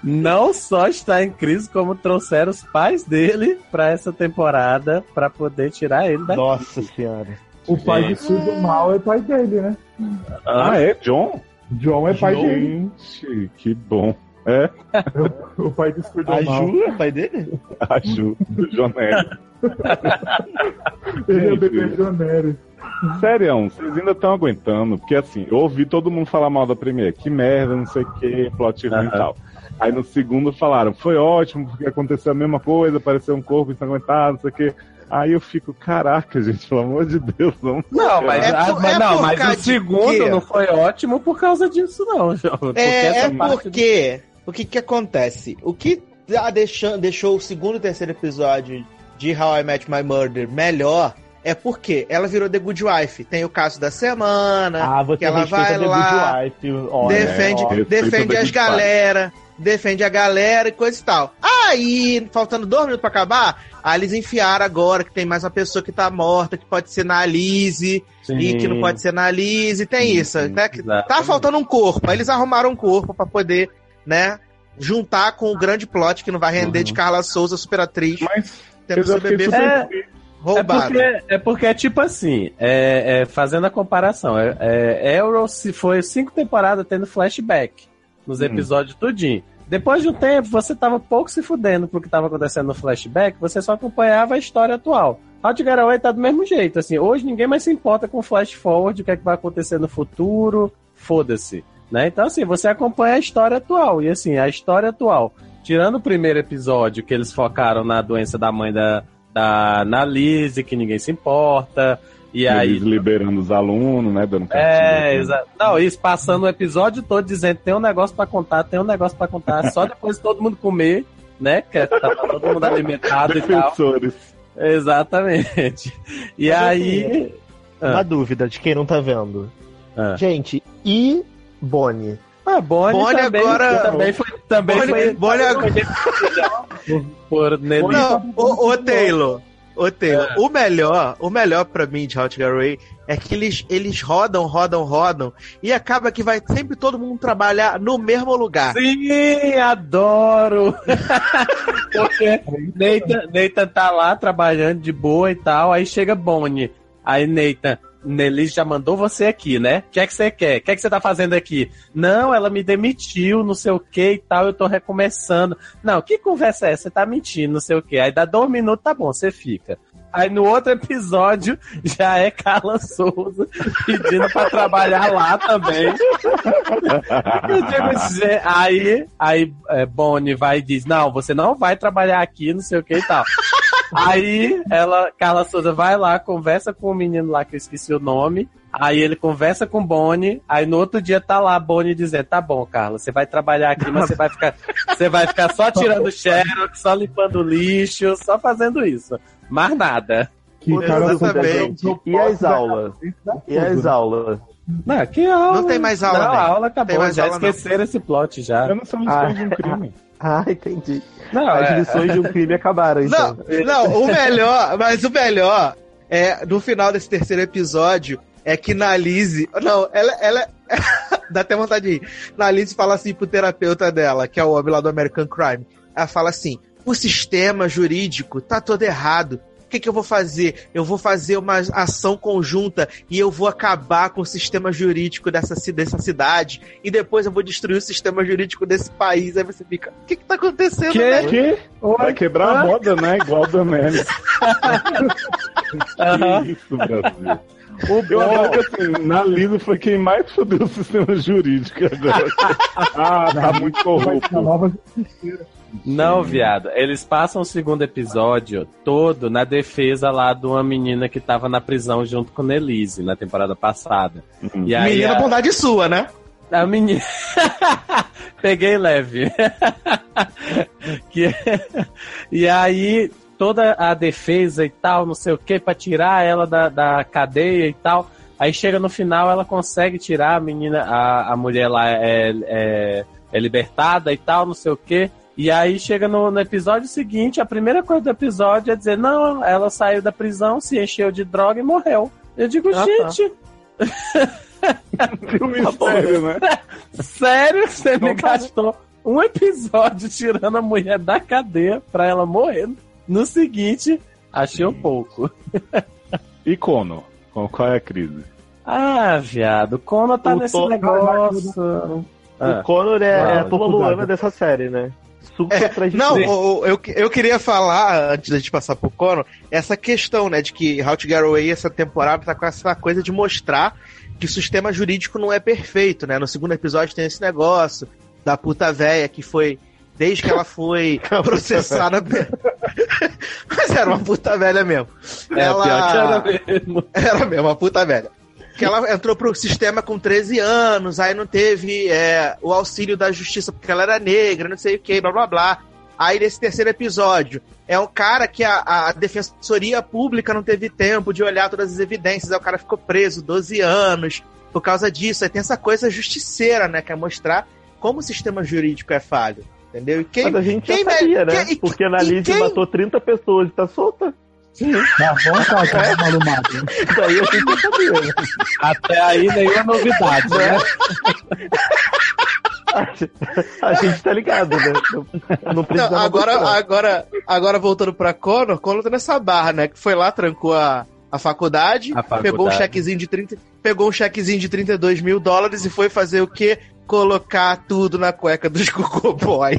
Não só está em crise, como trouxeram os pais dele pra essa temporada pra poder tirar ele da Nossa senhora. O pai de tudo mal é pai dele, né? Ah, é? John? John é pai dele. Gente, que bom. É? O pai de tudo A mal. Ju é pai dele? A Ju, do John. Ele é o bebê. Sério, vocês ainda estão aguentando? Porque assim, eu ouvi todo mundo falar mal da Premiere. Que merda, não sei o que, plot ruim e tal. Aí no segundo falaram, foi ótimo, porque aconteceu a mesma coisa, apareceu um corpo ensanguentado, não sei o que. Aí eu fico, caraca, gente, pelo amor de Deus, vamos. Não, mas, É ah, por- mas é não, mas o segundo não foi ótimo por causa disso, não, João. Porque É, é porque. O que que acontece? O que deixando, deixou o segundo e terceiro episódio de How I Met My Murder melhor é porque ela virou The Good Wife. Tem o caso da semana, Ah, você que ela respeita vai The lá, Good Wife. Olha, defende. Respeita defende as galera, defende a galera e coisa e tal. Aí, faltando dois minutos pra acabar, aí eles enfiaram agora que tem mais uma pessoa que tá morta, que pode ser na Alice, Sim. e que não pode ser na Alice, tem isso. Né? Que Tá faltando um corpo. Aí eles arrumaram um corpo pra poder, né, juntar com o grande plot que não vai render de Carla Souza, superatriz, Mas tendo bebê super É, feliz. É roubado. porque, é porque é tipo assim, é, é, fazendo a comparação, é, é, Arrow se foi cinco temporadas tendo flashback nos Hum. episódios tudinho. Depois de um tempo, você tava pouco se fudendo pro que tava acontecendo no flashback, você só acompanhava a história atual. How to Get Away tá do mesmo jeito, assim, hoje ninguém mais se importa com o flash forward, o que é que vai acontecer no futuro, foda-se. Né? Então, assim, você acompanha a história atual. E assim, a história atual, tirando o primeiro episódio que eles focaram na doença da mãe da, da Annalise, que ninguém se importa. E aí. Eles liberando os alunos, né? Dando É, castigo. exato. Não, isso passando o episódio todo dizendo tem um negócio pra contar, tem um negócio pra contar, só depois todo mundo comer né? Que tava todo mundo alimentado e tal. Exatamente. E Mas, aí. assim, Uma dúvida de quem não tá vendo. Ah. Gente, e Bonnie? Ah, Bonnie, Bonnie também, agora- também foi. Também Bonnie- foi, Bonnie agora- por, por Nelly. Não, ô, ô Taylor. Ô Taylor, o melhor, o melhor pra mim de Get Away é que eles, eles rodam, rodam, rodam e acaba que vai sempre todo mundo trabalhar no mesmo lugar. Sim, adoro! Porque Nathan, Nathan tá lá trabalhando de boa e tal, aí chega Bonnie. Aí Nathan, Nelly já mandou você aqui, né? O que é que você quer? O que é que você tá fazendo aqui? Não, ela me demitiu, não sei o que e tal, eu tô recomeçando. Não, que conversa é essa? Você tá mentindo, não sei o que. Aí dá dois minutos, tá bom, você fica. Aí no outro episódio já é Carla Souza pedindo pra trabalhar lá também. "Gente", aí, aí é, Bonnie vai e diz: Não, você não vai trabalhar aqui, não sei o que e tal. Aí ela, Carla Souza vai lá, conversa com o menino lá que eu esqueci o nome. Aí ele conversa com Bonnie, aí no outro dia tá lá Bonnie dizendo: "Tá bom, Carla, você vai trabalhar aqui, mas você vai ficar, você vai ficar só tirando xerox, só limpando lixo, só fazendo isso. Mais nada." Que cara Exatamente. E as aulas? E as aulas? Não, que aula? Não tem mais aula, Não, né? a aula acabou, Tem mais já aula, não. esqueceram esse plot já. Eu não sou Ah, lições de um crime. Ah, entendi. Não, As é- lições de um crime acabaram, então. Não, não, o melhor, mas o melhor é no final desse terceiro episódio é que na Lizzie. Não, ela. ela dá até vontade de ir. Na Lizzie fala assim pro terapeuta dela, que é o homem lá do American Crime. Ela fala assim: o sistema jurídico tá todo errado. O que, que eu vou fazer? Eu vou fazer uma ação conjunta e eu vou acabar com o sistema jurídico dessa, dessa cidade. E depois eu vou destruir o sistema jurídico desse país. Aí você fica: o que, que tá acontecendo, né? Que? Vai quebrar a moda, né? Igual Nelly. Aham. Que isso, Brasil. Eu adoro que assim, na Lisa foi quem mais fodeu o sistema jurídico agora. ah, tá muito corrupto. Não, viado. Eles passam o segundo episódio todo na defesa lá de uma menina que tava na prisão junto com Nelise na temporada passada. E aí Menina, a, bondade sua, né? a menina. Peguei leve. que... E aí toda a defesa e tal, não sei o que, pra tirar ela da, da cadeia e tal. Aí chega no final, ela consegue tirar a menina, a, a mulher lá é, é, é libertada e tal, não sei o que. E aí chega no, no episódio seguinte, a primeira coisa do episódio é dizer, não, ela saiu da prisão, se encheu de droga e morreu. Eu digo, Ah, tá. gente, Que um mistério, né? sério que você me Não tá- gastou um episódio tirando a mulher da cadeia pra ela morrer? No seguinte, achei um pouco. E Kono? Qual é a crise? Ah, viado, Cono tá O nesse negócio. Ah. O Connor é, Fala, é a. Luana dessa série, né? Suco É, não, o- eu, eu queria falar, antes da gente passar pro Cono, essa questão, né, de que How to Get Away, essa temporada, tá com essa coisa de mostrar que o sistema jurídico não é perfeito, né? No segundo episódio tem esse negócio da puta véia que foi, desde que ela foi processada... Mas era uma puta velha mesmo. É, ela... pior que era mesmo. Era mesmo, uma puta velha. Que ela entrou pro sistema com 13 anos, aí não teve é, o auxílio da justiça porque ela era negra, não sei o que, blá blá blá. Aí nesse terceiro episódio, é um cara que a, a defensoria pública não teve tempo de olhar todas as evidências, aí o cara ficou preso 12 anos por causa disso. Aí tem essa coisa justiceira, né? Que é mostrar como o sistema jurídico é falho. Entendeu? E quem, Mas a gente quem já sabia, né? quem- Porque a e Annalise quem- matou 30 pessoas e tá solta. Na vontade, é. malumado. Isso aí já sabia. né? Até aí nenhuma novidade, né? A gente tá ligado, né? Não, não precisa Não, agora, mostrar. agora, agora voltando pra Conor, Conor tá nessa barra, né? Que foi lá, trancou a, a faculdade, A faculdade. pegou um chequezinho de 30, pegou um chequezinho de 32 mil dólares e foi fazer o quê? Colocar tudo na cueca dos Boy.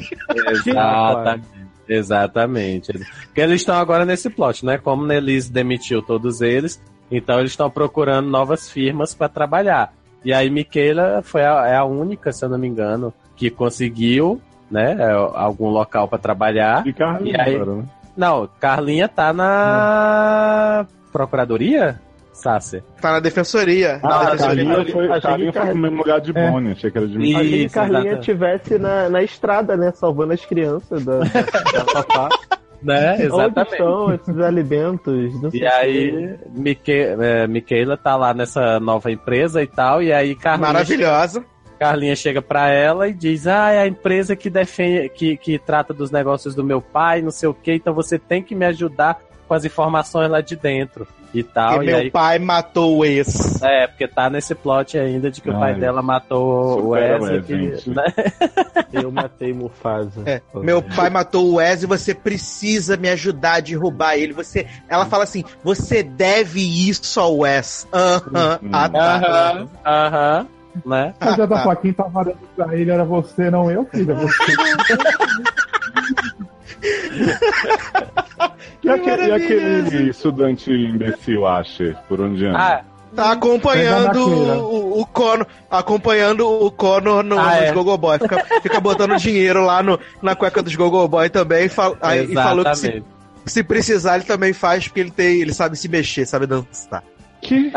Exatamente. Exatamente. Porque eles estão agora nesse plot, né? Como Nelise demitiu todos eles, então eles estão procurando novas firmas para trabalhar. E aí Michaela foi a, é a única, se eu não me engano, que conseguiu, né, é, algum local para trabalhar. E Carlinhos E aí- agora, né? Não, Carlinha tá na procuradoria? Sassi? Tá na defensoria. Ah, na a defensoria. Carlinha foi, achei que foi de É. Bonnie, achei que era de E- Achei que Carlinha estivesse na, na estrada, né? Salvando as crianças da, da, da papá. Né? Onde Exatamente. estão esses alimentos? Não sei E aí, Mique, é, Miquela tá lá nessa nova empresa e tal, e aí Carlinha. Maravilhosa. Carlinha chega pra ela e diz: Ah, é a empresa que defende, que, que trata dos negócios do meu pai, não sei o que, então você tem que me ajudar com as informações lá de dentro e tal. Porque e meu aí, pai matou o ex. É, porque tá nesse plot ainda de que o pai Ai, dela matou o que- gente. né? Eu matei Mufasa. É, meu pai matou o Wes e você precisa me ajudar a derrubar ele. Você, ela fala assim: você deve isso ao Wes. Aham, ah, tá. Aham, aham, né? Mas a da plaquinha tava olhando pra ele, era você, não eu, filha. Você. E, aquele, e aquele estudante imbecil, Asher, por onde anda? Ah, Tá acompanhando o, o Conor, acompanhando o Conor no, Ah, nos é. Gogoboy. Fica, fica botando dinheiro lá no, na cueca dos Gogoboy também. E, fal- aí- e falou que se, se precisar ele também faz, porque ele, tem, ele sabe se mexer, sabe dançar. Que?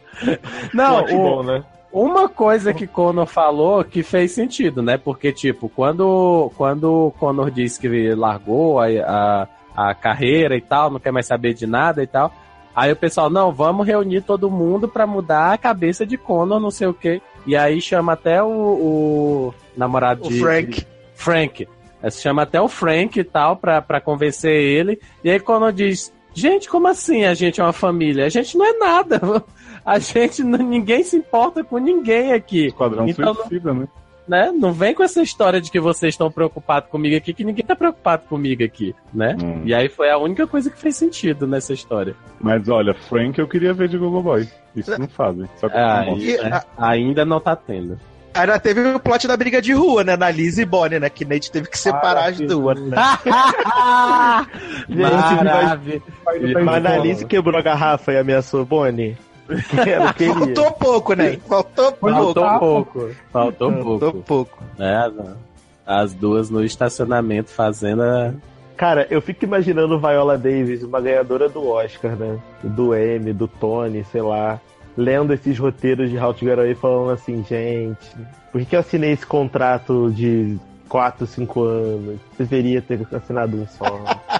Não, o- bom, né? Uma coisa que Connor falou que fez sentido, né? Porque, tipo, quando, quando o Connor disse que largou a, a, a carreira e tal, não quer mais saber de nada e tal, aí o pessoal, não, vamos reunir todo mundo pra mudar a cabeça de Connor, não sei o quê. E aí chama até o, o namorado O de... Frank. Frank. Aí Chama até o Frank e tal pra, pra convencer ele. E aí Connor diz, gente, como assim a gente é uma família? A gente não é nada. A gente, não- ninguém se importa com ninguém aqui. Esquadrão Então, suicida, né? né? Não vem com essa história de que vocês estão preocupados comigo aqui, que ninguém tá preocupado comigo aqui, né? Hum. E aí foi a única coisa que fez sentido nessa história. Mas olha, Frank eu queria ver de Gogo Boy. Isso não fazem. Só que Ah, não e- mostra. né? Ainda não tá tendo. Ainda teve o plot da briga de rua, né? Na Liz e Bonnie, né? Que Nate teve que separar as duas, né? Maravilha. Mas a Alice quebrou a garrafa e ameaçou Bonnie. Faltou pouco, né? Faltou pouco. Faltou pouco. Faltou pouco. Faltou pouco. né? As, as duas no estacionamento fazendo a... Cara, eu fico imaginando Viola Davis, uma ganhadora do Oscar, né? Do Emmy, do Tony, sei lá. Lendo esses roteiros de How to Get Away falando assim, gente, por que, que eu assinei esse contrato de 4, 5 anos? Deveria ter assinado um só.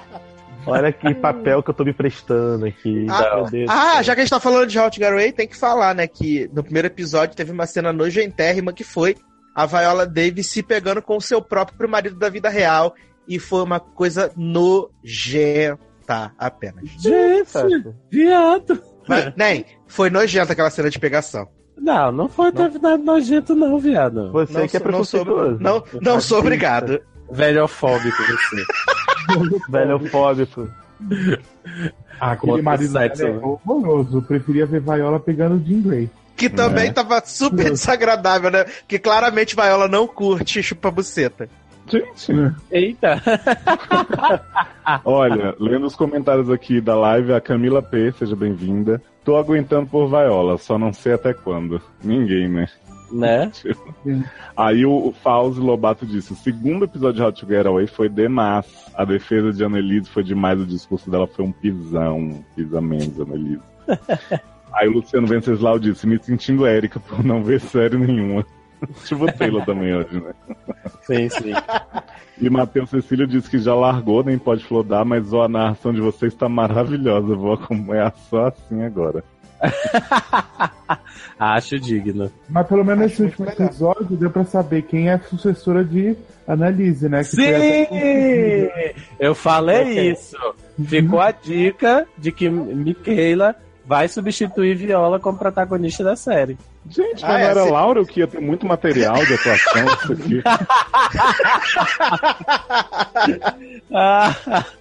Olha que papel que eu tô me prestando aqui. Ah, meu Deus. ah, já que a gente tá falando de Hot Garway, tem que falar, né? Que no primeiro episódio teve uma cena nojentérrima que foi a Viola Davis se pegando com o seu próprio marido da vida real. E foi uma coisa nojenta apenas. Gente, viado. Mas, nem, foi nojenta aquela cena de pegação. Não, não foi teve nada nojento não, viado. Você Não que é sou- não sou- preconceituoso. Não, não sou obrigado. Velhofóbico você. Velhofóbico. Ah, aquele marido sexo, é né? horroroso. Preferia ver Viola pegando o Jim Grey. Que também É. tava super desagradável, né? Que claramente Viola não curte chupa buceta. Gente, Eita. Olha, lendo os comentários aqui da live, a Camila P, seja bem-vinda. Tô aguentando por Viola, só não sei até quando. Ninguém, né? Né? Aí o, o Fauzi Lobato disse: o segundo episódio de to Get Away foi demais. A defesa de Annelise foi demais, o discurso dela foi um pisão. Pisa menos, Annelise. Aí o Luciano Venceslau disse: me sentindo Érica por não ver série nenhuma. tipo o Taylor também hoje, né? Sim, sim. E Matheus Cecília disse que já largou, nem pode flodar, mas ó, a narração de vocês está maravilhosa. Vou acompanhar só assim agora. Acho digno. Mas pelo menos nesse último episódio deu pra saber quem é a sucessora de Annalise, né? Que Sim! Eu falei Ok. isso. Ficou a dica de que Michaela vai substituir Viola como protagonista da série. Gente, mas Ah, não é, era se- Laura que ia ter muito material de atuação isso aqui. Ah,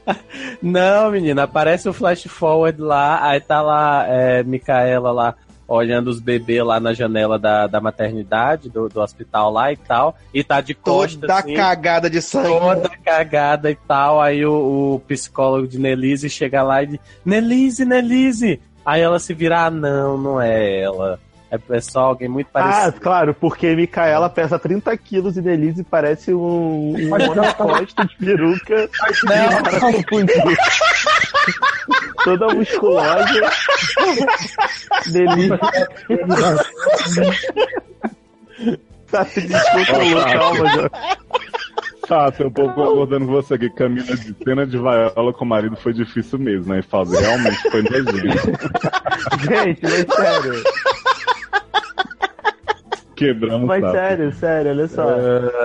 não, menina, aparece o flash forward lá, aí tá lá é, Micaela lá olhando os bebês lá na janela da, da maternidade, do, do hospital lá e tal, e tá de costas. Toda assim, cagada de sangue. toda cagada e tal. Aí o, o psicólogo de Nelise chega lá e diz: Nelise, Nelise! Aí ela se vira: ah, não, não é ela. É é só alguém muito Ah, parecido. claro, porque Micaela pesa 30 quilos e Denise parece um, um não, monocosta de peruca. Não. Cara, confundiu. toda musculosa. Delícia. Tá se descontrolou, calma, já. Tá, eu tô concordando com você que Camila de cena de vaiola com o marido foi difícil mesmo, né? E Fausto, realmente foi nojento. Gente, mas sério. Quebramos Mas sapo. sério, sério, olha só.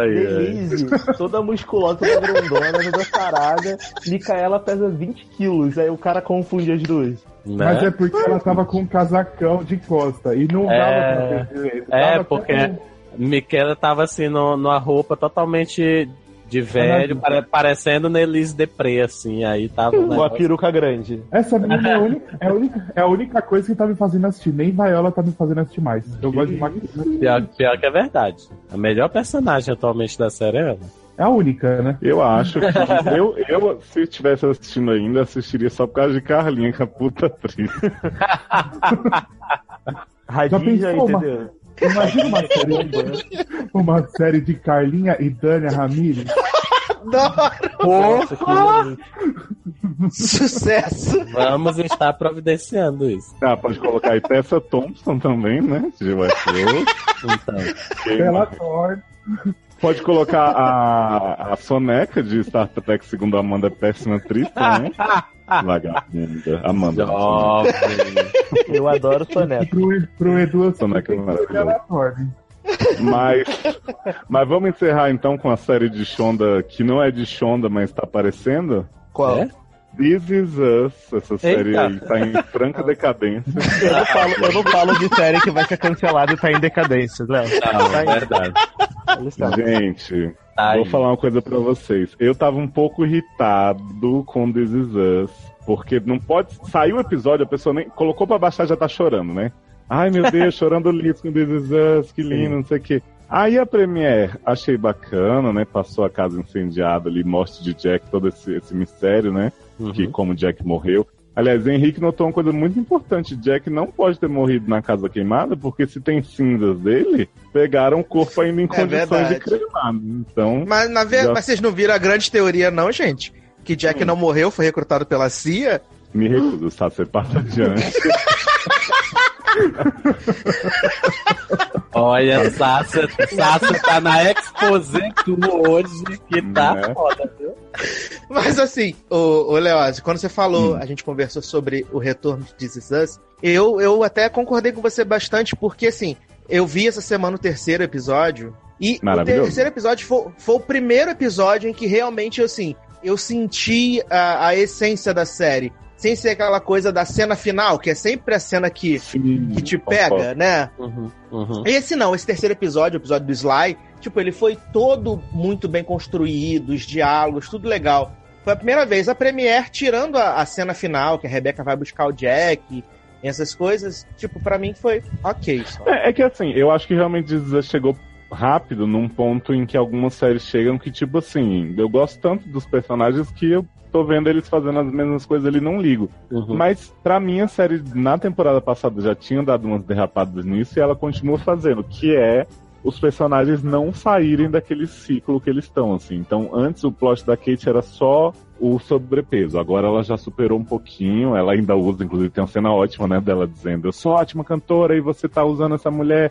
Ai, Denise, toda musculosa, toda grandona, toda sarada. Micaela pesa 20 quilos. Aí o cara confunde as duas. Mas é porque ela tava com um casacão de costa e não dava É. pra ver direito. É, Tava porque até Miquela tava assim no, numa roupa totalmente de velho, pare- parecendo Nelise Depré, assim. Aí tava. Com a peruca grande. Essa menina é a, única, é, a única, é a única coisa que tá me fazendo assistir. Nem Viola tá me fazendo assistir mais. Eu gosto de maquiagem. Pior, pior que é verdade. A melhor personagem atualmente da série é ela. É a única, né? Eu acho que eu, eu, se estivesse assistindo ainda, assistiria só por causa de Carlinha, que é a puta atriz. Uma- entendeu? Imagina uma série, uma série de Carlinha e Dânia Ramirez. Nossa, que bonito. Sucesso! Vamos estar providenciando isso. Ah, pode colocar aí Tessa Thompson também, né? De Westworld. Então. Bela. Pode colocar a, a Soneca de Star Trek segundo Amanda Péssima Atriz também. Vagabunda. Amanda. Jovem. Eu adoro Soneca. Pro, pro Edu, eu Soneca é Bela maravilhosa. Mas, mas vamos encerrar então com a série de Shonda, que não é de Shonda, mas tá aparecendo. Qual? É? This Is Us. Essa série Eita. aí tá em franca decadência. Eu não, falo, eu não falo de série que vai ser cancelada e tá em decadência, Léo. Não, Tá é verdade. Gente, Tá vou falar uma coisa pra vocês. Eu tava um pouco irritado com This Is Us, porque não pode. Saiu o episódio, a pessoa nem colocou pra baixar já tá chorando, né? Ai meu Deus, chorando liso com This Is Us, que lindo, não sei o quê. Aí a Premiere, achei bacana, né? Passou a casa incendiada ali, morte de Jack, todo esse, esse mistério, né? Que como Jack morreu. Aliás, Henrique notou uma coisa muito importante. Jack não pode ter morrido na casa queimada, porque se tem cinzas dele, pegaram o corpo ainda em condições de verdade. cremado. Então. Mas, na ver... Já- Mas vocês não viram a grande teoria, não, gente? Que Jack não morreu, foi recrutado pela CIA? Me recuso, tá? Você passa adiante. Olha, Sasha, Sasha tá na Exposé tu hoje, que tá Né? foda, viu? Mas assim, ô, ô Leoz, quando você falou, a gente conversou sobre o retorno de This Is Us, eu, eu até concordei com você bastante, porque assim, eu vi essa semana o terceiro episódio, e o terceiro episódio foi, foi o primeiro episódio em que realmente, assim, eu senti a, a essência da série. Sem ser aquela coisa da cena final, que é sempre a cena que, que te pega, né? Uhum, uhum. Esse não, esse terceiro episódio, o episódio do Sly, tipo, ele foi todo muito bem construído, os diálogos, tudo legal. Foi a primeira vez a Premiere tirando a, a cena final, que a Rebecca vai buscar o Jack, essas coisas, tipo, pra mim foi ok. Só. É, é que assim, eu acho que realmente chegou rápido num ponto em que algumas séries chegam que, tipo assim, eu gosto tanto dos personagens que eu tô vendo eles fazendo as mesmas coisas ali não ligo. Uhum. Mas pra mim a série na temporada passada já tinha dado umas derrapadas nisso e ela continua fazendo, que é os personagens não saírem daquele ciclo que eles estão, assim. Então, antes o plot da Kate era só o sobrepeso. Agora ela já superou um pouquinho, ela ainda usa, inclusive tem uma cena ótima, né, dela dizendo, eu sou ótima cantora e você tá usando essa mulher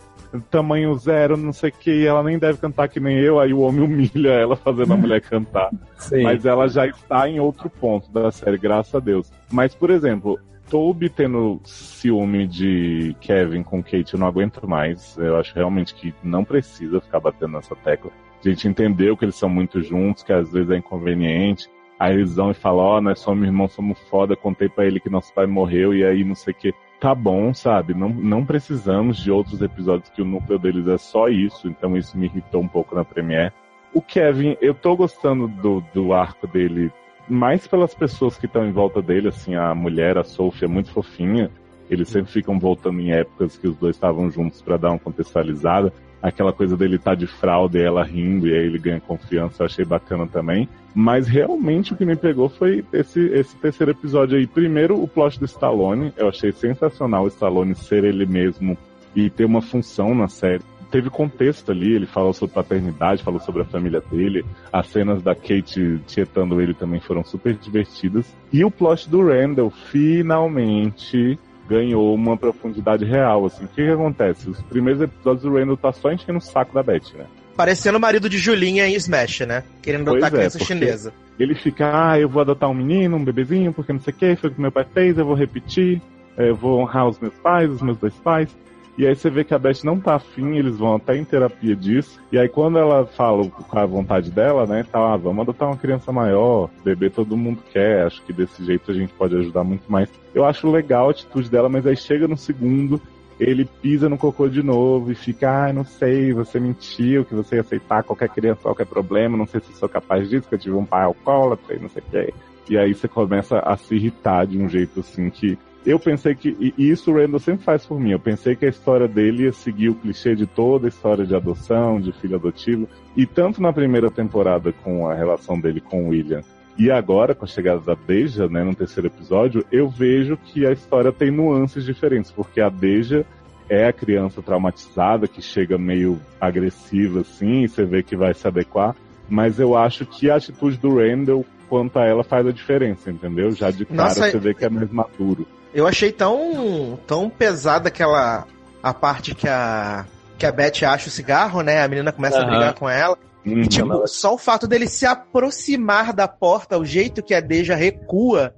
tamanho zero, não sei o que, e ela nem deve cantar que nem eu, aí o homem humilha ela fazendo a mulher cantar. Sim. Mas ela já está em outro ponto da série, graças a Deus. Mas, por exemplo, Toby tendo ciúme de Kevin com Kate, eu não aguento mais. Eu acho realmente que não precisa ficar batendo nessa tecla. A gente entendeu que eles são muito juntos, que às vezes é inconveniente. Aí eles vão e falam, ó, nós somos irmãos, somos foda, contei pra ele que nosso pai morreu e aí não sei o que. Tá bom, sabe? Não, não precisamos de outros episódios que o núcleo deles é só isso, então isso me irritou um pouco na Premiere. O Kevin, eu tô gostando do, do arco dele mais pelas pessoas que estão em volta dele, assim, a mulher, a Sophie, é muito fofinha. Eles sempre ficam voltando em épocas que os dois estavam juntos pra dar uma contextualizada. Aquela coisa dele estar de fralda e ela rindo, e aí ele ganha confiança, eu achei bacana também. Mas realmente o que me pegou foi esse, esse terceiro episódio aí. Primeiro, o plot do Stallone. Eu achei sensacional o Stallone ser ele mesmo e ter uma função na série. Teve contexto ali, ele falou sobre paternidade, falou sobre a família dele, as cenas da Kate tietando ele também foram super divertidas. E o plot do Randall finalmente ganhou uma profundidade real, assim. O que que acontece? Os primeiros episódios do Randall tá só enchendo o saco da Beth, né? Parecendo o marido de Julinha em Smash, né? Querendo Pois adotar é, criança chinesa. Ele fica, ah, eu vou adotar um menino, um bebezinho, porque não sei o que, foi o que meu pai fez, eu vou repetir, eu vou honrar os meus pais, os meus dois pais. E aí você vê que a Beth não tá afim, eles vão até em terapia disso. E aí quando ela fala com a vontade dela, né, tá, ah, vamos adotar uma criança maior, bebê todo mundo quer, acho que desse jeito a gente pode ajudar muito mais. Eu acho legal a atitude dela, mas aí chega no segundo, ele pisa no cocô de novo e fica, ah, não sei, você mentiu, que você ia aceitar qualquer criança, qualquer problema, não sei se sou capaz disso, que eu tive um pai alcoólatra e não sei o que. E aí você começa a se irritar de um jeito assim que eu pensei que, e isso o Randall sempre faz por mim, eu pensei que a história dele ia seguir o clichê de toda a história de adoção, de filho adotivo, e tanto na primeira temporada com a relação dele com o William, e agora com a chegada da Deja, né, no terceiro episódio, eu vejo que a história tem nuances diferentes, porque a Deja é a criança traumatizada que chega meio agressiva assim, e você vê que vai se adequar, mas eu acho que a atitude do Randall quanto a ela faz a diferença, entendeu? Já de cara Nossa, você vê que é mais maduro. Eu achei tão, tão pesada aquela a parte que a que a Beth acha o cigarro, né? A menina começa a Aham. brigar com ela. Uhum. E, tipo, só o fato dele se aproximar da porta, o jeito que a Deja recua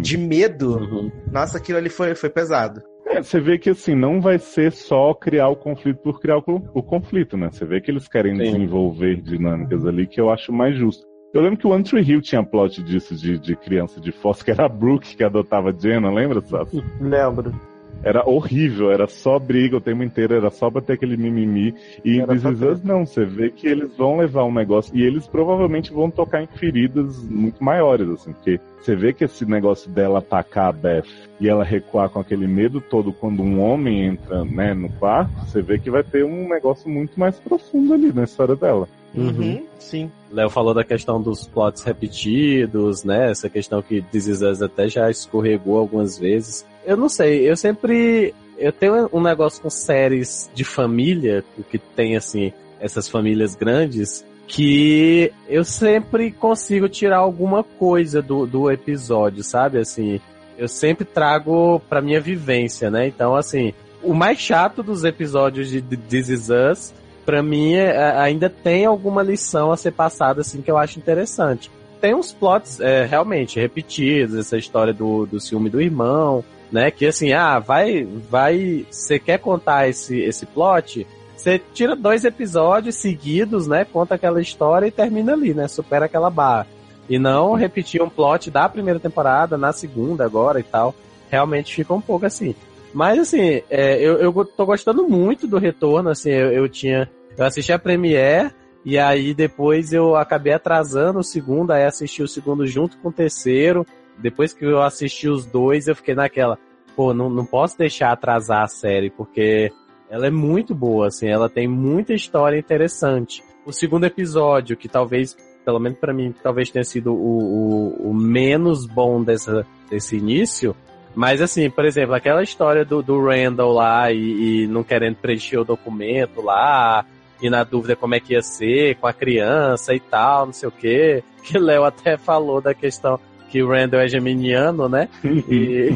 de medo. Nossa, aquilo ali foi, foi pesado. É, você vê que assim, não vai ser só criar o conflito por criar o, o conflito, né? Você vê que eles querem desenvolver dinâmicas ali que eu acho mais justo. Eu lembro que o One Tree Hill tinha plot disso de, de criança de fósforo, que era a Brooke que adotava Jenna, lembra, Sasso? Lembro. Era horrível, era só briga o tempo inteiro, era só pra ter aquele mimimi. E em This Is Us, não, você vê que eles vão levar um negócio e eles provavelmente vão tocar em feridas muito maiores, assim, porque você vê que esse negócio dela atacar a Beth e ela recuar com aquele medo todo quando um homem entra, né, no quarto, você vê que vai ter um negócio muito mais profundo ali na história dela. Uhum, sim. Léo falou da questão dos plots repetidos, né? Essa questão que This Is Us até já escorregou algumas vezes. Eu não sei, eu sempre. Eu tenho um negócio com séries de família, que tem, assim, essas famílias grandes, que eu sempre consigo tirar alguma coisa do, do episódio, sabe? Assim, eu sempre trago pra minha vivência, né? Então, assim, o mais chato dos episódios de This Is Us, pra mim, é- ainda tem alguma lição a ser passada, assim, que eu acho interessante. Tem uns plots é, realmente repetidos, essa história do, do ciúme do irmão, né? Que assim, ah, vai, vai, você quer contar esse, esse plot? Você tira dois episódios seguidos, né? Conta aquela história e termina ali, né? Supera aquela barra. E não repetir um plot da primeira temporada, na segunda agora e tal. Realmente fica um pouco assim. Mas assim, é, eu, eu tô gostando muito do retorno, assim, eu, eu tinha. Eu assisti a Premiere e aí depois eu acabei atrasando o segundo, aí assisti o segundo junto com o terceiro. Depois que eu assisti os dois, eu fiquei naquela, pô, não, não posso deixar atrasar a série, porque ela é muito boa, assim, ela tem muita história interessante. O segundo episódio, que talvez, pelo menos pra mim, talvez tenha sido o, o, o menos bom dessa, desse início, mas assim, por exemplo, aquela história do, do Randall lá e, e não querendo preencher o documento lá, e na dúvida como é que ia ser com a criança e tal, não sei o que. Que o Léo até falou da questão que o Randall é geminiano, né? E,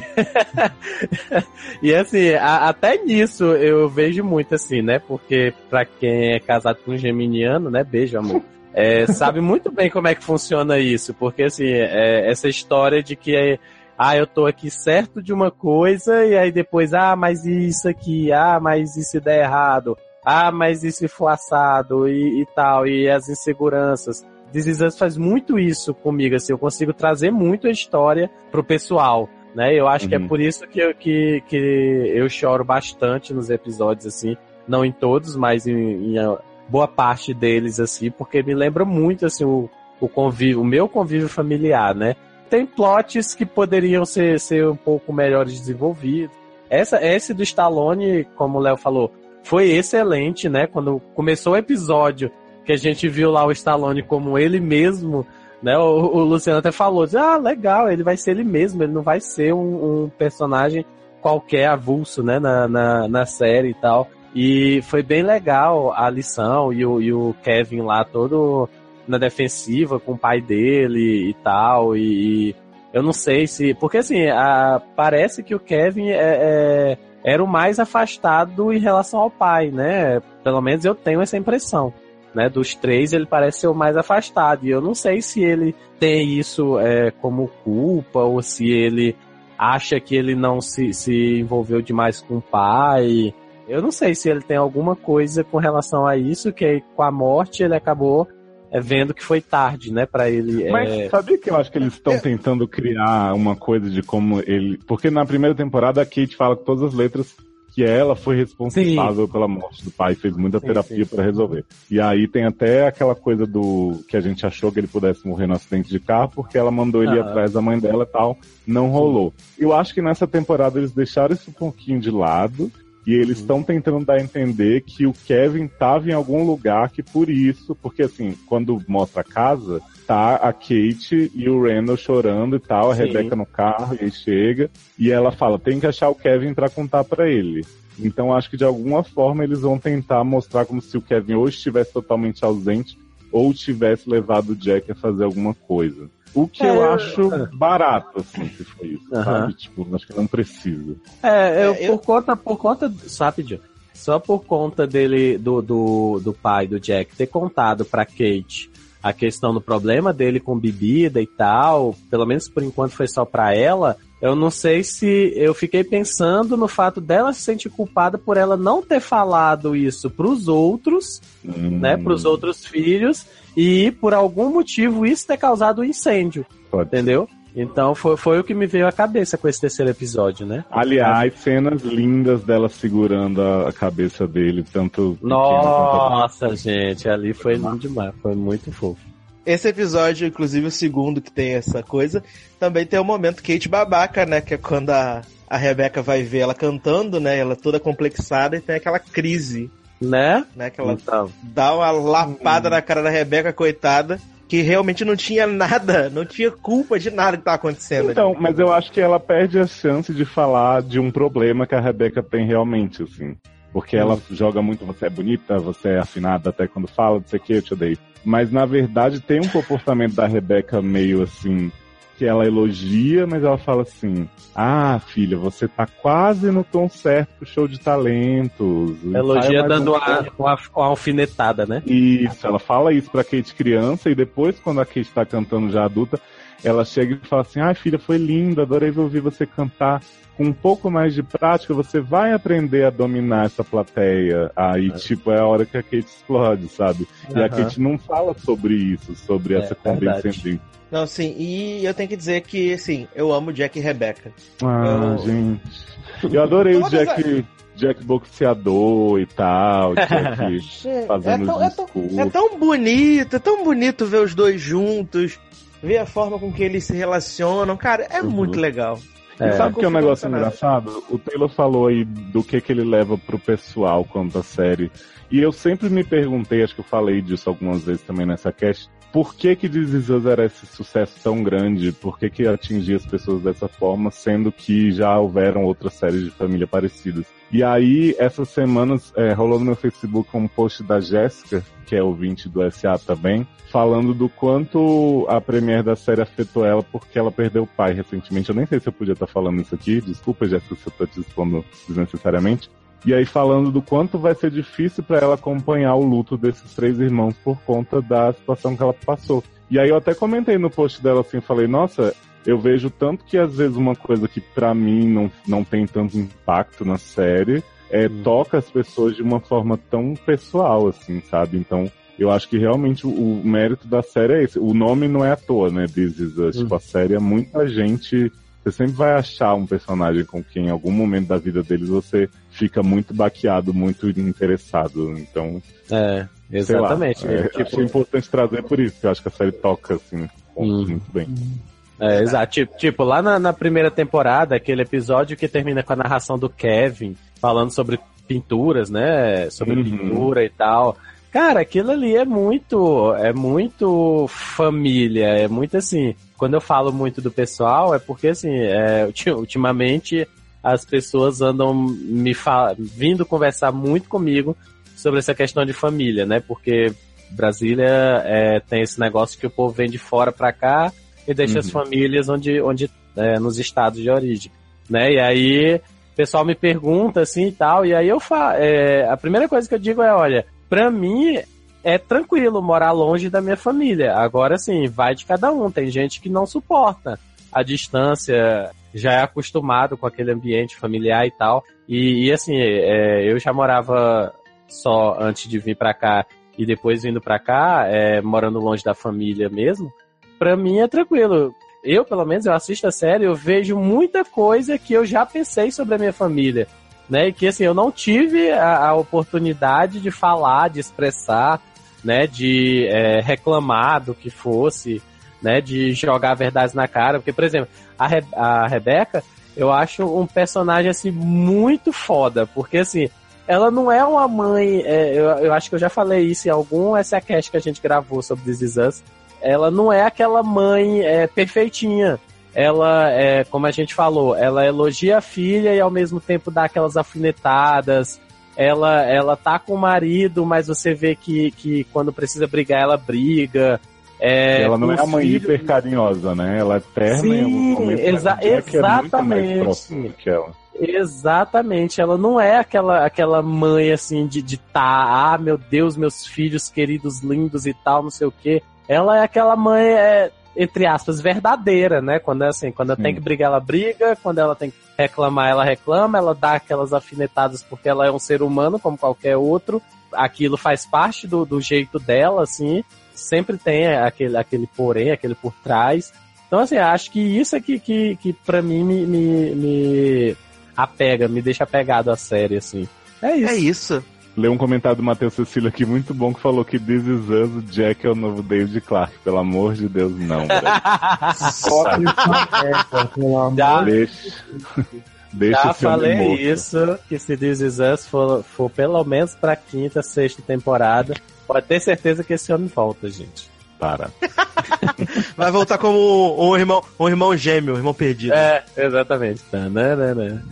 e assim, a- até nisso eu vejo muito assim, né? Porque pra quem é casado com um geminiano, né? Beijo, amor. É, sabe muito bem como é que funciona isso, porque assim, é, essa história de que é, ah, eu tô aqui certo de uma coisa, e aí depois, ah, mas isso aqui, ah, mas e se der errado? Ah, mas e se for assado e, e tal, e as inseguranças. This faz muito isso comigo, assim, eu consigo trazer muito a história pro pessoal, né? Eu acho que é Uhum. por isso que eu, que, que eu choro bastante nos episódios, assim, não em todos, mas em, em boa parte deles, assim, porque me lembra muito, assim, o, o convívio, o meu convívio familiar, né? Tem plots que poderiam ser, ser um pouco melhores desenvolvidos. Essa, esse do Stallone, como o Léo falou, foi excelente, né? Quando começou o episódio, que a gente viu lá o Stallone como ele mesmo, né? O, o Luciano até falou, ah, legal, ele vai ser ele mesmo, ele não vai ser um, um personagem qualquer avulso, né? Na, na, na série e tal. E foi bem legal a lição e o, e o Kevin lá todo na defensiva com o pai dele e tal. E, e eu não sei se. Porque assim, a, parece que o Kevin é, é, era o mais afastado em relação ao pai, né? Pelo menos eu tenho essa impressão. Né, dos três, ele parece ser o mais afastado. E eu não sei se ele tem isso é, como culpa ou se ele acha que ele não se, se envolveu demais com o pai. Eu não sei se ele tem alguma coisa com relação a isso, que com a morte ele acabou é, vendo que foi tarde, né, para ele. Mas é... sabia que eu acho que eles estão tentando criar uma coisa de como ele. Porque na primeira temporada a Kate fala com todas as letras que ela foi responsável sim. pela morte do pai, fez muita terapia para resolver. E aí tem até aquela coisa do que a gente achou que ele pudesse morrer no acidente de carro, porque ela mandou ele ah. ir atrás da mãe dela e tal, não rolou. Eu acho que nessa temporada eles deixaram isso um pouquinho de lado e eles estão uhum. tentando dar a entender que o Kevin estava em algum lugar que por isso, porque assim, quando mostra a casa, tá a Kate e o Randall chorando e tal, a Sim. Rebecca no carro, e aí chega, e ela fala, tem que achar o Kevin para contar para ele. Então acho que de alguma forma eles vão tentar mostrar como se o Kevin ou estivesse totalmente ausente ou tivesse levado o Jack a fazer alguma coisa. O que é, eu acho barato, assim, se foi isso, uh -huh. sabe? Tipo, acho que não precisa. É, eu, é, eu... por conta, por conta, sabe, só por conta dele, do, do, do pai do Jack ter contado pra Kate a questão do problema dele com bebida e tal, pelo menos por enquanto foi só pra ela, eu não sei se eu fiquei pensando no fato dela se sentir culpada por ela não ter falado isso pros outros, hum. né, pros outros filhos, e por algum motivo isso ter causado um incêndio. Pode. Entendeu? Então foi, foi o que me veio à cabeça com esse terceiro episódio, né? Aliás, cenas lindas dela segurando a cabeça dele, tanto. Nossa, quanto... gente, ali foi lindo demais, foi muito fofo. Esse episódio, inclusive o segundo que tem essa coisa, também tem o um momento Kate babaca, né? Que é quando a, a Rebeca vai ver ela cantando, né? Ela toda complexada e tem aquela crise né? né? Que ela então. dá uma lapada hum. na cara da Rebeca, coitada. Que realmente não tinha nada, não tinha culpa de nada que tá acontecendo. Então, mas eu acho que ela perde a chance de falar de um problema que a Rebeca tem realmente, assim. Porque ela hum. joga muito, você é bonita, você é afinada até quando fala, não sei o que, eu te odeio. Mas na verdade tem um comportamento da Rebeca meio assim, que ela elogia, mas ela fala assim: Ah, filha, você tá quase no tom certo pro show de talentos. Elogia dando um uma, uma, uma, alfinetada, né? Isso, ela fala isso pra Kate criança e depois, quando a Kate tá cantando já adulta, ela chega e fala assim: Ah, filha, foi lindo, adorei ouvir você cantar. Com um pouco mais de prática, você vai aprender a dominar essa plateia. Aí, é. tipo, é a hora que a Kate explode, sabe? E uhum. a Kate não fala sobre isso, sobre é, essa condescendência. Não, sim, e eu tenho que dizer que, assim, eu amo Jack e Rebecca. Ah, eu... gente. Eu adorei o Jack. Jack boxeador e tal, Jack fazendo é tão, é, tão, é tão bonito, é tão bonito ver os dois juntos, ver a forma com que eles se relacionam, cara, é uhum. muito legal. É, sabe o que é um negócio engraçado? O Taylor falou aí do que, que ele leva pro pessoal quanto à série. E eu sempre me perguntei, acho que eu falei disso algumas vezes também nessa cast, por que que This era esse sucesso tão grande? Por que que atingia as pessoas dessa forma, sendo que já houveram outras séries de família parecidas? E aí, essas semanas, é, rolou no meu Facebook um post da Jéssica, que é ouvinte do SA também, falando do quanto a premiere da série afetou ela porque ela perdeu o pai recentemente. Eu nem sei se eu podia estar falando isso aqui, desculpa, Jéssica, se eu estou te expondo desnecessariamente. E aí falando do quanto vai ser difícil para ela acompanhar o luto desses três irmãos por conta da situação que ela passou. E aí eu até comentei no post dela assim, falei, nossa, eu vejo tanto que às vezes uma coisa que para mim não, não tem tanto impacto na série, é, hum. toca as pessoas de uma forma tão pessoal, assim, sabe? Então, eu acho que realmente o, o, mérito da série é esse. O nome não é à toa, né? This is Us. Hum. Tipo, a série é muita gente. Você sempre vai achar um personagem com quem em algum momento da vida deles você fica muito baqueado, muito interessado. Então. É, exatamente. Lá, é, tipo... Achei importante trazer por isso, que eu acho que a série toca, assim, hum. muito bem. É, exato. Tipo, tipo lá na, na, primeira temporada, aquele episódio que termina com a narração do Kevin, falando sobre pinturas, né? Sobre uhum. pintura e tal. Cara, aquilo ali é muito, é muito família, é muito assim. Quando eu falo muito do pessoal, é porque assim, é, ultimamente as pessoas andam me vindo conversar muito comigo sobre essa questão de família, né? Porque Brasília é, tem esse negócio que o povo vem de fora pra cá e deixa as famílias onde, onde é, nos estados de origem, né? E aí o pessoal me pergunta assim e tal, e aí eu falo, a primeira coisa que eu digo é, olha, pra mim é tranquilo morar longe da minha família. Agora sim, vai de cada um. Tem gente que não suporta a distância, já é acostumado com aquele ambiente familiar e tal. E, e, assim, é, eu já morava só antes de vir pra cá e depois vindo pra cá, é, morando longe da família mesmo. Pra mim é tranquilo. Eu, pelo menos, eu assisto a série, eu vejo muita coisa que eu já pensei sobre a minha família. Né, e que assim, eu não tive a, a oportunidade de falar, de expressar, né, de é, reclamar do que fosse, né, de jogar verdades na cara. Porque, por exemplo, a, Re a Rebeca, eu acho um personagem, assim, muito foda. Porque, assim, ela não é uma mãe... É, eu, eu acho que eu já falei isso em algum SACast que a gente gravou sobre This Is Us. Ela não é aquela mãe é, perfeitinha. Ela, é, como a gente falou, ela elogia a filha e ao mesmo tempo dá aquelas alfinetadas, ela, ela tá com o marido, mas você vê que, que quando precisa brigar, ela briga. É, ela não é a mãe filhos- hiper carinhosa, né? Ela é terna Sim, mas exa- Jack é muito exatamente. que ela. Exatamente, ela não é aquela, aquela mãe assim de, de tá, ah, meu Deus, meus filhos queridos, lindos e tal, não sei o quê. Ela é aquela mãe, é, entre aspas, verdadeira, né? Quando é assim, quando ela tem que brigar, ela briga, quando ela tem que reclamar, ela reclama, ela dá aquelas afinetadas porque ela é um ser humano como qualquer outro. Aquilo faz parte do, do jeito dela, assim. Sempre tem aquele, aquele porém, aquele por trás. Então, assim, acho que isso é que, que, que pra mim me, me, me apega, me deixa apegado à série, assim. É isso. É isso. Lê um comentário do Matheus Cecília aqui muito bom que falou que This Is Us, o Jack é o novo David Clark. Pelo amor de Deus, não. velho. Já, Deixa, deixa já homem falei morto. isso, que se This Is Us for, for pelo menos pra quinta, sexta temporada, pode ter certeza que esse homem volta, gente. Para. Vai voltar como um irmão, um irmão gêmeo, um irmão perdido. É, exatamente. Tananana.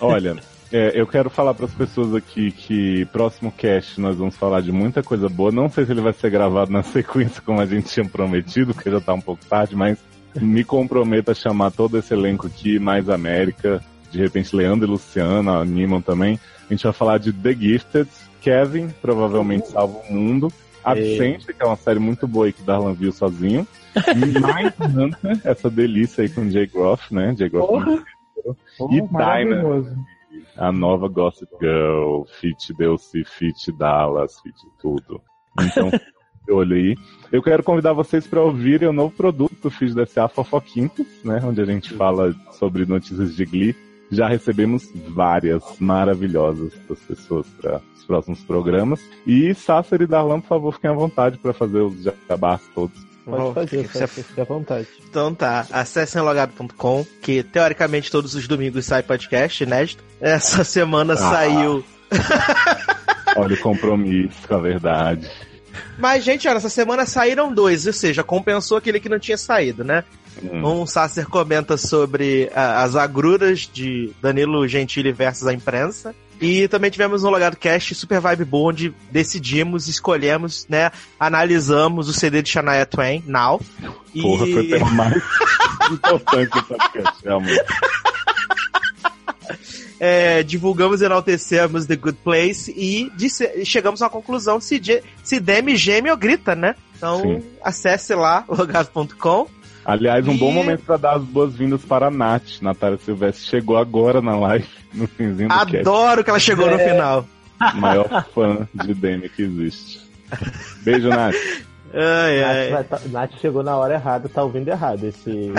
Olha, é, eu quero falar para as pessoas aqui que próximo cast nós vamos falar de muita coisa boa. Não sei se ele vai ser gravado na sequência como a gente tinha prometido, porque já tá um pouco tarde, mas me comprometo a chamar todo esse elenco aqui, mais América, de repente Leandro e Luciana animam também. A gente vai falar de The Gifted, Kevin, provavelmente salva o mundo. Absente, que é uma série muito boa aí que Darlan viu sozinho. Mindhunter, essa delícia aí com Jay Groff, né? Jay Groff. E Oh, maravilhoso. Dinah, a nova Gossip Girl, Fit Delcy, Fit Dallas, Fit tudo. Então, eu olhei. Eu quero convidar vocês para ouvirem o novo produto do Feed DSA Fofoquintos, né? Onde a gente fala sobre notícias de Glee. Já recebemos várias maravilhosas das pessoas para os próximos programas. E Sasser e Darlan, por favor, fiquem à vontade para fazer os jabás todos. Pode fazer, Você- você fica à vontade. Então tá, acessem logado.com, que teoricamente todos os domingos sai podcast inédito. Essa semana Ah. saiu. Olha o compromisso com a verdade. Mas, gente, olha, essa semana saíram dois, ou seja, compensou aquele que não tinha saído, né? Hum. Um Sasser comenta sobre ah, as agruras de Danilo Gentili versus a imprensa. E também tivemos um Logado Cast Super Vibe Boa, onde decidimos, escolhemos, né, analisamos o CD de Shania Twain, Now. E... Porra, foi o tema mais importante do podcast, realmente. é, divulgamos e enaltecemos The Good Place e disse- chegamos à conclusão se, de- se Demi geme ou grita, né? Então Sim. acesse lá, logado.com. Aliás, um bom E- momento para dar as boas-vindas para a Nath. Natália Silvestre chegou agora na live, no finzinho do cast. Adoro que ela chegou no É. final. Maior fã de Demi que existe. Beijo, Nath. Ai, Nath, ai. vai tá- Nath chegou na hora errada, tá ouvindo errado esse.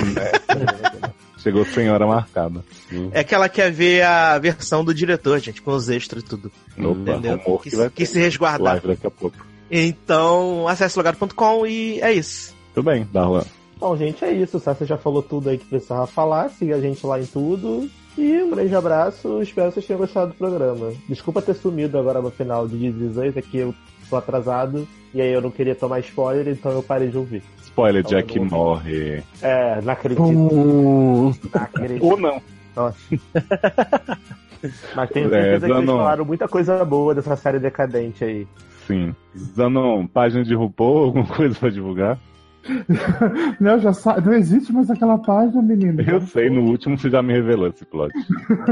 Chegou sem hora marcada. É que ela quer ver a versão do diretor, gente, com os extras e tudo. Opa, Entendeu? que Que, vai que se resguardar. live daqui a pouco. Então, acesse logado.com e é isso. Tudo bem, Darlan. Bom, gente, é isso. O Sassi já falou tudo aí que precisava falar. Siga a gente lá em tudo. E um grande abraço. Espero que vocês tenham gostado do programa. Desculpa ter sumido agora no final de 16, é que eu tô atrasado. E aí eu não queria tomar spoiler, então eu parei de ouvir. Spoiler, Então, Jack morre. É, não acredito. Uh. Não acredito. Ou não. Nossa. Mas tenho É, certeza que eles Zanon. falaram muita coisa boa dessa série decadente aí. Sim. Zanon, página de RuPaul, alguma coisa pra divulgar? Não, já sa... não existe mais aquela página, menino. Eu sei, no último você já me revelou esse plot.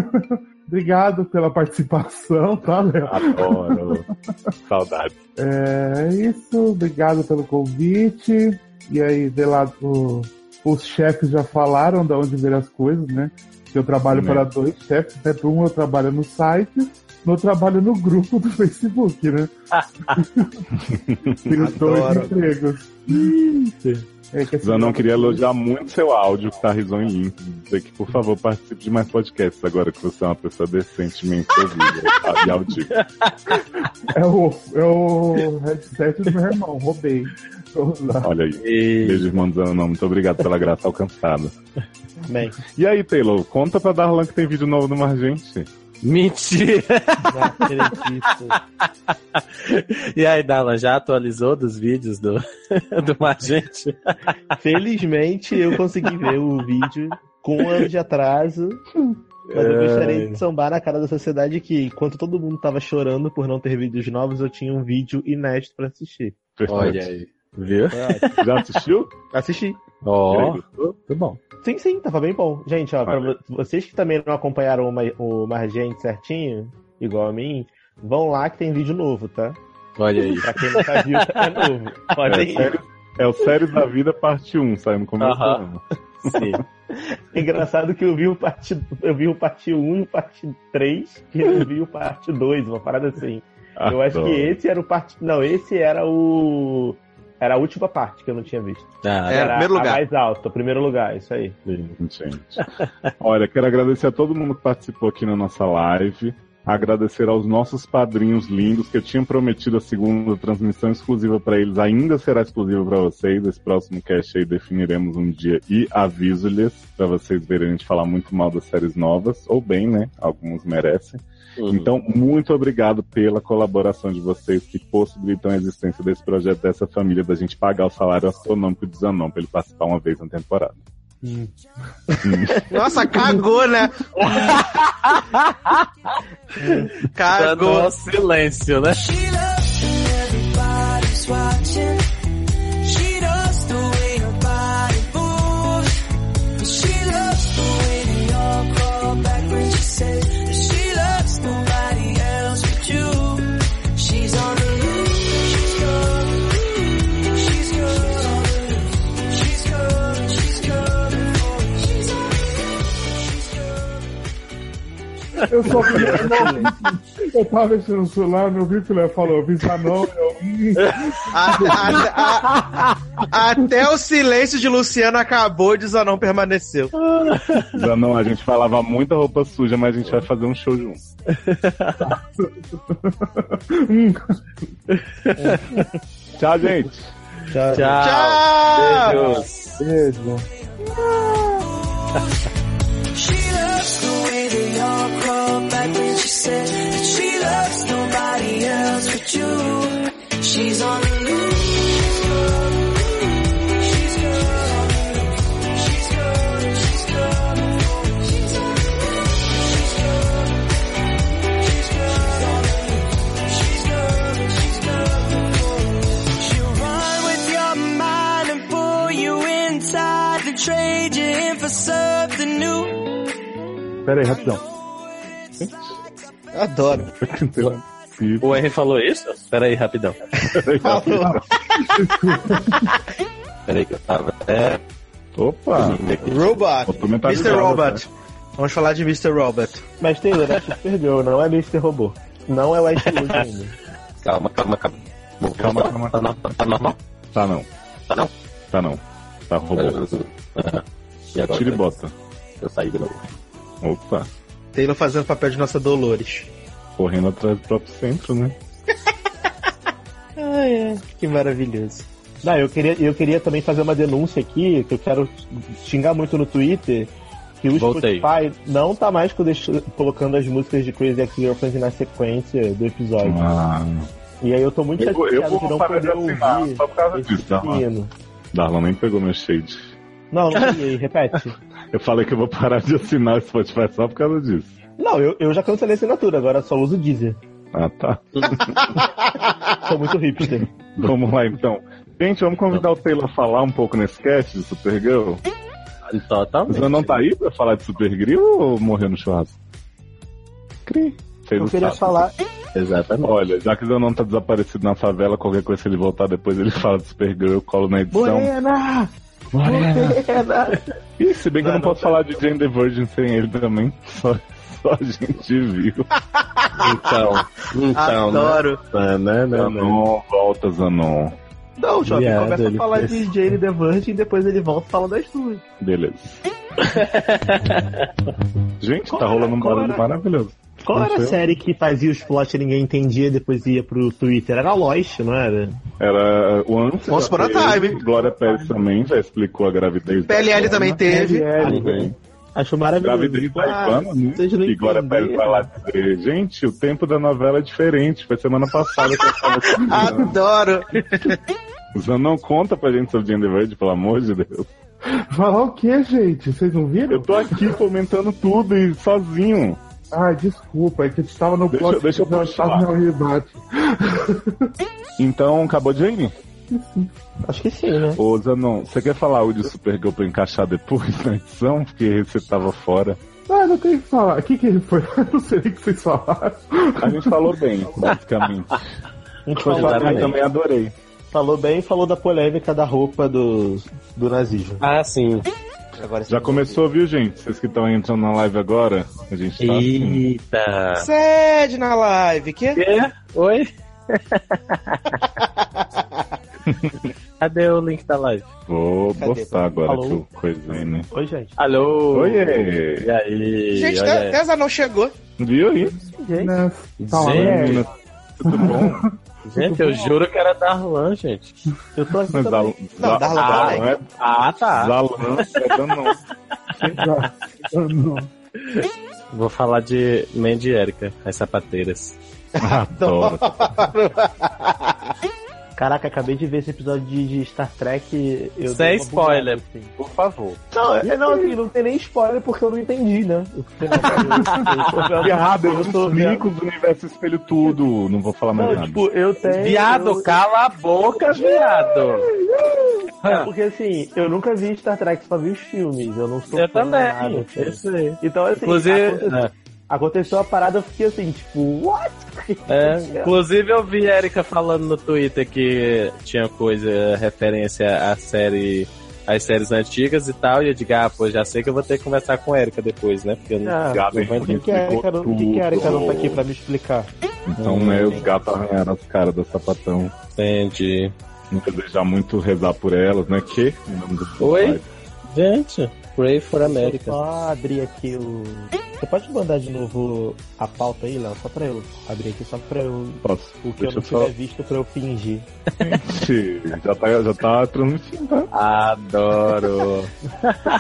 Obrigado pela participação, tá, Léo? Adoro. Saudade. É isso, obrigado pelo convite. E aí, de lá, o- os chefes já falaram de onde ver as coisas, né? Que eu trabalho Né. para dois chefes, né? Para um eu trabalho no site, no trabalho no grupo do Facebook, né? Tenho dois empregos. É que assim, Zanon queria elogiar muito seu áudio, que tá risão e limpo. Dizer que, por favor, participe de mais podcasts agora que você é uma pessoa decentemente ouvida tá? e audível. É o, é o headset do meu irmão, roubei. Olha aí. Beijo, irmão Zanon. Muito obrigado pela graça alcançada. Bem. E aí, Taylor, conta pra Darlan que tem vídeo novo do Margente. Mentira! Não acredito. E aí, Dalan, já atualizou dos vídeos do, do Magente? Felizmente eu consegui ver o vídeo com um ano de atraso. Mas eu gostaria de sambar na cara da sociedade que, enquanto todo mundo tava chorando por não ter vídeos novos, eu tinha um vídeo inédito pra assistir. Olha aí. Viu? Já assistiu? Assisti. Ó, Muito bom. Sim, sim, tava bem bom. Gente, ó, pra vo- vocês que também não acompanharam o, Ma- o Margente certinho, igual a mim, vão lá que tem vídeo novo, tá? Olha aí. Pra quem nunca viu, é novo. Podem É, ir. sério, é o Séries da Vida, parte 1, saiu no começo Aham. ano. Sim. É engraçado que eu vi o parte, eu vi o parte 1 e o parte 3 e eu vi o parte 2, uma parada assim. Eu acho que Adoro. esse era o parte. Não, esse era o. Era a última parte que eu não tinha visto. Ah, É, primeiro a lugar. mais alta, o primeiro lugar, isso aí. Sim, gente. Olha, quero agradecer a todo mundo que participou aqui na nossa live. Agradecer aos nossos padrinhos lindos que eu tinha prometido a segunda transmissão exclusiva para eles. Ainda será exclusiva para vocês. Esse próximo cast aí definiremos um dia e aviso-lhes para vocês verem a gente falar muito mal das séries novas, ou bem, né? Alguns merecem. Então, muito obrigado pela colaboração de vocês que possibilitam a existência desse projeto, dessa família, da gente pagar o salário astronômico de Zanon para ele participar uma vez na temporada. Nossa, cagou, né? cagou. Dando silêncio, né? Everybody's watching. Eu só vi. Eu tava mexendo no celular, não vi o que o Léo falou. Eu vi Zanon, eu. Hum. Até o silêncio de Luciano acabou e de Zanon permaneceu. Zanon, a gente falava muita roupa suja, mas a gente vai fazer um show junto. Tchau, gente. Tchau. Tchau. Beijos. Beijo. loves the way they all crawl back when she said that she loves nobody else but you. She's on the move. trade you in for something new. Pera aí, rapidão. Adoro. O Henry falou isso? Pera aí, rapidão. Pera aí que eu tava até... Opa! Robot. Mr. Robot. Vamos falar de Mr. Robot. Mas Taylor, é Supergirl, não é Mr. Robô. Não é o Ash Wood ainda. Calma, calma, calma. Calma, calma. Tá, não- tá normal? Tá não. Tá não? Tá não. Tá robô. E? Tira e bota. Eu saí de novo. Opa. Taylor fazendo papel de nossa Dolores. Correndo atrás do próprio centro, né? Ai, ai, que maravilhoso. Não, eu queria, eu queria também fazer uma denúncia aqui, que eu quero xingar muito no Twitter, que o Voltei. Spotify não tá mais colocando as músicas de Crazy Ex-Girlfriend na sequência do episódio. Ah. E aí eu tô muito Eu eu chateado vou de não poder ouvir só por causa disso, hino. Darlan nem pegou meu shade. Não, não peguei, repete. Eu falei que eu vou parar de assinar o Spotify só por causa disso. Não, eu, eu já cancelei a assinatura, agora só uso o Deezer. Ah, tá. Sou muito hipster. Vamos lá então. Gente, vamos convidar o Taylor a falar um pouco nesse cast de Supergirl. Totalmente. Você não tá aí pra falar de Supergirl ou morreu no churrasco? Cri. Fez Eu o queria falar. Exatamente. Olha, já que o Zanon tá desaparecido na favela, qualquer coisa se ele voltar depois ele fala de Supergirl, eu colo na edição. Morena! Morena! Morena! Ih, se bem que eu não posso falar de Jane the Virgin sem ele também. Só, só a gente viu. Então, então, Adoro. né? Né, né, né. Zanon, volta, Zanon. Não, Jovem, Viado, começa a falar fez. de Jane the Virgin e depois ele volta e fala das duas. Beleza. gente, Qual tá rolando um barulho maravilhoso. Qual era a série que fazia os plots e ninguém entendia e depois ia pro Twitter? Era Lost, não era? Era o Once. Once Upon a Time. Glória Pérez também já explicou a gravidez. da PLL também teve. Também. Acho maravilhoso. Gravidez da Ah, Ivana, né? E Glória Pérez vai lá dizer, gente, o tempo da novela é diferente. Foi semana passada que eu tava aqui. Adoro. Você não conta pra gente sobre Jane Virgin, pelo amor de Deus. Falar o que, gente? Vocês não viram? Eu tô aqui comentando tudo e sozinho. Ai, desculpa, é que a gente tava no Deixa- plot deixa eu puxar. no rebate. Então, acabou Jane? Acho que sim, né? Ô, Zanon, você quer falar o de Supergirl pra encaixar depois na edição? Porque você tava fora. Ah, não tem o que falar. O que que foi? Eu não sei nem o que vocês falaram. A gente falou bem, basicamente. A gente Foi falou, eu também adorei. falou bem e falou da polêmica da roupa do, do nazismo. Ah, sim. Agora Já começou, viu, gente? Vocês que estão entrando na live agora, a gente tá assim. Eita. Sede na live. Que? Quê? Oi? Cadê o link da live? Vou Cadê? postar agora Falou. que eu coisei, né? Oi, gente. Alô? Oiê! E aí? Gente, Zé não chegou. Viu aí? Né? Tá Gente. tudo bom? Gente, eu juro que era Darlan, gente. Eu tô aqui Mas. Zal- Não, Darlan também. não é Ah, tá. Zalan, é Danon. Ah, não. Vou falar de Mandy e Erika, as sapateiras. Adoro. Caraca, acabei de ver esse episódio de, de Star Trek. Eu Sem spoiler, bugada, assim. por favor. Não, é- não, assim, não tem nem spoiler porque eu não entendi, né? Eu eu- eu Viado, eu vendo- explico do universo espelho tudo. Não vou falar mais Não, nada. tipo, eu tenho. Viado, eu- cala a boca, viado. É porque assim, eu nunca vi Star Trek, só vi os filmes. Eu não sou Eu também, nada, assim. eu sei. Então, assim, Inclusive, aconte- é. Aconteceu a parada, eu fiquei assim, tipo, what? É, inclusive eu vi a Erika falando no Twitter que tinha coisa referência à série às séries antigas e tal, e eu digo, ah, pô, já sei que eu vou ter que conversar com a Erika depois, né? Porque eu não, Ah, não vou O que, que, a Erika não, que, a Erika não tá aqui pra me explicar? Então, né, os gatos arranharam as caras da sapatão. Entendi. Não desejar muito rezar por elas, né? Que? Do Oi? Gente, Pray for America. Só abrir aqui o. Você pode mandar de novo a pauta aí, Léo? Só pra eu abrir aqui, só pra eu. Posso. O que eu Deixa não eu só. tiver visto pra eu fingir. Gente, já tá, já tá transmitindo, tá? Adoro.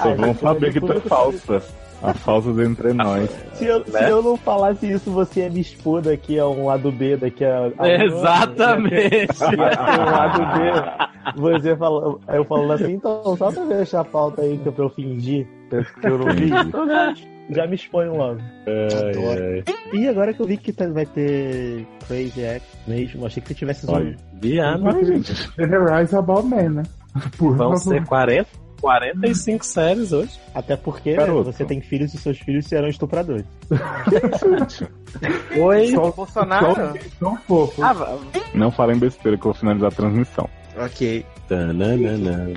Só vão saber que tu é falsa. A falsa entre nós. Se eu, se Né? eu não falasse isso, você ia me expor daqui a um lado B, daqui a. a Exatamente. Um lado B. Você falou, eu falando assim, então só pra deixar a pauta aí que eu, pra eu fingir que eu não vi. Já me exponho logo. Ai, ai. E agora que eu vi que tá- vai ter Crazy X mesmo, achei que tivesse Olha. zoando. Viado. Gente. The Rise About Man, né? Por Vão ser 40, 45 séries hoje. Até porque Garoto. você tem filhos e seus filhos serão estupradores. Oi. Só Bolsonaro? Tão fofo. Ah, va- Não falem besteira que eu vou finalizar a transmissão. Ok. Tananana.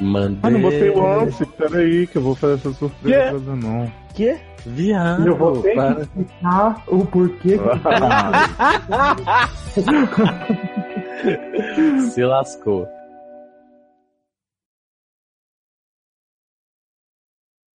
Mandei. Ah, não botei o lance. Peraí, que eu vou fazer essa surpresa você, não. Quê? Viado. Eu vou ter para. que explicar o porquê que Ah, Se lascou.